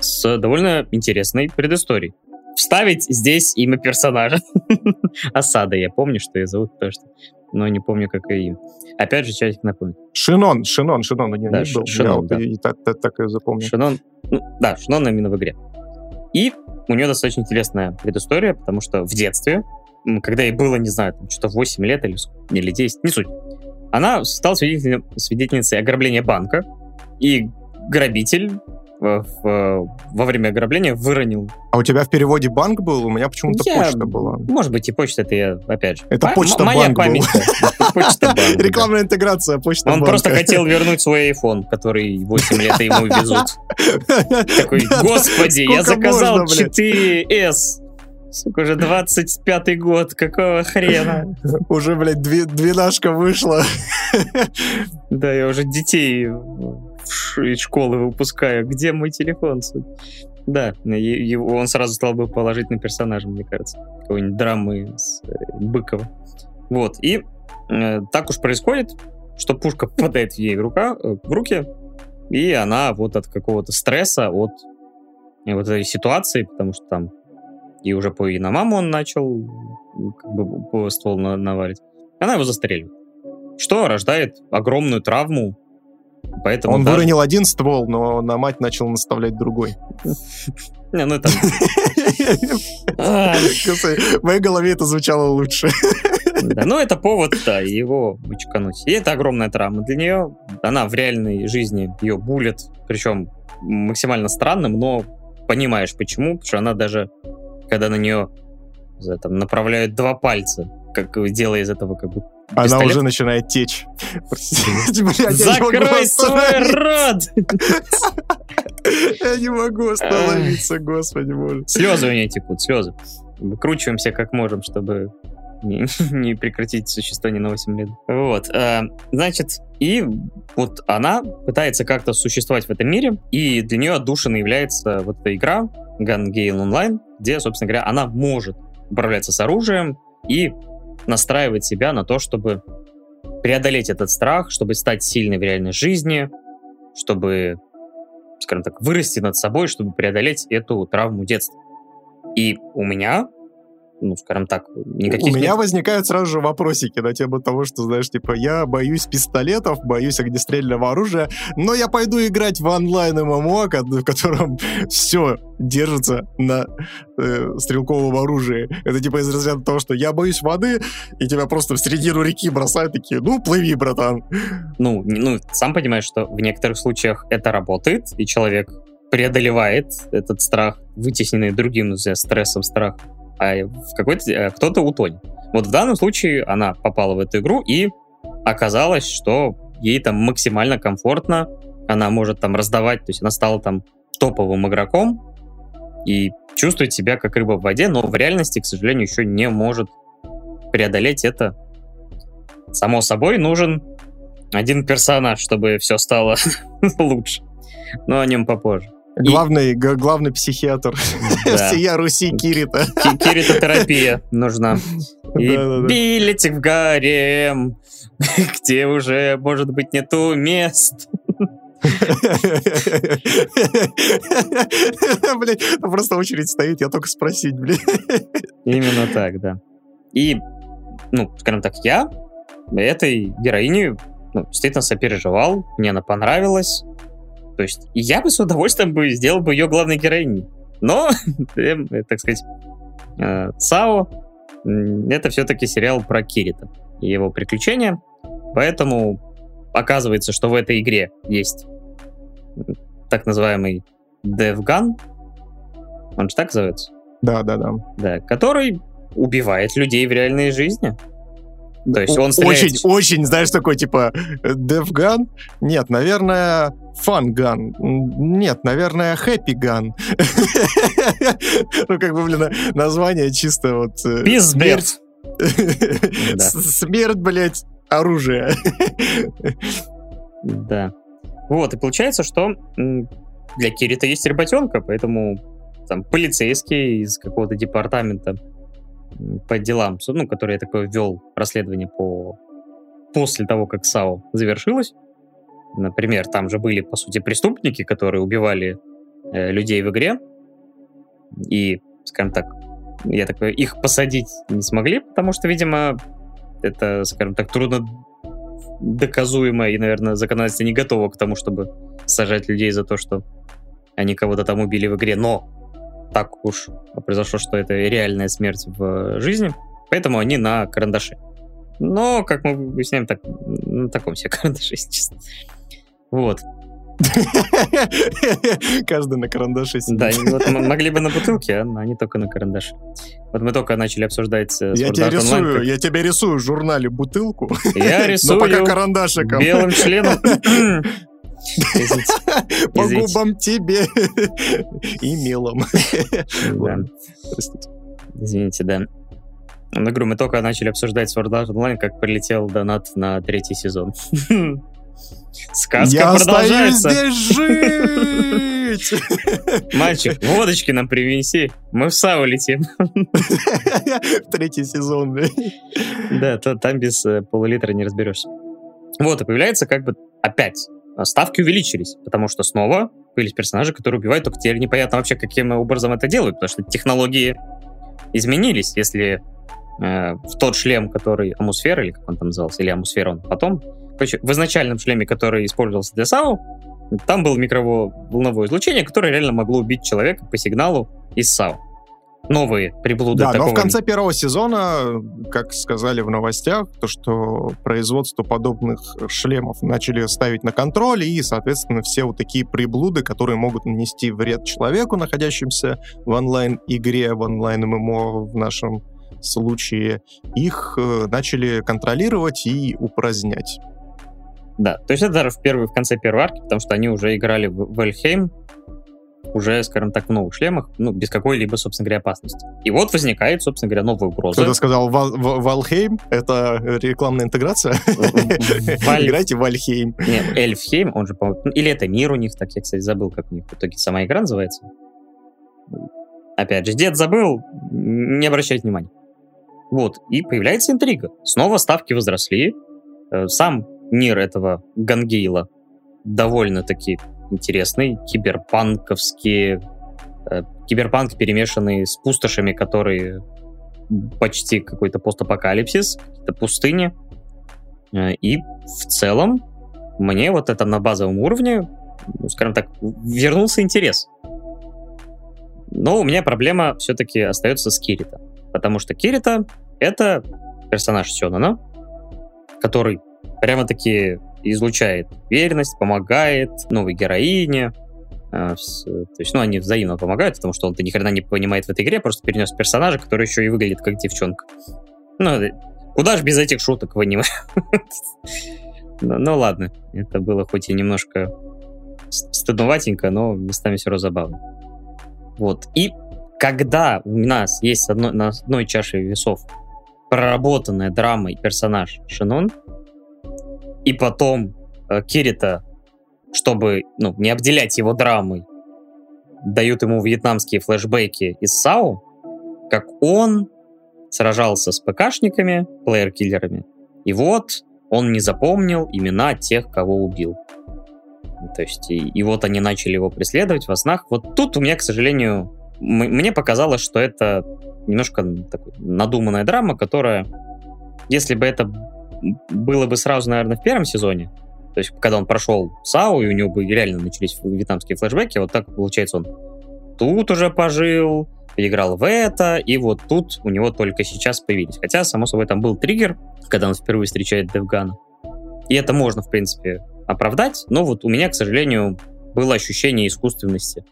Speaker 1: с довольно интересной предысторией. Вставить здесь имя персонажа. Осада, я помню, что ее зовут, потому что но не помню, как ее имя. Опять же, чатик напомнит.
Speaker 2: Шинон, Шинон, Шинон у него
Speaker 1: да, был. Шинон,
Speaker 2: я да. и так, так, так и запомнил.
Speaker 1: Шинон, ну, да, Шинон именно в игре. И у нее достаточно интересная предыстория, потому что в детстве, когда ей было, не знаю, что-то 8 лет или, или 10, не суть, она стала свидетельницей ограбления банка, и грабитель в, во время ограбления выронил.
Speaker 2: А у тебя в переводе банк был? У меня почему-то я, почта была.
Speaker 1: Может быть, и почта, это я, опять же...
Speaker 2: Это почта Моя банк память. Рекламная интеграция, почта
Speaker 1: Он просто хотел вернуть свой iPhone, который 8 лет ему везут. Такой, господи, я заказал 4S. Сука, уже 25-й год, какого хрена?
Speaker 2: Уже, блядь, двенашка вышла.
Speaker 1: Да, я уже детей из школы выпускаю. Где мой телефон? Да, он сразу стал бы положительным персонажем, мне кажется. Какой-нибудь драмы с э, Быкова. Вот, и э, так уж происходит, что пушка попадает ей в, рука, э, в руки, И она вот от какого-то стресса, от вот этой ситуации, потому что там и уже по и на маму он начал как бы ствол навалить, она его застреливает. Что рождает огромную травму Поэтому,
Speaker 2: Он да. выронил один ствол, но на мать начал наставлять другой.
Speaker 1: Не, ну это...
Speaker 2: В моей голове это звучало лучше.
Speaker 1: Да, ну это повод, да, его вычкануть. И это огромная травма для нее. Она в реальной жизни ее булит, причем максимально странным, но понимаешь почему, потому что она даже, когда на нее там, направляют два пальца, как делая из этого как бы
Speaker 2: она Пистолет? уже начинает течь.
Speaker 1: Закрой свой рот!
Speaker 2: Я не могу остановиться, господи боже.
Speaker 1: Слезы у нее текут, слезы. Выкручиваемся как можем, чтобы не, не прекратить существование на 8 лет. Вот. Э, значит, и вот она пытается как-то существовать в этом мире, и для нее отдушиной является вот эта игра Gun Gale Online, где, собственно говоря, она может управляться с оружием и настраивать себя на то, чтобы преодолеть этот страх, чтобы стать сильной в реальной жизни, чтобы, скажем так, вырасти над собой, чтобы преодолеть эту травму детства. И у меня ну, скажем так, никаких...
Speaker 2: У меня нет. возникают сразу же вопросики на тему того, что, знаешь, типа, я боюсь пистолетов, боюсь огнестрельного оружия, но я пойду играть в онлайн ММО, в котором все держится на э, стрелковом оружии. Это типа из разряда того, что я боюсь воды, и тебя просто в середину реки бросают такие, ну, плыви, братан.
Speaker 1: Ну, ну, сам понимаешь, что в некоторых случаях это работает, и человек преодолевает этот страх, вытесненный другим ну, стрессом страх а в какой-то э, кто-то утонет. Вот в данном случае она попала в эту игру и оказалось, что ей там максимально комфортно, она может там раздавать, то есть она стала там топовым игроком и чувствует себя как рыба в воде, но в реальности, к сожалению, еще не может преодолеть это. Само собой, нужен один персонаж, чтобы все стало лучше. Но о нем попозже.
Speaker 2: Главный, и... главный психиатр да. всея Руси Кирита.
Speaker 1: Кирита-терапия нужна. И билетик в гарем, где уже, может быть, нету мест.
Speaker 2: Блин, просто очередь стоит, я только спросить, блин.
Speaker 1: Именно так, да. И, ну, скажем так, я этой героине ну, действительно сопереживал, мне она понравилась, то есть я бы с удовольствием бы сделал бы ее главной героиней. Но, эм, так сказать, э, САО это все-таки сериал про Кирита и его приключения. Поэтому оказывается, что в этой игре есть так называемый DevGun. Он же так называется?
Speaker 2: Да, да, да.
Speaker 1: Да, который убивает людей в реальной жизни.
Speaker 2: То есть он стреляет... Очень, очень, знаешь, такой, типа, DevGun? Нет, наверное, Gun. Нет, наверное, Happy Gun. Ну, как бы, блин, название чисто вот...
Speaker 1: Э, смерть.
Speaker 2: Смерть, блядь, оружие.
Speaker 1: Да. Вот, и получается, что для Кирита есть работенка, поэтому там полицейский из какого-то департамента по делам, ну, который я такое ввел расследование по после того, как САУ завершилось. Например, там же были, по сути, преступники, которые убивали э, людей в игре. И, скажем так, я такой, их посадить не смогли, потому что, видимо, это, скажем так, трудно доказуемо, и, наверное, законодательство не готово к тому, чтобы сажать людей за то, что они кого-то там убили в игре. Но так уж произошло, что это реальная смерть в жизни, поэтому они на карандаше. Но, как мы выясняем, так, на таком себе карандаше, честно. Вот.
Speaker 2: Каждый на карандаше
Speaker 1: сидит. Да, вот могли бы на бутылке, а они только на карандаше. Вот мы только начали обсуждать
Speaker 2: э, Я тебя рисую, Online, как... я тебе рисую в журнале бутылку.
Speaker 1: Я рисую но пока
Speaker 2: карандашиком.
Speaker 1: белым членом.
Speaker 2: По губам тебе и мелом.
Speaker 1: Извините, да. На игру мы только начали обсуждать Sword Art Online, как прилетел донат на третий сезон. Сказка Я продолжается.
Speaker 2: здесь жить!
Speaker 1: Мальчик, водочки нам принеси. Мы в САУ летим.
Speaker 2: Третий сезон.
Speaker 1: Да, то, там без э, полулитра не разберешься. Вот, и появляется как бы опять ставки увеличились, потому что снова появились персонажи, которые убивают, только теперь непонятно вообще, каким образом это делают, потому что технологии изменились, если э, в тот шлем, который Амусфера, или как он там назывался, или Амусфера он потом, короче, в изначальном шлеме, который использовался для САУ, там было микроволновое излучение, которое реально могло убить человека по сигналу из САУ новые приблуды.
Speaker 2: Да,
Speaker 1: такого...
Speaker 2: но в конце первого сезона, как сказали в новостях, то, что производство подобных шлемов начали ставить на контроль, и, соответственно, все вот такие приблуды, которые могут нанести вред человеку, находящимся в онлайн-игре, в онлайн-ММО в нашем случае, их э, начали контролировать и упразднять.
Speaker 1: Да, то есть это даже в, первый, в конце первой арки, потому что они уже играли в Вельхейм, уже, скажем так, в новых шлемах, ну, без какой-либо, собственно говоря, опасности. И вот возникает, собственно говоря, новая угроза.
Speaker 2: Кто-то сказал Вал, Валхейм? Это рекламная интеграция? Играйте в Вальхейм.
Speaker 1: Нет, Эльфхейм, он же, ну, Или это мир у них, так я, кстати, забыл, как у них в итоге сама игра называется. Опять же, дед забыл, не обращайте внимания. Вот, и появляется интрига. Снова ставки возросли. Э, сам мир этого Гангейла довольно-таки интересный, киберпанковский, э, киберпанк, перемешанный с пустошами, которые почти какой-то постапокалипсис, какие-то пустыни. Э, и в целом мне вот это на базовом уровне, ну, скажем так, вернулся интерес. Но у меня проблема все-таки остается с Кирита. Потому что Кирита — это персонаж Сёнона, который прямо-таки излучает уверенность, помогает новой героине. А, то есть, ну, они взаимно помогают, потому что он-то ни хрена не понимает в этой игре, просто перенес персонажа, который еще и выглядит как девчонка. Ну, куда ж без этих шуток в аниме? ну, ну ладно, это было хоть и немножко стыдноватенько, но местами все равно забавно. Вот. И когда у нас есть одно, на одной чаше весов проработанная драма и персонаж Шинон, и потом э, Кирита, чтобы ну, не обделять его драмой, дают ему вьетнамские флешбеки из САУ, как он сражался с ПКшниками, плеер-киллерами, и вот он не запомнил имена тех, кого убил. То есть, и, и вот они начали его преследовать во снах. Вот тут у меня, к сожалению, мне показалось, что это немножко такой, надуманная драма, которая, если бы это было бы сразу, наверное, в первом сезоне, то есть, когда он прошел САУ, и у него бы реально начались вьетнамские флешбеки, вот так, получается, он тут уже пожил, играл в это, и вот тут у него только сейчас появились. Хотя, само собой, там был триггер, когда он впервые встречает Девгана. И это можно, в принципе, оправдать, но вот у меня, к сожалению, было ощущение искусственности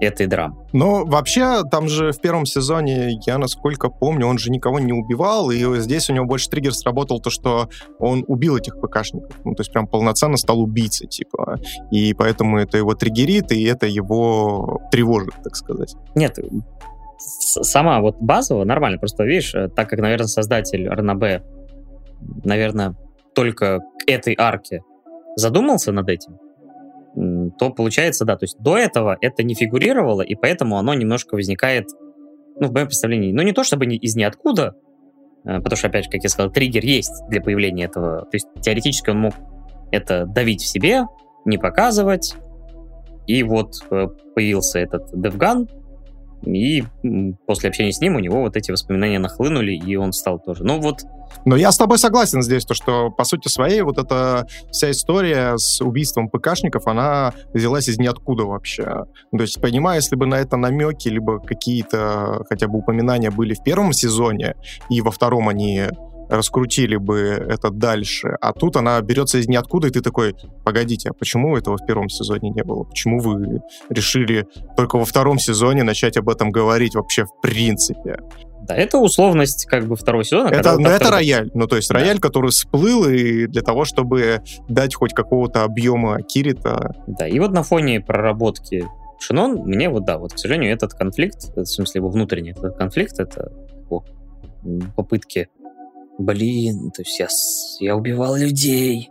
Speaker 1: этой драмы.
Speaker 2: Но вообще, там же в первом сезоне, я насколько помню, он же никого не убивал, и здесь у него больше триггер сработал то, что он убил этих ПКшников. Ну, то есть прям полноценно стал убийцей, типа. И поэтому это его триггерит, и это его тревожит, так сказать.
Speaker 1: Нет, сама вот базово нормально. Просто, видишь, э, так как, наверное, создатель РНБ, наверное, только к этой арке задумался над этим, то получается, да, то есть до этого это не фигурировало, и поэтому оно немножко возникает, ну, в моем представлении, ну, не то чтобы из ниоткуда, э, потому что, опять же, как я сказал, триггер есть для появления этого, то есть теоретически он мог это давить в себе, не показывать, и вот э, появился этот DevGun, и после общения с ним у него вот эти воспоминания нахлынули, и он стал тоже. Ну вот...
Speaker 2: Но я с тобой согласен здесь, то что по сути своей вот эта вся история с убийством ПКшников, она взялась из ниоткуда вообще. То есть, понимаю, если бы на это намеки, либо какие-то хотя бы упоминания были в первом сезоне, и во втором они раскрутили бы это дальше. А тут она берется из ниоткуда, и ты такой, погодите, а почему этого в первом сезоне не было? Почему вы решили только во втором сезоне начать об этом говорить вообще в принципе?
Speaker 1: Да, это условность как бы второго сезона.
Speaker 2: Это, ну, это рояль. Ну, то есть да. рояль, который всплыл и для того, чтобы дать хоть какого-то объема Кирита.
Speaker 1: Да, и вот на фоне проработки Шинон, мне вот, да, вот, к сожалению, этот конфликт, в смысле его внутренний этот конфликт, это попытки блин, то есть я, я убивал людей,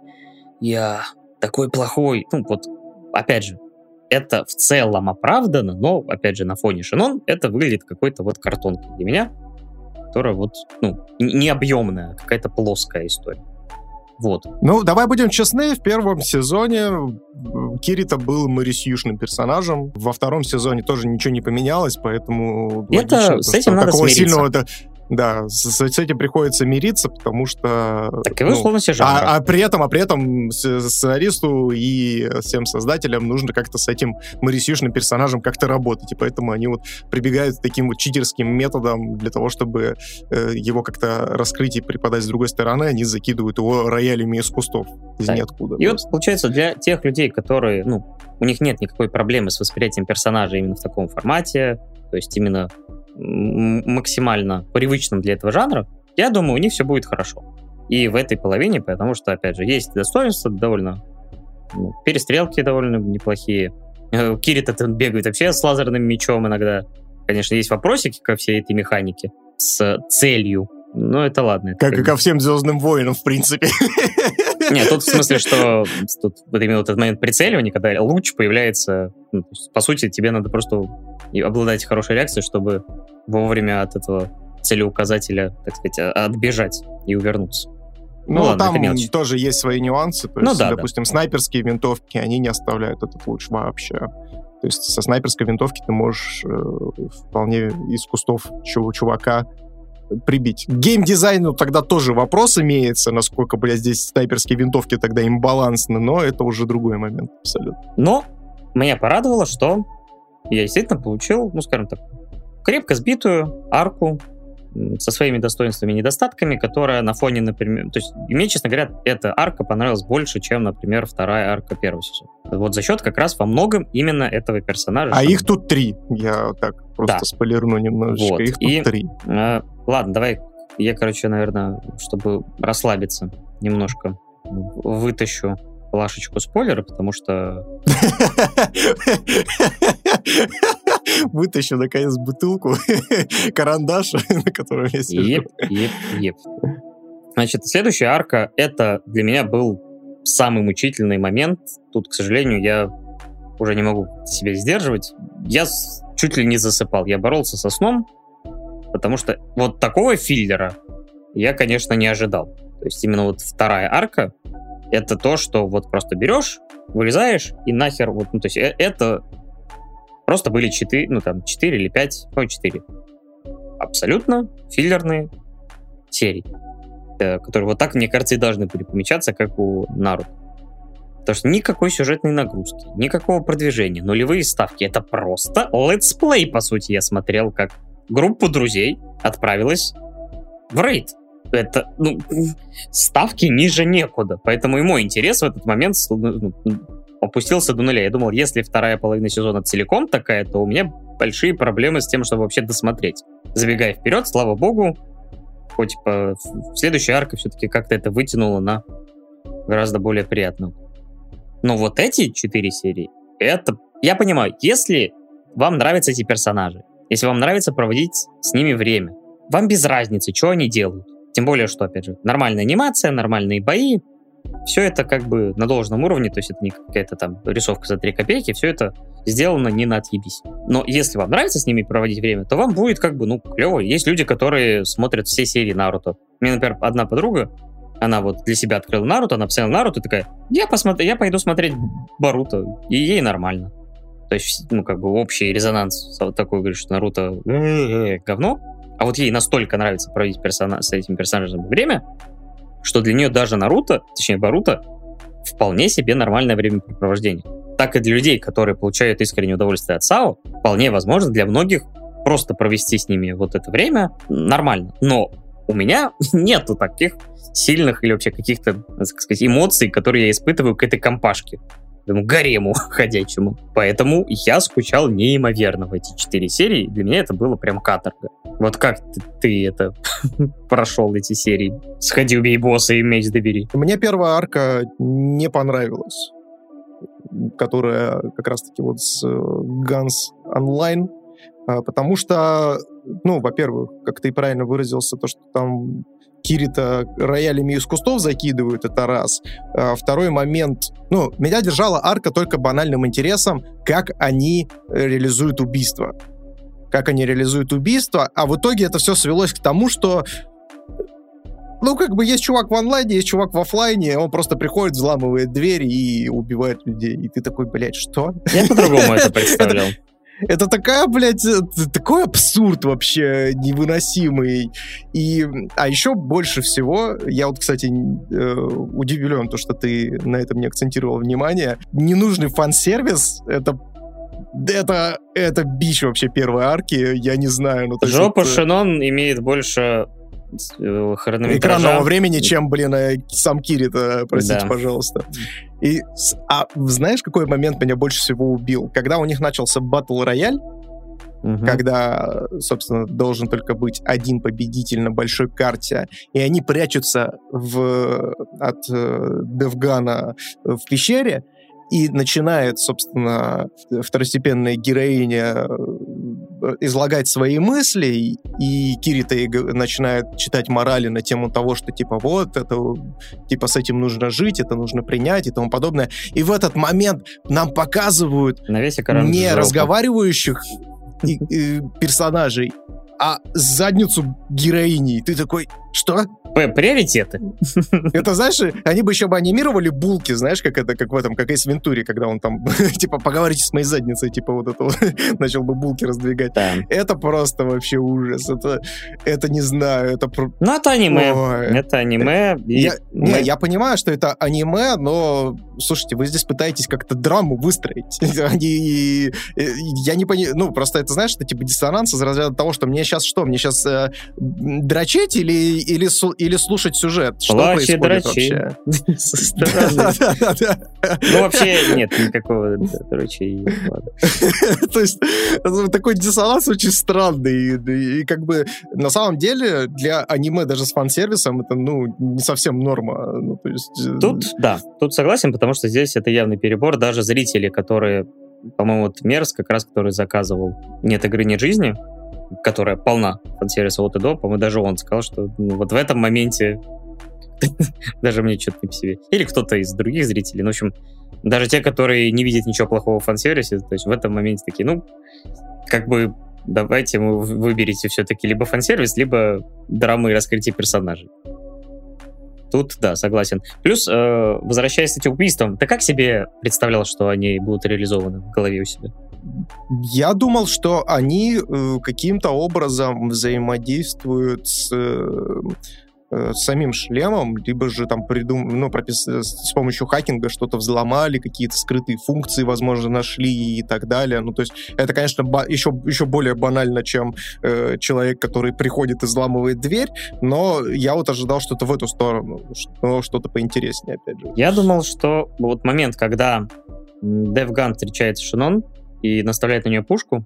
Speaker 1: я такой плохой. Ну, вот, опять же, это в целом оправдано, но, опять же, на фоне Шинон это выглядит какой-то вот картонкой для меня, которая вот, ну, не объемная, а какая-то плоская история. Вот.
Speaker 2: Ну, давай будем честны, в первом сезоне Кирита был Морисьюшным персонажем, во втором сезоне тоже ничего не поменялось, поэтому...
Speaker 1: Это логично, с этим надо смириться. Сильного,
Speaker 2: да, с, с этим приходится мириться, потому что...
Speaker 1: Так и в условности ну, жанра.
Speaker 2: А, а при этом, а при этом сценаристу и всем создателям нужно как-то с этим Марисюшным персонажем как-то работать, и поэтому они вот прибегают к таким вот читерским методом для того, чтобы э, его как-то раскрыть и преподать с другой стороны, они закидывают его роялями из кустов, из да. ниоткуда.
Speaker 1: И просто. вот, получается, для тех людей, которые, ну, у них нет никакой проблемы с восприятием персонажа именно в таком формате, то есть именно максимально привычным для этого жанра, я думаю, у них все будет хорошо. И в этой половине, потому что, опять же, есть достоинства довольно... Ну, перестрелки довольно неплохие. Э, Кирит это бегает вообще с лазерным мечом иногда. Конечно, есть вопросики ко всей этой механике с целью. Но это ладно. Это
Speaker 2: как и ко всем Звездным воинам, в принципе.
Speaker 1: Нет, тут в смысле, что тут вот именно вот этот момент прицеливания, когда луч появляется, ну, по сути, тебе надо просто обладать хорошей реакцией, чтобы вовремя от этого целеуказателя, так сказать, а, отбежать и увернуться.
Speaker 2: Ну, ну ладно, там тоже есть свои нюансы. То ну есть, ну, да, допустим, да. снайперские винтовки, они не оставляют этот луч вообще. То есть со снайперской винтовки ты можешь э, вполне из кустов чувака прибить. Геймдизайну тогда тоже вопрос имеется, насколько, блядь, здесь снайперские винтовки тогда имбалансны, но это уже другой момент абсолютно.
Speaker 1: Но меня порадовало, что я действительно получил, ну, скажем так, крепко сбитую арку со своими достоинствами и недостатками, которая на фоне, например... То есть, мне, честно говоря, эта арка понравилась больше, чем, например, вторая арка первого сезона. Вот за счет как раз во многом именно этого персонажа.
Speaker 2: А их тут три. Я так просто да. спойлерну немножечко. Вот. Их тут и, три.
Speaker 1: Э, ладно, давай я, короче, наверное, чтобы расслабиться немножко, вытащу плашечку спойлера, потому что...
Speaker 2: Вытащу, наконец, бутылку карандаша, на котором я сижу. Еп, еп, еп.
Speaker 1: Значит, следующая арка, это для меня был самый мучительный момент. Тут, к сожалению, я уже не могу себя сдерживать. Я чуть ли не засыпал. Я боролся со сном, потому что вот такого филлера я, конечно, не ожидал. То есть именно вот вторая арка, это то, что вот просто берешь, вырезаешь и нахер вот, ну, то есть э, это просто были 4, ну там 4 или 5, ой, 4 абсолютно филлерные серии, э, которые вот так, мне кажется, и должны были помечаться, как у Наруто. Потому что никакой сюжетной нагрузки, никакого продвижения, нулевые ставки. Это просто let's play, по сути, я смотрел, как группа друзей отправилась в рейд это, ну, ставки ниже некуда. Поэтому и мой интерес в этот момент ну, ну, опустился до нуля. Я думал, если вторая половина сезона целиком такая, то у меня большие проблемы с тем, чтобы вообще досмотреть. Забегая вперед, слава богу, хоть типа следующая арка все-таки как-то это вытянуло на гораздо более приятную. Но вот эти четыре серии, это... Я понимаю, если вам нравятся эти персонажи, если вам нравится проводить с ними время, вам без разницы, что они делают. Тем более, что, опять же, нормальная анимация, нормальные бои, все это как бы на должном уровне, то есть это не какая-то там рисовка за 3 копейки, все это сделано не на отъебись. Но если вам нравится с ними проводить время, то вам будет как бы, ну, клево. Есть люди, которые смотрят все серии Наруто. Меня, например, одна подруга, она вот для себя открыла Наруто, она посмотрела Наруто и такая, я, посмотрю, я пойду смотреть Баруто, и ей нормально. То есть, ну, как бы общий резонанс такой, говорит, что Наруто говно, а вот ей настолько нравится проводить персона с этим персонажем время, что для нее даже Наруто, точнее Баруто, вполне себе нормальное времяпрепровождение. Так и для людей, которые получают искреннее удовольствие от САО, вполне возможно для многих просто провести с ними вот это время нормально. Но у меня нету таких сильных или вообще каких-то, так сказать, эмоций, которые я испытываю к этой компашке этому гарему ходячему. Поэтому я скучал неимоверно в эти четыре серии. Для меня это было прям каторга. Вот как ты, ты это прошел эти серии? Сходи, убей босса и меч добери.
Speaker 2: Мне первая арка не понравилась. Которая как раз-таки вот с э, онлайн. А, потому что, ну, во-первых, как ты правильно выразился, то, что там Кирита роялями из кустов закидывают, это раз. А, второй момент, ну, меня держала арка только банальным интересом, как они реализуют убийство. Как они реализуют убийство, а в итоге это все свелось к тому, что ну, как бы есть чувак в онлайне, есть чувак в офлайне, он просто приходит, взламывает дверь и убивает людей. И ты такой, блядь, что?
Speaker 1: Я по-другому это представлял.
Speaker 2: Это такая, блядь, э, такой абсурд вообще невыносимый. И, а еще больше всего, я вот, кстати, э, удивлен, то, что ты на этом не акцентировал внимание, ненужный фан-сервис — это это, это бич вообще первой арки, я не знаю. Ну,
Speaker 1: Жопа есть, Шинон имеет больше э, хронометража.
Speaker 2: Экранного времени, чем, блин, сам Кирита, простите, да. пожалуйста. И, а знаешь, какой момент меня больше всего убил? Когда у них начался батл рояль, угу. когда, собственно, должен только быть один победитель на большой карте, и они прячутся в, от э, Девгана в пещере, и начинает, собственно, второстепенная героиня э, излагать свои мысли, и Кирита начинает читать морали на тему того, что типа вот, это, типа с этим нужно жить, это нужно принять и тому подобное. И в этот момент нам показывают не жопа. разговаривающих персонажей, а задницу героини. И ты такой, что?
Speaker 1: приоритеты.
Speaker 2: Это, знаешь, они бы еще бы анимировали булки, знаешь, как это, как в этом, как из Вентури, когда он там, типа, поговорите с моей задницей, типа, вот это вот, начал бы булки раздвигать. Да. Это просто вообще ужас. Это, это не знаю, это...
Speaker 1: Ну, это аниме. Ой. Это аниме.
Speaker 2: Я, мы... не, я понимаю, что это аниме, но, слушайте, вы здесь пытаетесь как-то драму выстроить. Они, я не понимаю, ну, просто это, знаешь, это типа диссонанс из разряда того, что мне сейчас что, мне сейчас э, дрочить или, или, или слушать сюжет? Что
Speaker 1: Плачи,
Speaker 2: происходит
Speaker 1: вообще? Ну, вообще нет никакого дрочей.
Speaker 2: То есть ну, такой диссонанс очень странный. И как бы на самом деле для аниме даже с фан-сервисом это, ну, не совсем норма. Ну.
Speaker 1: Э, тут, да, тут согласен, потому что здесь это явный перебор. Даже зрители, которые по-моему, вот Мерс, как раз, который заказывал «Нет игры, нет жизни», которая полна фан-сервиса от и до, по-моему, даже он сказал, что ну, вот в этом моменте даже мне что-то не по себе. Или кто-то из других зрителей. Ну, в общем, даже те, которые не видят ничего плохого в фан-сервисе, то есть в этом моменте такие, ну, как бы давайте вы выберете все-таки либо фан-сервис, либо драмы и раскрытие персонажей. Тут, да, согласен. Плюс, э, возвращаясь к этим убийствам, ты как себе представлял, что они будут реализованы в голове у себя?
Speaker 2: Я думал, что они э, каким-то образом взаимодействуют с э, э, самим шлемом, либо же там придум... ну, пропис... с помощью хакинга что-то взломали, какие-то скрытые функции, возможно, нашли и так далее. Ну, то есть это, конечно, ба- еще, еще более банально, чем э, человек, который приходит и взламывает дверь, но я вот ожидал что-то в эту сторону, что- что-то поинтереснее, опять же.
Speaker 1: Я думал, что вот момент, когда DevGun встречает Шинон, и наставляет на нее пушку,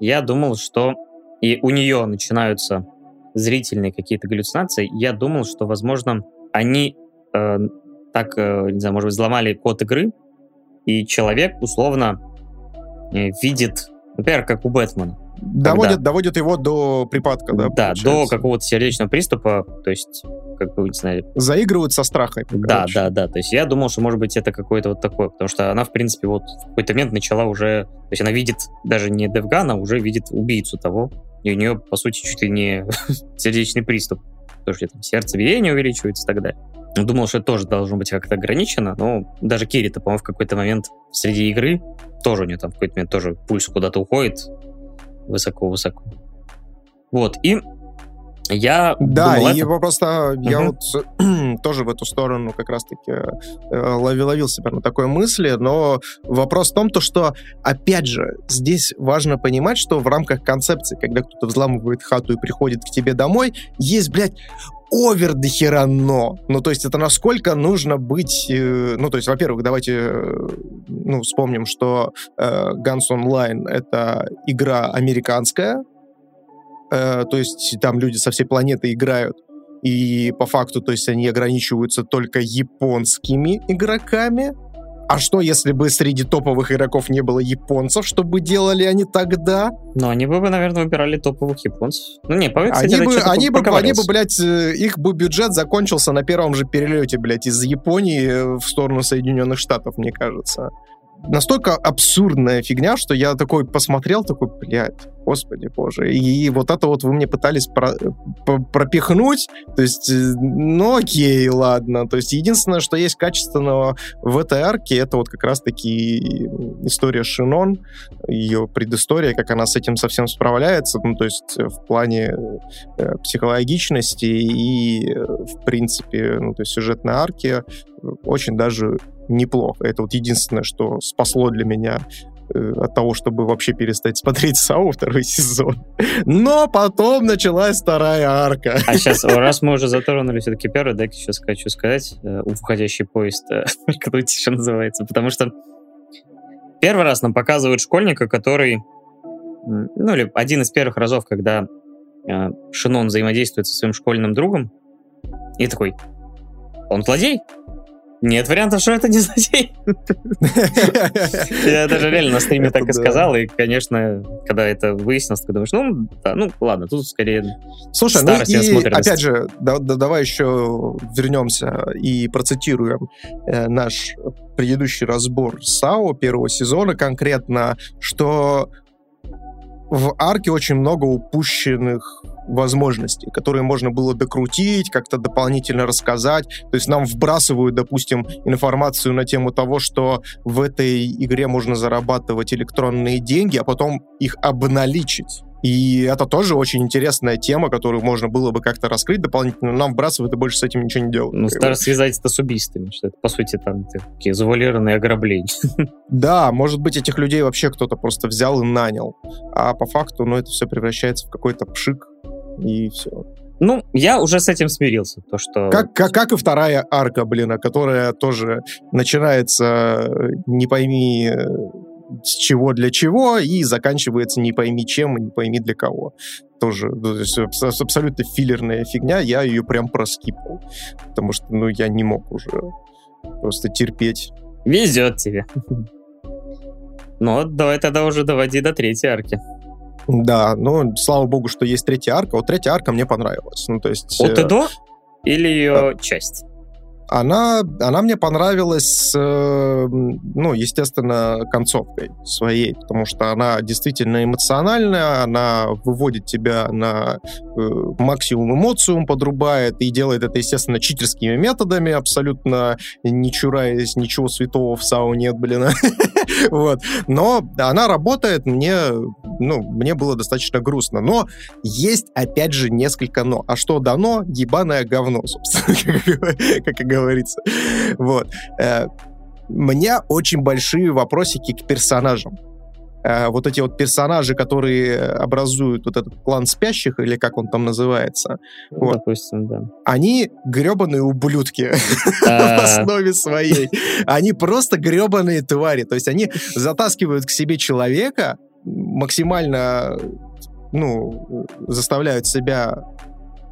Speaker 1: я думал, что и у нее начинаются зрительные какие-то галлюцинации, я думал, что, возможно, они э, так, э, не знаю, может быть, взломали код игры, и человек условно э, видит, например, как у Бэтмена.
Speaker 2: Доводит, когда... доводит его до припадка, да?
Speaker 1: Да, получается. до какого-то сердечного приступа, то есть как бы, не знаю...
Speaker 2: Заигрывают со страхом.
Speaker 1: Да, да, да. То есть я думал, что, может быть, это какое-то вот такое, потому что она, в принципе, вот в какой-то момент начала уже... То есть она видит даже не Девгана, уже видит убийцу того, и у нее, по сути, чуть ли не сердечный приступ. Потому что там сердцебиение увеличивается и так далее. Думал, что это тоже должно быть как-то ограничено, но даже Кирита, по-моему, в какой-то момент среди игры тоже у нее там в какой-то момент тоже пульс куда-то уходит высоко-высоко. Вот, и я
Speaker 2: да, думал, и это... просто uh-huh. я вот тоже в эту сторону как раз-таки э, ловил, ловил себя на такой мысли, но вопрос в том, то, что, опять же, здесь важно понимать, что в рамках концепции, когда кто-то взламывает хату и приходит к тебе домой, есть, блядь, овер до хера но. Ну, то есть это насколько нужно быть... Э, ну, то есть, во-первых, давайте э, ну, вспомним, что э, Guns Online — это игра американская, Э, то есть там люди со всей планеты играют, и по факту, то есть они ограничиваются только японскими игроками. А что, если бы среди топовых игроков не было японцев, что бы делали они тогда?
Speaker 1: Ну, они бы, наверное, выбирали топовых японцев. Ну, не, по
Speaker 2: кстати, они бы, они бы, они бы, блядь, э, их бы бюджет закончился на первом же перелете, блядь, из Японии в сторону Соединенных Штатов, мне кажется. Настолько абсурдная фигня, что я такой посмотрел, такой, блядь, господи боже. И вот это вот вы мне пытались про, про, пропихнуть, то есть, э, ну окей, ладно. То есть единственное, что есть качественного в этой арке, это вот как раз-таки история Шинон, ее предыстория, как она с этим совсем справляется, ну то есть в плане э, психологичности и, э, в принципе, ну то есть сюжетной арки очень даже неплохо. Это вот единственное, что спасло для меня э, от того, чтобы вообще перестать смотреть САУ второй сезон. Но потом началась вторая арка.
Speaker 1: А сейчас, раз мы уже затронули все-таки первый, дай сейчас хочу сказать, э, уходящий поезд, э, как еще называется, потому что первый раз нам показывают школьника, который, ну или один из первых разов, когда Шинон взаимодействует со своим школьным другом, и такой, он злодей? Нет вариантов, что это не злодей. Я даже реально на стриме так и сказал, и, конечно, когда это выяснилось, ты думаешь, ну, ну, ладно, тут скорее
Speaker 2: Слушай, ну и, опять же, давай еще вернемся и процитируем э, наш предыдущий разбор САО первого сезона конкретно, что в арке очень много упущенных возможностей, которые можно было докрутить, как-то дополнительно рассказать. То есть нам вбрасывают, допустим, информацию на тему того, что в этой игре можно зарабатывать электронные деньги, а потом их обналичить. И это тоже очень интересная тема, которую можно было бы как-то раскрыть дополнительно. Нам вбрасывают и больше с этим ничего не делают.
Speaker 1: Ну, стараются связать это с убийствами, что это, по сути, там такие завуалированные ограбления.
Speaker 2: Да, может быть, этих людей вообще кто-то просто взял и нанял. А по факту, ну, это все превращается в какой-то пшик, и все.
Speaker 1: Ну, я уже с этим смирился, то что...
Speaker 2: Как, как, как и вторая арка, блин, которая тоже начинается не пойми э, с чего для чего и заканчивается не пойми чем и не пойми для кого. Тоже ну, то есть, абсолютно филлерная фигня, я ее прям проскипал, потому что, ну, я не мог уже просто терпеть.
Speaker 1: Везет тебе. Ну, давай тогда уже доводи до третьей арки.
Speaker 2: Да, ну, слава богу, что есть третья арка. Вот третья арка мне понравилась. Ну, то есть...
Speaker 1: От и до? Или ее да. часть?
Speaker 2: Она, она мне понравилась, э, ну, естественно, концовкой своей, потому что она действительно эмоциональная, она выводит тебя на э, максимум эмоциум, подрубает и делает это, естественно, читерскими методами, абсолютно не чураясь ничего святого в САУ нет, блин. вот. Но она работает, мне, ну, мне было достаточно грустно. Но есть, опять же, несколько но. А что дано? Ебаное говно, собственно, как и говорится. Вот. Э, у меня очень большие вопросики к персонажам. Э, вот эти вот персонажи, которые образуют вот этот клан спящих, или как он там называется,
Speaker 1: ну, вот, допустим, да.
Speaker 2: они гребаные ублюдки в а. основе своей. Они просто гребаные твари. То есть они затаскивают к себе человека, максимально ну, заставляют себя,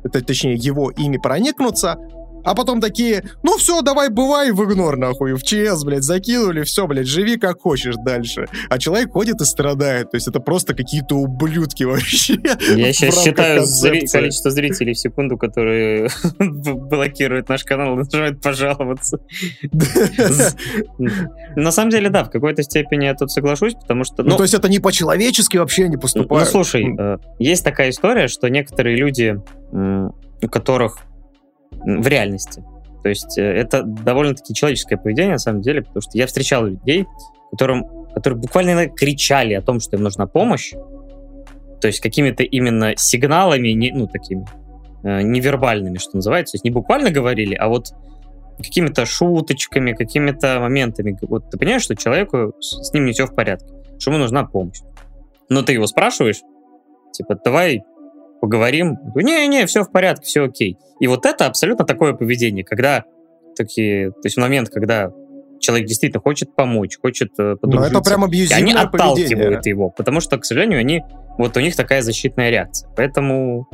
Speaker 2: точнее, его ими проникнуться, а потом такие, ну все, давай бывай в игнор, нахуй, в ЧС, блядь, закинули, все, блядь, живи как хочешь дальше. А человек ходит и страдает, то есть это просто какие-то ублюдки вообще.
Speaker 1: Я сейчас считаю зри- количество зрителей в секунду, которые блокируют наш канал, нажимают пожаловаться. На самом деле, да, в какой-то степени я тут соглашусь, потому что...
Speaker 2: Ну, то есть это не по-человечески вообще не поступает.
Speaker 1: Ну, слушай, э, есть такая история, что некоторые люди, у которых в реальности. То есть э, это довольно-таки человеческое поведение, на самом деле, потому что я встречал людей, которым, которые буквально кричали о том, что им нужна помощь, то есть какими-то именно сигналами, не, ну, такими э, невербальными, что называется, то есть не буквально говорили, а вот какими-то шуточками, какими-то моментами. Вот ты понимаешь, что человеку с ним не все в порядке, что ему нужна помощь. Но ты его спрашиваешь, типа, давай поговорим. Не-не, все в порядке, все окей. И вот это абсолютно такое поведение, когда такие, то есть момент, когда человек действительно хочет помочь, хочет подружиться. Э, Но
Speaker 2: это прям абьюзивное
Speaker 1: Они отталкивают поведение. его, потому что, к сожалению, они, вот у них такая защитная реакция. Поэтому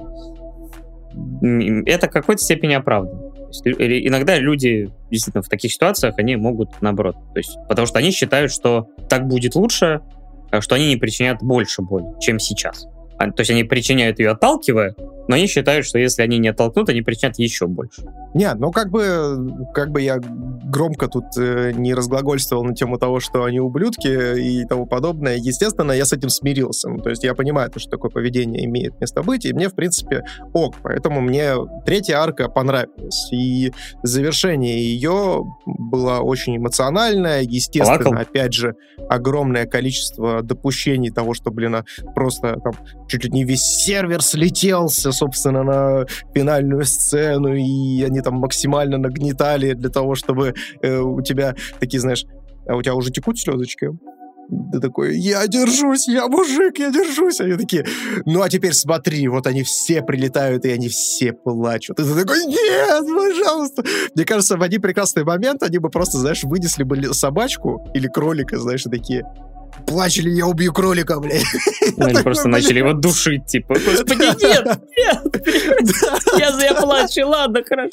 Speaker 1: это в какой-то степени оправдано. Иногда люди действительно в таких ситуациях, они могут наоборот. То есть, потому что они считают, что так будет лучше, а что они не причинят больше боли, чем сейчас. А, то есть они причиняют ее отталкивая, но они считают, что если они не оттолкнут, они причинят еще больше.
Speaker 2: Нет, ну как бы, как бы я громко тут э, не разглагольствовал на тему того, что они ублюдки и тому подобное. Естественно, я с этим смирился. Ну, то есть я понимаю, что такое поведение имеет место быть, и мне, в принципе, ок. Поэтому мне третья арка понравилась. И завершение ее было очень эмоциональное. Естественно, Плакал. опять же, огромное количество допущений того, что, блин, а просто там чуть ли не весь сервер слетелся, собственно, на финальную сцену, и они там максимально нагнетали для того, чтобы э, у тебя такие, знаешь, а у тебя уже текут слезочки? Ты такой, я держусь, я мужик, я держусь. Они такие, ну а теперь смотри, вот они все прилетают, и они все плачут. И ты такой, нет, пожалуйста. Мне кажется, в один прекрасный момент они бы просто, знаешь, вынесли бы собачку или кролика, знаешь, и такие, плачели, я убью кролика, блядь.
Speaker 1: Ну, они просто начали его душить, типа, господи, нет, нет, я, я плачу, ладно, хорошо.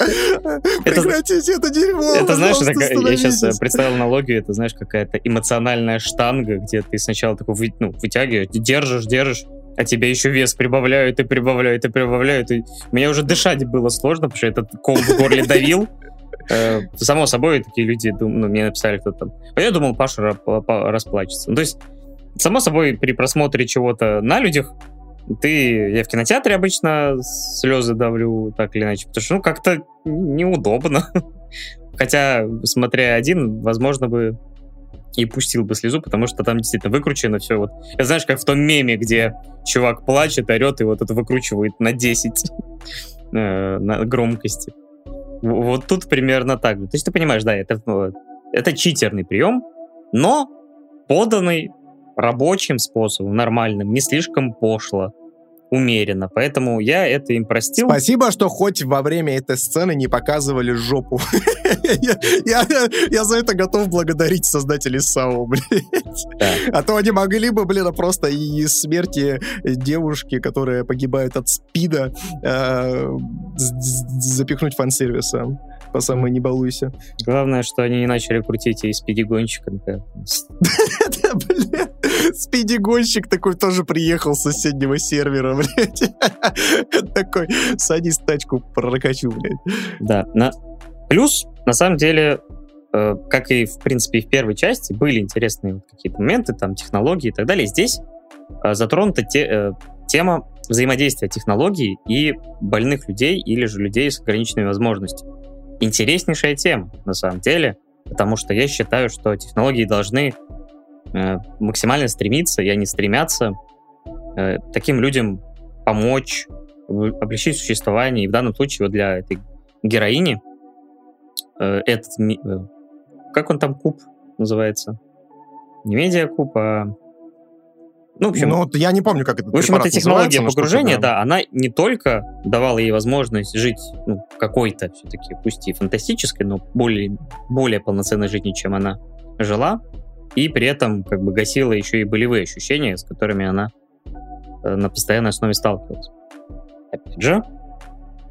Speaker 2: Прекратите это дерьмо,
Speaker 1: Это, знаешь, я сейчас э, представил аналогию, это, знаешь, какая-то эмоциональная штанга, где ты сначала такой ну, вытягиваешь, держишь, держишь, а тебе еще вес прибавляют и прибавляют и прибавляют. И мне уже дышать было сложно, потому что этот кол в горле давил. Э, само собой, такие люди, ну, мне написали кто-то там. А я думал, Паша расплачется. Ну, то есть, само собой, при просмотре чего-то на людях, ты, я в кинотеатре обычно слезы давлю, так или иначе, потому что, ну, как-то неудобно. Хотя, смотря один, возможно бы и пустил бы слезу, потому что там действительно выкручено все. Вот. Я знаешь, как в том меме, где чувак плачет, орет, и вот это выкручивает на 10 э, на громкости. Вот тут примерно так. То есть ты понимаешь, да, это, э, это читерный прием, но поданный рабочим способом, нормальным, не слишком пошло умеренно. Поэтому я это им простил.
Speaker 2: Спасибо, что хоть во время этой сцены не показывали жопу. Я за это готов благодарить создателей САУ, блядь. А то они могли бы, блин, просто и смерти девушки, которая погибает от спида, э, запихнуть фан-сервисом по самой не балуйся.
Speaker 1: Главное, что они не начали крутить и спиди-гонщика.
Speaker 2: Спиди-гонщик такой тоже приехал с соседнего сервера, блядь. Такой, садись тачку, прокачу, блядь.
Speaker 1: Да, на... плюс, на самом деле, э, как и, в принципе, и в первой части, были интересные какие-то моменты, там, технологии и так далее. Здесь э, затронута те, э, тема взаимодействия технологий и больных людей или же людей с ограниченными возможностями. Интереснейшая тема, на самом деле, потому что я считаю, что технологии должны Э, максимально стремиться, и они стремятся э, таким людям помочь, облегчить существование. И в данном случае вот для этой героини э, этот... Как он там куб называется? Не медиакуб, а...
Speaker 2: Ну, в общем, ну, я не помню, как это
Speaker 1: В общем, эта технология погружения, да, она не только давала ей возможность жить ну, какой-то все-таки, пусть и фантастической, но более, более полноценной жизнью, чем она жила, и при этом как бы гасила еще и болевые ощущения, с которыми она э, на постоянной основе сталкивалась. Опять же,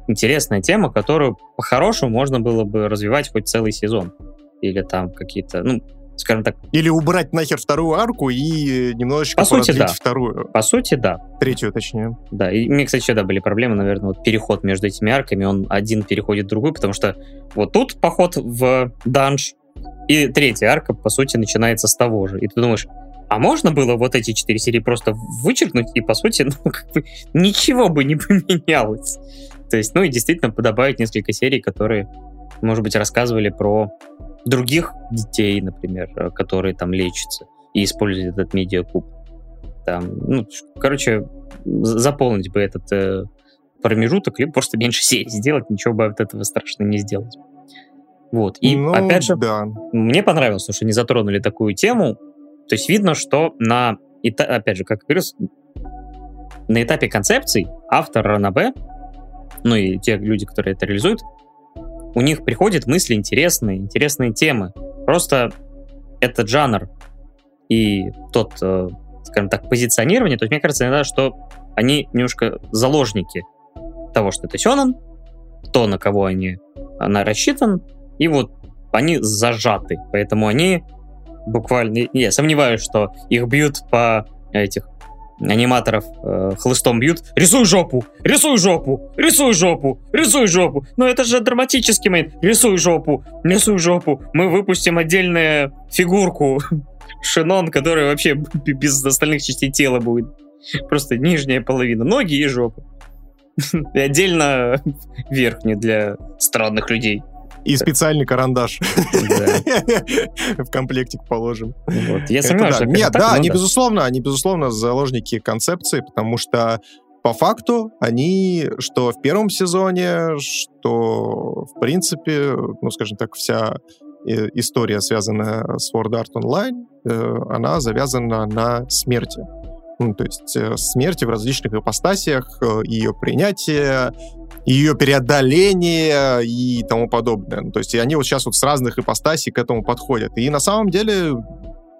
Speaker 1: интересная тема, которую по-хорошему можно было бы развивать хоть целый сезон. Или там какие-то, ну, скажем так...
Speaker 2: Или убрать нахер вторую арку и немножечко По сути, да. вторую.
Speaker 1: По сути, да.
Speaker 2: Третью, точнее.
Speaker 1: Да, и мне, кстати, всегда были проблемы, наверное, вот переход между этими арками, он один переходит в другой, потому что вот тут поход в данж, и третья арка, по сути, начинается с того же. И ты думаешь, а можно было вот эти четыре серии просто вычеркнуть, и, по сути, ну, как бы ничего бы не поменялось. То есть, ну, и действительно подобавить несколько серий, которые, может быть, рассказывали про других детей, например, э, которые там лечатся и используют этот медиакуб. Там, ну, короче, заполнить бы этот э, промежуток, либо просто меньше серий сделать, ничего бы от этого страшно не сделать. Вот. И ну, опять же, да. мне понравилось, что не затронули такую тему. То есть видно, что на, опять же, как говорил, на этапе концепций автор Ранабе, ну и те люди, которые это реализуют, у них приходят мысли интересные, интересные темы. Просто этот жанр и тот, э, скажем так, позиционирование, то есть мне кажется иногда, что они немножко заложники того, что это Сёнэн, то, на кого они, она рассчитан, и вот они зажаты, поэтому они буквально... Я сомневаюсь, что их бьют по этих аниматоров э, хлыстом бьют. Рисуй жопу! Рисуй жопу! Рисуй жопу! Рисуй жопу! Но это же драматический момент. Рисуй жопу! Рисуй жопу! Мы выпустим отдельную фигурку Шинон, которая вообще без остальных частей тела будет. Просто нижняя половина. Ноги и жопа. И отдельно верхнюю для странных людей.
Speaker 2: И специальный карандаш в комплектик положим. Что Нет, да, они безусловно, они безусловно заложники концепции, потому что по факту они, что в первом сезоне, что в принципе, ну, скажем так, вся э, история, связанная с Sword Art Online, э, она завязана на смерти. Ну, то есть э, смерти в различных ипостасиях, ее принятие, ее преодоление и тому подобное. Ну, то есть и они вот сейчас вот с разных ипостасей к этому подходят. И на самом деле,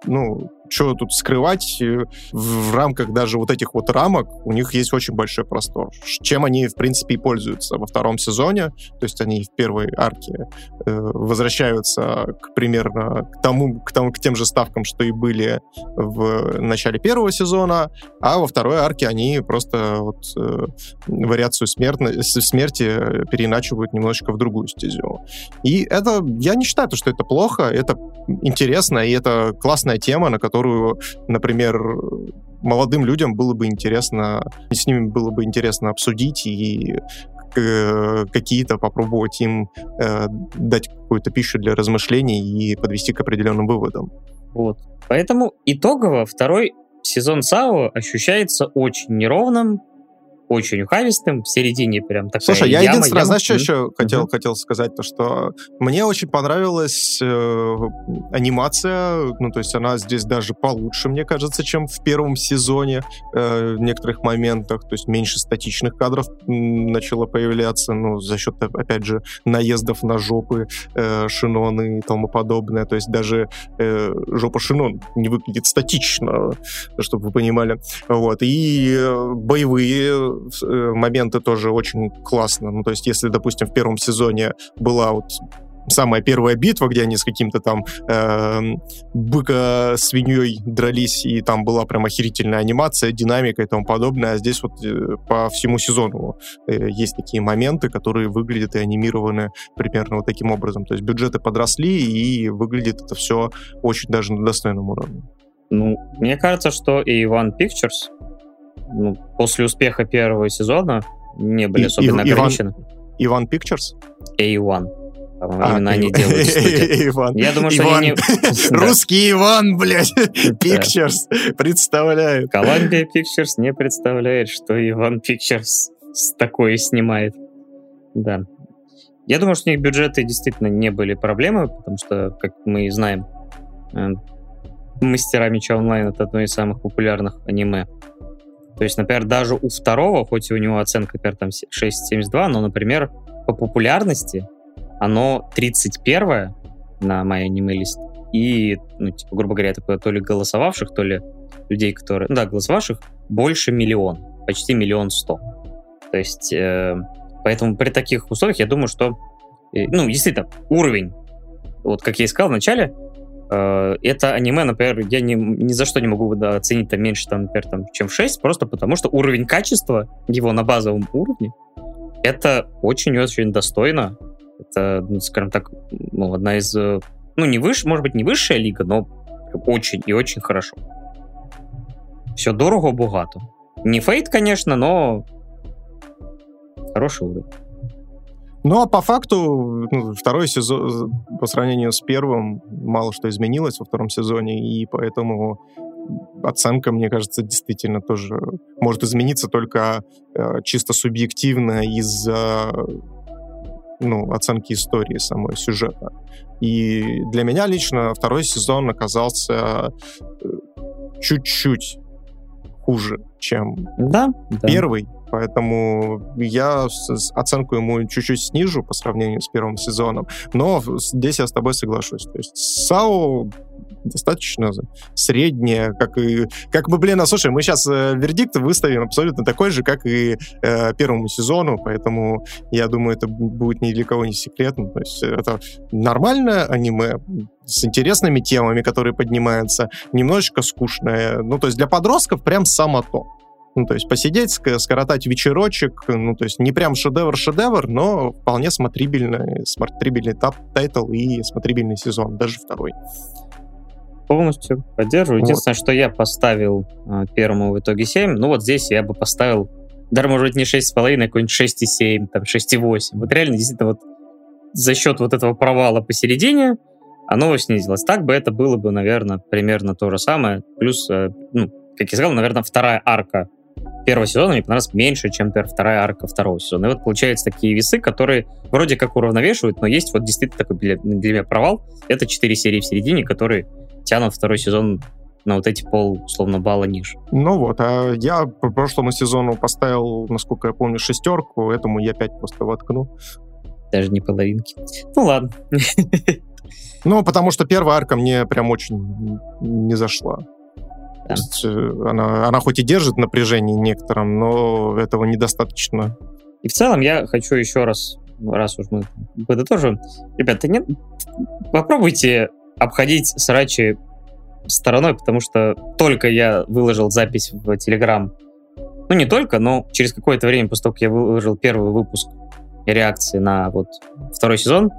Speaker 2: ну, что тут скрывать э, в рамках даже вот этих вот рамок, у них есть очень большой простор. Чем они, в принципе, и пользуются во втором сезоне, то есть они в первой арке э, возвращаются к, примерно к тому, к тому, к тем же ставкам, что и были в начале первого сезона, а во второй арке они просто вот э, вариацию смерти, смерти переиначивают немножечко в другую стезю. И это, я не считаю, что это плохо, это интересно, и это классная тема, на которую которую, например, молодым людям было бы интересно, с ними было бы интересно обсудить и э, какие-то попробовать им э, дать какую-то пищу для размышлений и подвести к определенным выводам.
Speaker 1: Вот. Поэтому итогово второй сезон САО ощущается очень неровным, очень ухабистым, в середине прям такая
Speaker 2: Слушай,
Speaker 1: я
Speaker 2: яма, единственное,
Speaker 1: яма.
Speaker 2: знаешь, что mm-hmm. еще хотел, mm-hmm. хотел сказать, то что мне очень понравилась э, анимация, ну, то есть она здесь даже получше, мне кажется, чем в первом сезоне э, в некоторых моментах, то есть меньше статичных кадров начало появляться, ну, за счет, опять же, наездов на жопы э, Шиноны и тому подобное, то есть даже э, жопа Шинон не выглядит статично, чтобы вы понимали, вот, и э, боевые Э, моменты тоже очень классно. Ну, то есть, если, допустим, в первом сезоне была вот самая первая битва, где они с каким-то там э, быка свиньей дрались, и там была прям охерительная анимация, динамика и тому подобное. А здесь вот э, по всему сезону э, есть такие моменты, которые выглядят и анимированы примерно вот таким образом. То есть бюджеты подросли, и выглядит это все очень даже на достойном уровне.
Speaker 1: Ну, мне кажется, что и One Pictures ну, после успеха первого сезона не были и, особенно и, ограничены.
Speaker 2: Иван Pictures?
Speaker 1: A1. А, именно они делают
Speaker 2: Иван.
Speaker 1: Я думаю, что Иван. они
Speaker 2: не... Русский Иван, блядь, Pictures, представляю.
Speaker 1: Columbia Pictures не представляет, что Иван Pictures такое снимает. Да. Я думаю, что у них бюджеты действительно не были проблемы, потому что, как мы знаем, э, Мастера Меча Онлайн — это одно из самых популярных аниме то есть, например, даже у второго, хоть у него оценка, например, там 6,72, но, например, по популярности оно 31 на моей аниме-лист. И, ну, типа, грубо говоря, такое то ли голосовавших, то ли людей, которые... Ну, да, голосовавших больше миллион. Почти миллион сто. То есть, э, поэтому при таких условиях я думаю, что... Э, ну, действительно, уровень, вот как я и сказал в начале, Э, это аниме, например, я ни, ни за что не могу да, оценить там меньше, там, например, там, чем в 6, просто потому что уровень качества его на базовом уровне это очень-очень достойно. Это, ну, скажем так, ну, одна из, э, ну, не выше, может быть, не высшая лига, но очень и очень хорошо. Все дорого, богато. Не фейт, конечно, но хороший уровень.
Speaker 2: Ну, а по факту ну, второй сезон по сравнению с первым мало что изменилось во втором сезоне, и поэтому оценка, мне кажется, действительно тоже может измениться только э, чисто субъективно из-за ну, оценки истории самой сюжета. И для меня лично второй сезон оказался э, чуть-чуть хуже, чем
Speaker 1: да,
Speaker 2: первый. Да. Поэтому я оценку ему чуть-чуть снижу по сравнению с первым сезоном. Но здесь я с тобой соглашусь. То есть САО достаточно среднее, как и... Как бы, блин, а слушай, мы сейчас э, вердикт выставим абсолютно такой же, как и э, первому сезону, поэтому я думаю, это будет ни для кого не секретно. То есть это нормальное аниме, с интересными темами, которые поднимаются, немножечко скучное. Ну, то есть для подростков прям само то. Ну, то есть посидеть, скоротать вечерочек, ну, то есть не прям шедевр-шедевр, но вполне смотрибельный, смотрибельный тап, тайтл и смотрибельный сезон, даже второй.
Speaker 1: Полностью поддерживаю. Вот. Единственное, что я поставил э, первому в итоге 7, ну вот здесь я бы поставил, даже, может быть, не 6,5, а какой-нибудь 6,7, там 6,8. Вот реально, действительно, вот за счет вот этого провала посередине оно снизилось. Так бы это было бы, наверное, примерно то же самое. Плюс, э, ну, как я сказал, наверное, вторая арка первого сезона мне понравилась меньше, чем например, вторая арка второго сезона. И вот получаются такие весы, которые вроде как уравновешивают, но есть вот действительно такой для, для меня провал. Это четыре серии в середине, которые тянут второй сезон на вот эти пол, условно, балла ниже.
Speaker 2: Ну вот, а я по прошлому сезону поставил, насколько я помню, шестерку, этому я пять просто воткну.
Speaker 1: Даже не половинки. Ну ладно.
Speaker 2: Ну, потому что первая арка мне прям очень не зашла. То есть э, она, она хоть и держит напряжение некоторым, но этого недостаточно.
Speaker 1: И в целом я хочу еще раз, раз уж мы подытожим, ребята, нет, попробуйте обходить срачи стороной, потому что только я выложил запись в Телеграм, ну не только, но через какое-то время после того, как я выложил первый выпуск реакции на вот второй сезон,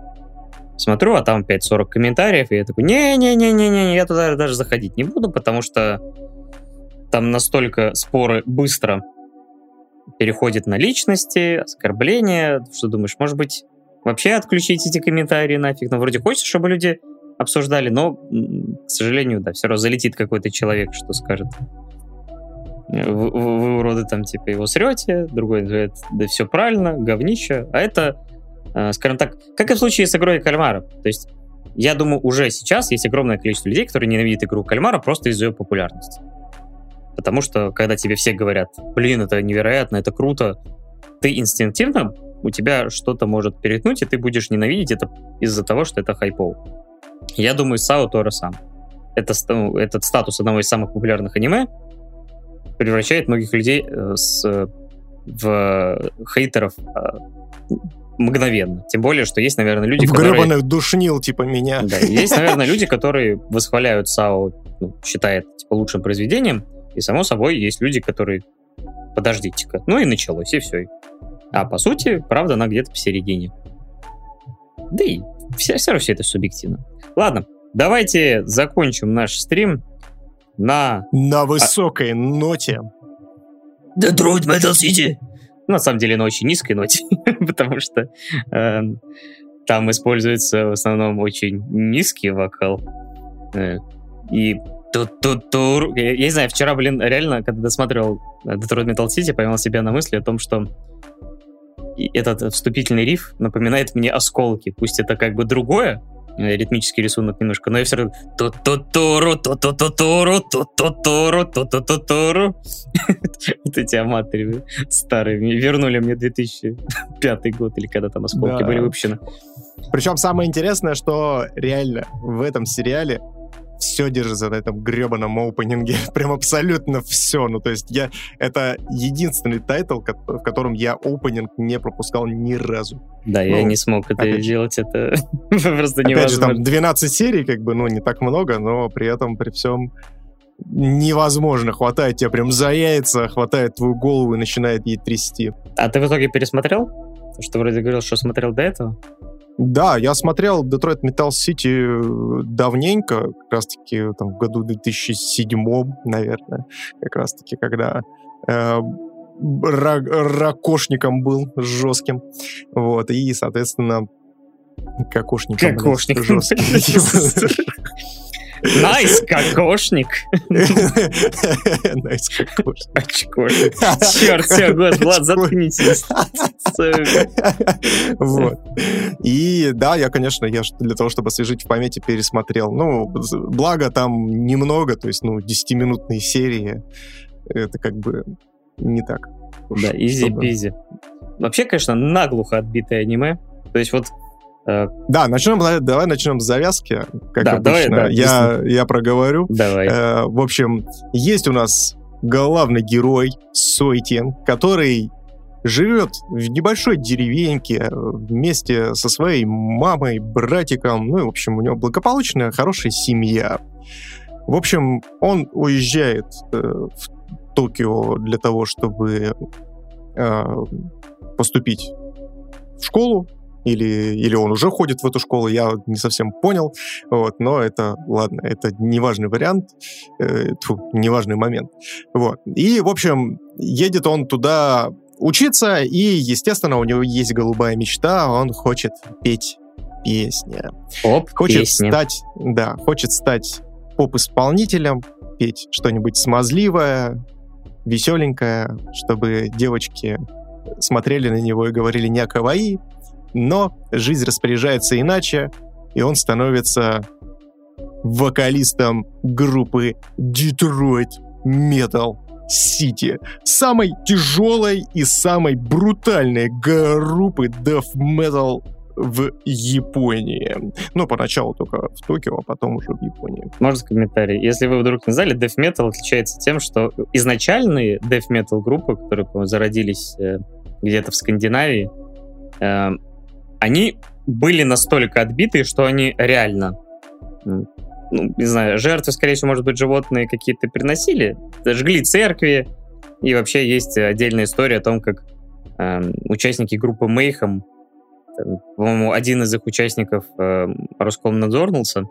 Speaker 1: смотрю, а там опять 40 комментариев, и я такой, не-не-не-не-не, я туда даже заходить не буду, потому что там настолько споры быстро переходят на личности, оскорбления, что думаешь, может быть, вообще отключить эти комментарии нафиг, ну, вроде хочется, чтобы люди обсуждали, но, к сожалению, да, все равно залетит какой-то человек, что скажет, вы, вы, вы уроды там, типа, его срете, другой говорит, да все правильно, говнище, а это скажем так, как и в случае с игрой Кальмара. То есть, я думаю, уже сейчас есть огромное количество людей, которые ненавидят игру Кальмара просто из-за ее популярности. Потому что, когда тебе все говорят, блин, это невероятно, это круто, ты инстинктивно, у тебя что-то может перетнуть, и ты будешь ненавидеть это из-за того, что это хайпов. Я думаю, Сао то же самое. Это, ну, этот статус одного из самых популярных аниме превращает многих людей э, с, в хейтеров э, мгновенно. Тем более, что есть, наверное, люди,
Speaker 2: в которые... гребаных душнил, типа меня.
Speaker 1: Да, есть, наверное, люди, которые восхваляют САО, ну, считают, типа, лучшим произведением, и, само собой, есть люди, которые подождите-ка. Ну и началось, и все. А по сути, правда, она где-то посередине. Да и все, все равно все это субъективно. Ладно, давайте закончим наш стрим на...
Speaker 2: На высокой а... ноте.
Speaker 1: Detroit Metal City. На самом деле на очень низкой ноте, потому что э, там используется в основном очень низкий вокал. Э, и тут тут тур я, я не знаю, вчера, блин, реально, когда досматривал Detroit Metal City, поймал себя на мысли о том, что этот вступительный риф напоминает мне осколки. Пусть это как бы другое, ритмический рисунок немножко, но я все равно ту ту туру ту ту ту туру ту ту туру ту ту ту туру Вот эти аматоры старые. Вернули мне 2005 год или когда там осколки были выпущены.
Speaker 2: Причем самое интересное, что реально в этом сериале все держится на этом гребаном опенинге. Прям абсолютно все. Ну, то есть я... Это единственный тайтл, в котором я опенинг не пропускал ни разу.
Speaker 1: Да, ну, я не смог это опять сделать. Это просто невозможно.
Speaker 2: Опять же, там 12 серий, как бы, ну, не так много, но при этом, при всем невозможно. Хватает тебя прям за яйца, хватает твою голову и начинает ей трясти.
Speaker 1: А ты в итоге пересмотрел? Что вроде говорил, что смотрел до этого?
Speaker 2: Да, я смотрел Detroit Metal City давненько, как раз-таки там, в году 2007, наверное, как раз-таки, когда э, ракошником был жестким. Вот, и, соответственно, кокошником.
Speaker 1: Кокошник. Жестким. Nice кокошник.
Speaker 2: Nice кокошник.
Speaker 1: Очкошник. Черт, все, год, Влад, заткнитесь.
Speaker 2: Вот. И да, я, конечно, я для того, чтобы освежить в памяти, пересмотрел. Ну, благо там немного, то есть, ну, 10-минутные серии. Это как бы не так.
Speaker 1: Да, easy-peasy. Вообще, конечно, наглухо отбитое аниме. То есть вот
Speaker 2: да, начнем, давай начнем с завязки, как да, обычно. Давай, да, я, я проговорю.
Speaker 1: Давай.
Speaker 2: Э, в общем, есть у нас главный герой Сойтин, который живет в небольшой деревеньке вместе со своей мамой, братиком. Ну и, в общем, у него благополучная, хорошая семья. В общем, он уезжает э, в Токио для того, чтобы э, поступить в школу, или, или он уже ходит в эту школу, я не совсем понял, вот, но это, ладно, это неважный вариант, э, тьфу, неважный момент, вот. И, в общем, едет он туда учиться, и, естественно, у него есть голубая мечта, он хочет петь песни.
Speaker 1: Оп,
Speaker 2: хочет песни. стать, да, хочет стать поп-исполнителем, петь что-нибудь смазливое, веселенькое, чтобы девочки смотрели на него и говорили не каваи, но жизнь распоряжается иначе, и он становится вокалистом группы Detroit Metal City, самой тяжелой и самой брутальной группы Death Metal в Японии. Ну, поначалу только в Токио, а потом уже в Японии.
Speaker 1: Можно комментарий? Если вы вдруг не знали, Death Metal отличается тем, что изначальные Death Metal группы, которые зародились э, где-то в Скандинавии, э, они были настолько отбиты, что они реально ну, не знаю, жертвы, скорее всего, может быть, животные какие-то приносили, жгли церкви, и вообще есть отдельная история о том, как э, участники группы Мейхам по-моему, один из их участников э, Роскомнадзорнулся,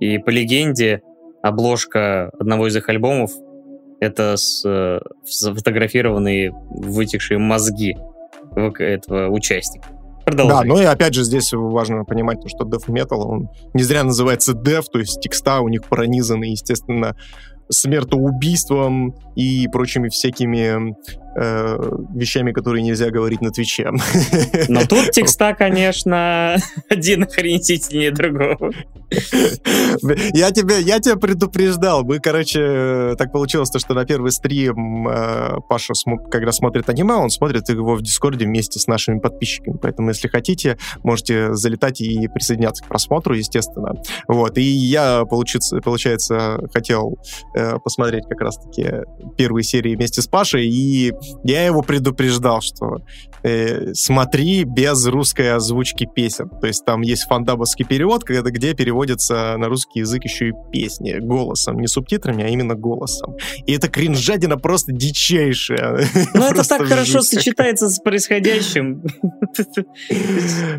Speaker 1: и по легенде обложка одного из их альбомов это с, э, сфотографированные вытекшие мозги этого участника.
Speaker 2: Продолжай. Да, ну и опять же здесь важно понимать, что Death Metal, он не зря называется Death, то есть текста у них пронизаны, естественно, смертоубийством и прочими всякими э, вещами, которые нельзя говорить на Твиче.
Speaker 1: Но тут текста, конечно, один охренительнее другого.
Speaker 2: Я тебя, я тебя предупреждал. Мы, короче, так получилось, что на первый стрим э, Паша, когда смотрит аниме, он смотрит его в Дискорде вместе с нашими подписчиками. Поэтому, если хотите, можете залетать и присоединяться к просмотру, естественно. Вот. И я, получится, получается, хотел э, посмотреть как раз-таки первые серии вместе с Пашей, и я его предупреждал, что э, смотри без русской озвучки песен. То есть там есть фандабовский перевод, когда, где переводится на русский язык еще и песни голосом. Не субтитрами, а именно голосом. И это кринжадина просто дичайшая.
Speaker 1: Ну это так хорошо сочетается с происходящим.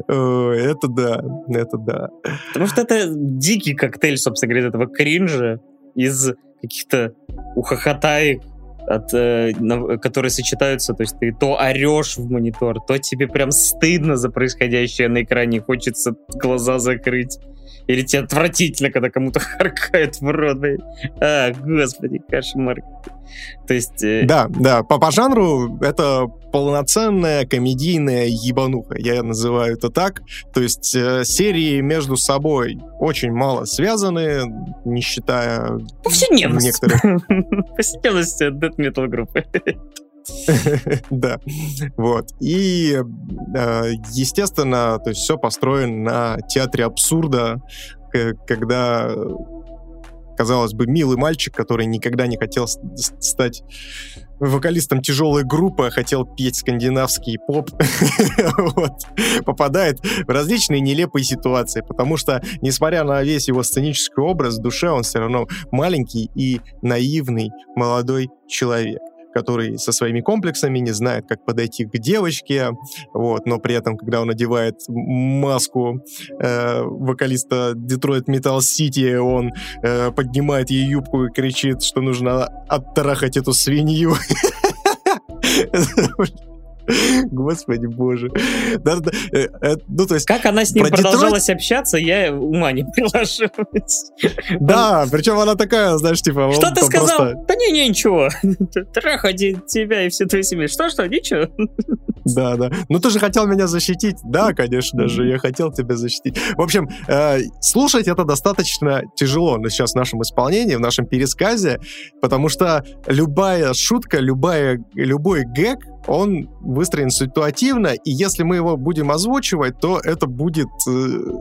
Speaker 2: Это да, это да.
Speaker 1: Потому что это дикий коктейль, собственно говоря, этого кринжа из каких-то ухохотаек, от, э, на, которые сочетаются, то есть ты то орешь в монитор, то тебе прям стыдно за происходящее на экране, хочется глаза закрыть. Или тебе отвратительно, когда кому-то харкает в рот. А, господи, кошмар.
Speaker 2: То есть... Э... Да, да, по, по жанру это полноценная комедийная ебануха, я называю это так. То есть э, серии между собой очень мало связаны, не считая
Speaker 1: Повседневность.
Speaker 2: некоторых...
Speaker 1: Повседневность Death Metal группы.
Speaker 2: Да, вот. И, э, естественно, то есть все построено на театре абсурда, когда казалось бы, милый мальчик, который никогда не хотел стать вокалистом тяжелой группы, а хотел петь скандинавский поп, попадает в различные нелепые ситуации, потому что, несмотря на весь его сценический образ, в душе он все равно маленький и наивный молодой человек который со своими комплексами не знает, как подойти к девочке, вот, но при этом, когда он надевает маску э, вокалиста Detroit Metal City, он э, поднимает ей юбку и кричит, что нужно оттрахать эту свинью. Господи боже.
Speaker 1: Э, э, ну, то есть, как она с ним продолжалась общаться, я ума не приложу.
Speaker 2: Да, причем она такая, знаешь, типа...
Speaker 1: Что ты сказал? Да не, не, ничего. Трахать тебя и все твои семьи. Что, что, ничего.
Speaker 2: Да, да. Ну ты же хотел меня защитить. Да, конечно же, я хотел тебя защитить. В общем, э, слушать это достаточно тяжело сейчас в нашем исполнении, в нашем пересказе, потому что любая шутка, любая, любой гэг, он выстроен ситуативно, и если мы его будем озвучивать, то это будет э,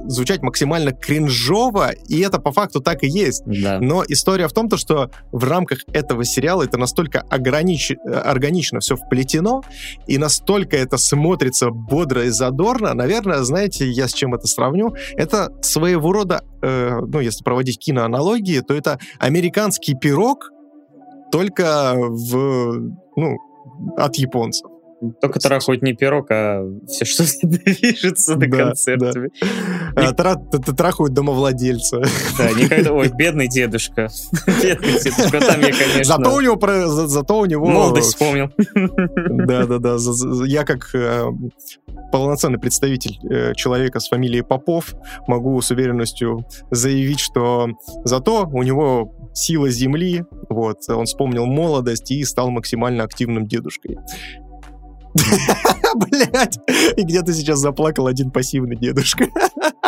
Speaker 2: звучать максимально кринжово, и это по факту так и есть.
Speaker 1: Да.
Speaker 2: Но история в том, то, что в рамках этого сериала это настолько огранич... Органично все вплетено, и настолько это смотрится бодро и задорно, наверное, знаете, я с чем это сравню? Это своего рода, э, ну, если проводить киноаналогии, то это американский пирог, только в, ну, от японцев.
Speaker 1: Только трахают не пирог, а все, что движется на концерте.
Speaker 2: Да. А, трахают домовладельца.
Speaker 1: Да, никогда... Ой, бедный дедушка. Бедный дедушка. Там я, конечно...
Speaker 2: Зато у него... Зато у него...
Speaker 1: Молодость вспомнил.
Speaker 2: Да-да-да. Я как э, полноценный представитель э, человека с фамилией Попов могу с уверенностью заявить, что зато у него сила земли, вот, он вспомнил молодость и стал максимально активным дедушкой. Блять! И где-то сейчас заплакал один пассивный дедушка.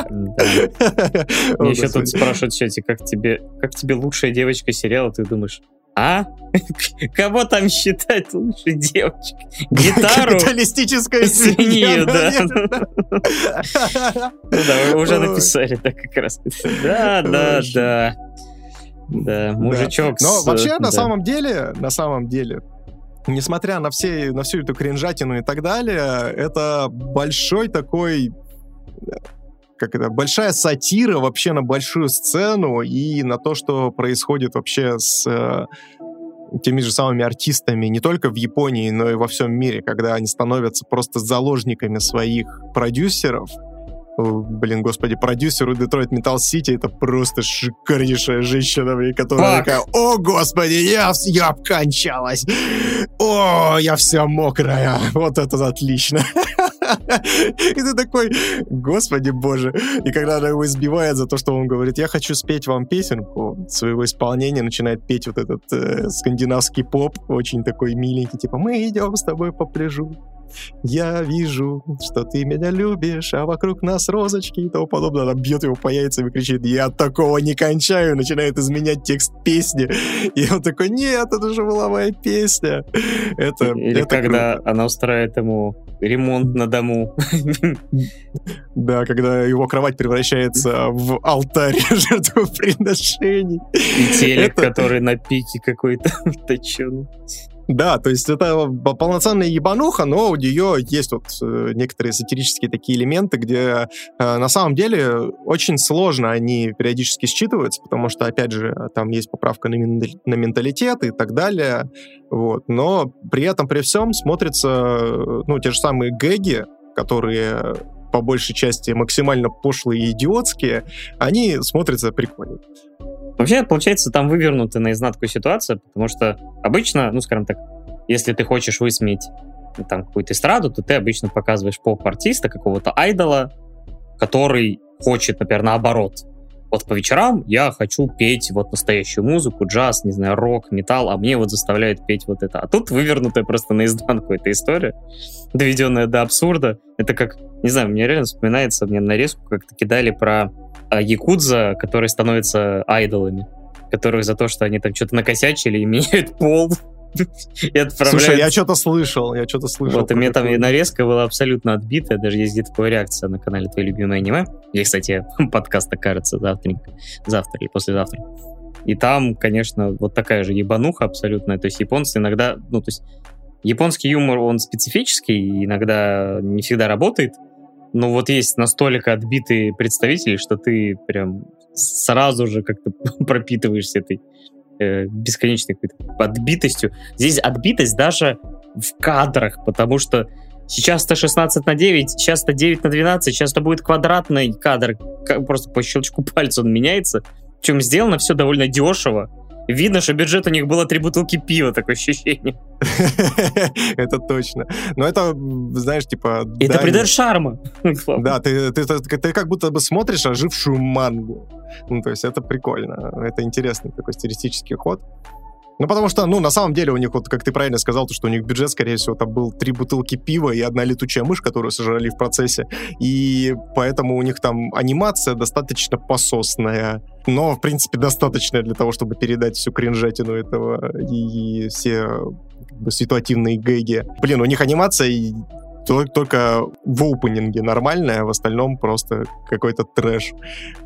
Speaker 1: Мне еще тут спрашивают в чате, как тебе, как тебе лучшая девочка сериала, ты думаешь, а? Кого там считать лучшей девочкой? Гитару?
Speaker 2: Капиталистическая свинью,
Speaker 1: да. Ну да, вы уже написали, да, как раз. Да, да, да. Да, мужичок.
Speaker 2: Но вообще, на самом деле, на самом деле, несмотря на, все, на всю эту кринжатину и так далее, это большой такой как это, большая сатира вообще на большую сцену и на то, что происходит вообще с э, теми же самыми артистами не только в Японии, но и во всем мире, когда они становятся просто заложниками своих продюсеров, блин, господи, продюсеру Detroit Metal City это просто шикарнейшая женщина, которая Fuck. такая, о, господи, я, я обкончалась, о, я вся мокрая, вот это отлично. И ты такой, господи боже. И когда она его избивает за то, что он говорит, я хочу спеть вам песенку своего исполнения, начинает петь вот этот э, скандинавский поп, очень такой миленький, типа, мы идем с тобой по пляжу, я вижу, что ты меня любишь, а вокруг нас розочки и тому подобное. Она бьет его по яйцам и кричит, я такого не кончаю, начинает изменять текст песни. И он такой, нет, это же была моя песня. Это,
Speaker 1: Или
Speaker 2: это
Speaker 1: когда
Speaker 2: круто.
Speaker 1: она устраивает ему ремонт на дому.
Speaker 2: Да, когда его кровать превращается в алтарь жертвоприношений.
Speaker 1: И телек, который на пике какой-то точеный.
Speaker 2: Да, то есть это полноценная ебануха, но у нее есть вот э, некоторые сатирические такие элементы, где э, на самом деле очень сложно они периодически считываются, потому что, опять же, там есть поправка на, менталитет и так далее, вот. Но при этом, при всем смотрятся, ну, те же самые гэги, которые по большей части максимально пошлые и идиотские, они смотрятся прикольно.
Speaker 1: Вообще, получается, там вывернута наизнанку ситуация, потому что обычно, ну, скажем так, если ты хочешь высмеять ну, там какую-то эстраду, то ты обычно показываешь поп-артиста, какого-то айдола, который хочет, например, наоборот. Вот по вечерам я хочу петь вот настоящую музыку, джаз, не знаю, рок, металл, а мне вот заставляют петь вот это. А тут вывернутая просто наизнанку эта история, доведенная до абсурда. Это как, не знаю, мне реально вспоминается, мне нарезку как-то кидали про а, якудза, которые становятся айдолами, которых за то, что они там что-то накосячили и меняют пол,
Speaker 2: и отправляют... Слушай, я что-то слышал, я что-то слышал.
Speaker 1: Вот, и мне там нарезка была абсолютно отбитая, даже есть где-то реакция на канале «Твое любимое аниме». И, кстати, подкаст окажется завтра, завтра или послезавтра. И там, конечно, вот такая же ебануха абсолютная. То есть японцы иногда, ну, то есть японский юмор, он специфический, иногда не всегда работает, но вот есть настолько отбитые представители, что ты прям сразу же как-то пропитываешься этой э, бесконечной какой-то отбитостью. Здесь отбитость даже в кадрах, потому что сейчас-то 16 на 9, сейчас-то 9 на 12, сейчас-то будет квадратный кадр, просто по щелчку пальца он меняется. Причем сделано все довольно дешево. Видно, что бюджет у них было три бутылки пива, такое ощущение.
Speaker 2: Это точно. Но это, знаешь, типа...
Speaker 1: Это придает шарма.
Speaker 2: Да, ты, ты, ты, ты как будто бы смотришь ожившую мангу. Ну, то есть это прикольно. Это интересный такой стилистический ход. Ну, потому что, ну, на самом деле у них, вот, как ты правильно сказал, то, что у них бюджет, скорее всего, там был три бутылки пива и одна летучая мышь, которую сожрали в процессе. И поэтому у них там анимация достаточно пососная. Но, в принципе, достаточная для того, чтобы передать всю кринжатину этого и, и все как бы, ситуативные гэги. Блин, у них анимация только в опенинге нормальная, а в остальном просто какой-то трэш.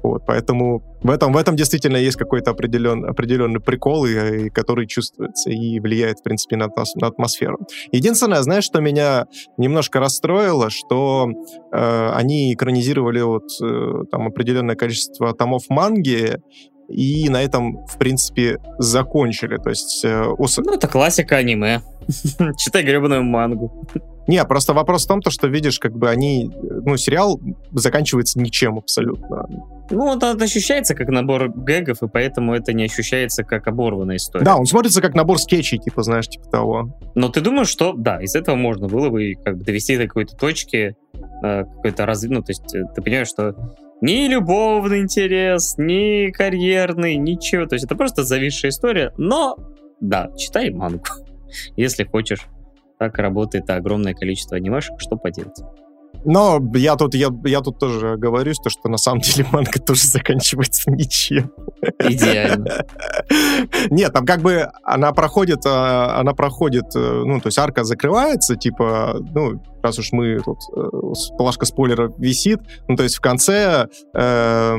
Speaker 2: Вот, поэтому в этом, в этом действительно есть какой-то определен, определенный прикол, и, и, который чувствуется и влияет, в принципе, на, на атмосферу. Единственное, знаешь, что меня немножко расстроило, что э, они экранизировали вот э, там определенное количество томов манги, и на этом, в принципе, закончили. То есть... Э,
Speaker 1: ос... Ну, это классика аниме. Читай гребаную мангу.
Speaker 2: Не, просто вопрос в том, то, что видишь, как бы они, ну, сериал заканчивается ничем абсолютно.
Speaker 1: Ну, он ощущается как набор гэгов, и поэтому это не ощущается как оборванная история.
Speaker 2: Да, он смотрится как набор скетчей, типа, знаешь, типа того.
Speaker 1: Но ты думаешь, что, да, из этого можно было бы как бы довести до какой-то точки, э, какой-то раз... Ну, то есть э, ты понимаешь, что ни любовный интерес, ни карьерный, ничего. То есть это просто зависшая история. Но, да, читай мангу, если хочешь так работает огромное количество анимешек, что поделать.
Speaker 2: Но я тут, я, я тут тоже говорюсь, то, что на самом деле манга тоже заканчивается ничем.
Speaker 1: Идеально.
Speaker 2: Нет, там как бы она проходит, а, она проходит, э, ну, то есть арка закрывается, типа, ну, раз уж мы тут, э, плашка спойлера висит, ну, то есть в конце э,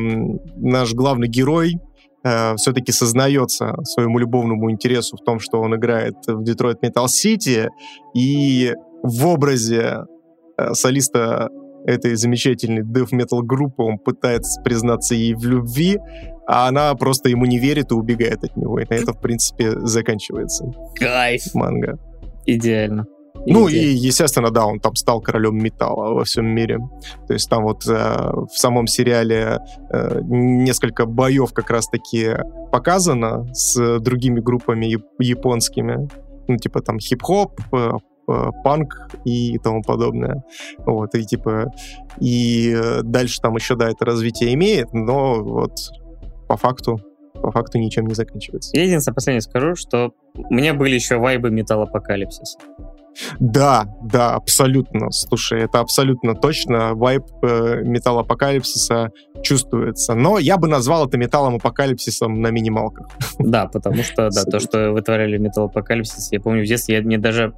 Speaker 2: наш главный герой, э, все-таки сознается своему любовному интересу в том, что он играет в Детройт Метал Сити, и в образе э, солиста этой замечательной death metal группы он пытается признаться ей в любви, а она просто ему не верит и убегает от него. И на этом, в принципе, заканчивается.
Speaker 1: Кайф.
Speaker 2: Манга.
Speaker 1: Идеально.
Speaker 2: Ну и, естественно, да, он там стал королем металла во всем мире. То есть там вот э, в самом сериале э, несколько боев как раз-таки показано с другими группами японскими. Ну, типа там хип-хоп, э, э, панк и тому подобное. Вот, и типа... И дальше там еще, да, это развитие имеет, но вот по факту по факту ничем не заканчивается.
Speaker 1: Я единственное последнее скажу, что у меня были еще вайбы металлопокалипсиса.
Speaker 2: Да, да, абсолютно. Слушай, это абсолютно точно. Вайп э, металл апокалипсиса чувствуется. Но я бы назвал это металлом апокалипсисом на минималках.
Speaker 1: Да, потому что, да, то, что вытворяли металл апокалипсис, я помню в детстве, я мне даже,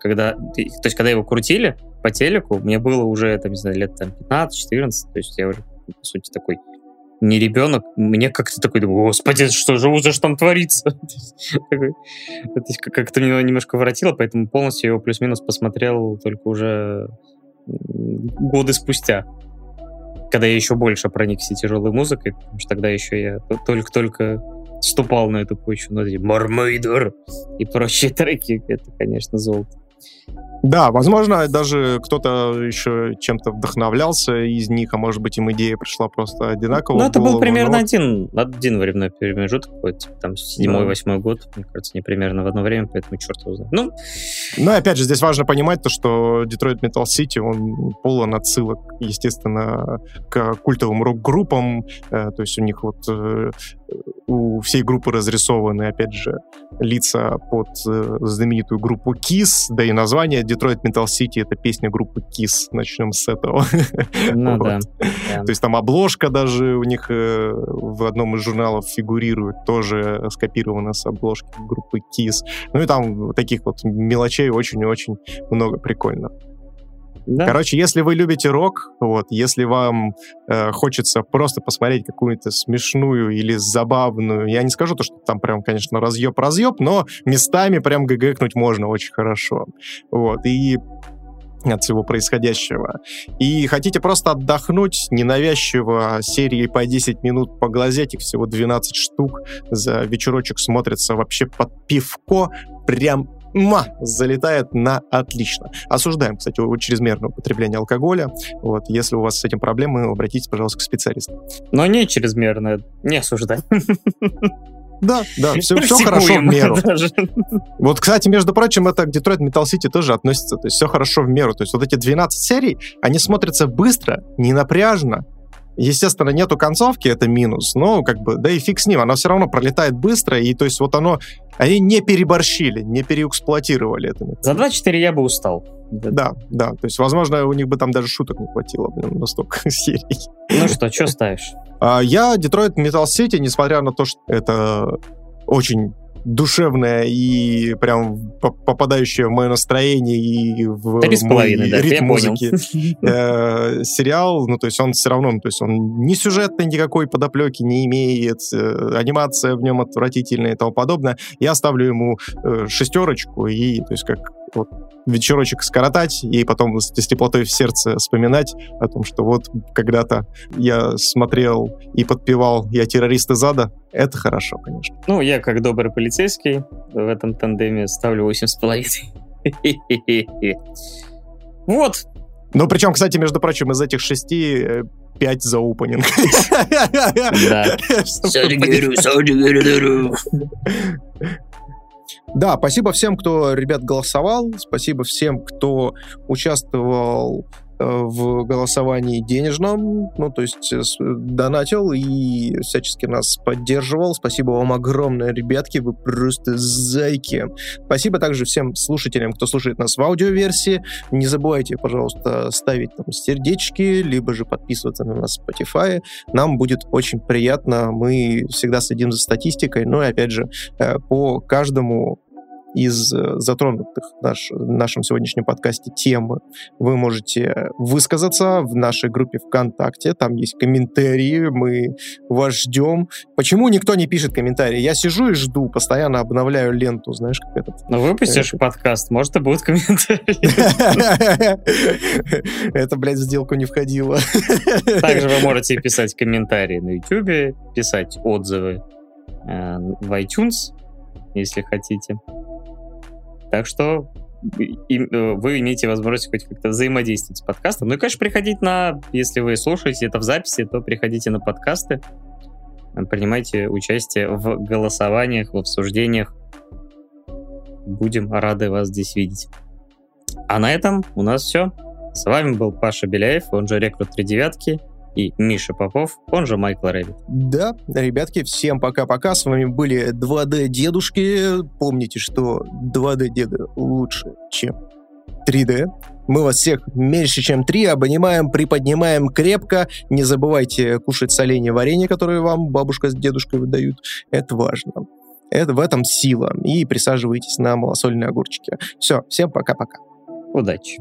Speaker 1: когда, то есть, когда его крутили по телеку, мне было уже, там, не знаю, лет там 15-14, то есть я уже, по сути, такой не ребенок, мне как-то такой, думаю, господи, что же уже там творится? Как-то меня немножко воротило, поэтому полностью его плюс-минус посмотрел только уже годы спустя, когда я еще больше проникся тяжелой музыкой, потому что тогда еще я только-только ступал на эту почву, ну, эти Мармейдер и прочие треки, это, конечно, золото.
Speaker 2: Да, возможно, даже кто-то еще чем-то вдохновлялся из них, а может быть им идея пришла просто одинаково.
Speaker 1: Ну, это был примерно но... один, один временной промежуток, типа, там седьмой-восьмой да. год, мне кажется, не примерно в одно время, поэтому черт его знает. Ну,
Speaker 2: ну опять же, здесь важно понимать то, что Detroit Metal City, он полон отсылок, естественно, к культовым рок-группам, э, то есть у них вот э, у всей группы разрисованы, опять же, лица под э, знаменитую группу Kiss, да и название Detroit Metal City — это песня группы Kiss. Начнем с этого.
Speaker 1: Ну да.
Speaker 2: То есть там обложка даже у них э, в одном из журналов фигурирует, тоже скопирована с обложки группы Kiss. Ну и там таких вот мелочей очень-очень много прикольно. Да. Короче, если вы любите рок, вот, если вам э, хочется просто посмотреть какую-то смешную или забавную, я не скажу то, что там прям, конечно, разъеб-разъеб, но местами прям ггэкнуть можно очень хорошо. Вот, и от всего происходящего. И хотите просто отдохнуть ненавязчиво серии по 10 минут поглазеть, их всего 12 штук, за вечерочек смотрится вообще под пивко, прям ма, залетает на отлично. Осуждаем, кстати, чрезмерное употребление алкоголя. Вот, если у вас с этим проблемы, обратитесь, пожалуйста, к специалисту.
Speaker 1: Но не чрезмерное, не осуждаем.
Speaker 2: Да, да, все, все хорошо в меру. Даже. Вот, кстати, между прочим, это к Detroit Metal City тоже относится. То есть все хорошо в меру. То есть вот эти 12 серий, они смотрятся быстро, не напряжно, Естественно, нету концовки, это минус, но как бы, да и фиг с ним, она все равно пролетает быстро, и то есть вот оно Они не переборщили, не переэксплуатировали это.
Speaker 1: За 2-4 я бы устал.
Speaker 2: Да, да. То есть, возможно, у них бы там даже шуток не хватило, блин, на столько серий.
Speaker 1: Ну что, что ставишь?
Speaker 2: А, я Детройт Metal City, несмотря на то, что это очень душевная и прям попадающая в мое настроение и в
Speaker 1: Три с половиной, да,
Speaker 2: ритм музыки э, сериал, ну, то есть он все равно, ну, то есть он не сюжетный никакой подоплеки не имеет, э, анимация в нем отвратительная и тому подобное. Я ставлю ему э, шестерочку и, то есть как вот вечерочек скоротать и потом с, с теплотой в сердце вспоминать о том, что вот когда-то я смотрел и подпевал «Я террорист из ада». Это хорошо, конечно.
Speaker 1: Ну, я как добрый полицейский в этом тандеме ставлю 8,5. Вот.
Speaker 2: Ну, причем, кстати, между прочим, из этих шести э, пять за опенинг.
Speaker 1: Да.
Speaker 2: Да, спасибо всем, кто, ребят, голосовал. Спасибо всем, кто участвовал в голосовании денежном, ну, то есть э, донатил и всячески нас поддерживал. Спасибо вам огромное, ребятки, вы просто зайки. Спасибо также всем слушателям, кто слушает нас в аудиоверсии. Не забывайте, пожалуйста, ставить там сердечки, либо же подписываться на нас в Spotify. Нам будет очень приятно. Мы всегда следим за статистикой. Ну опять же, э, по каждому из э, затронутых наш, в нашем сегодняшнем подкасте темы вы можете высказаться в нашей группе ВКонтакте. Там есть комментарии, мы вас ждем. Почему никто не пишет комментарии? Я сижу и жду, постоянно обновляю ленту, знаешь, как этот.
Speaker 1: Ну, выпустишь это... подкаст, может, и будут комментарии.
Speaker 2: Это, блядь, в сделку не входило.
Speaker 1: Также вы можете писать комментарии на YouTube, писать отзывы э, в iTunes, если хотите. Так что э, вы имеете возможность хоть как-то взаимодействовать с подкастом. Ну и, конечно, приходить на, если вы слушаете это в записи, то приходите на подкасты, принимайте участие в голосованиях, в обсуждениях. Будем рады вас здесь видеть. А на этом у нас все. С вами был Паша Беляев, он же Рекрут 3 девятки и Миша Попов, он же Майкл Рэббит.
Speaker 2: Да, ребятки, всем пока-пока. С вами были 2D-дедушки. Помните, что 2D-деды лучше, чем 3D. Мы вас всех меньше, чем 3 обнимаем, приподнимаем крепко. Не забывайте кушать соленья варенье, которые вам бабушка с дедушкой выдают. Это важно. Это в этом сила. И присаживайтесь на малосольные огурчики. Все, всем пока-пока.
Speaker 1: Удачи.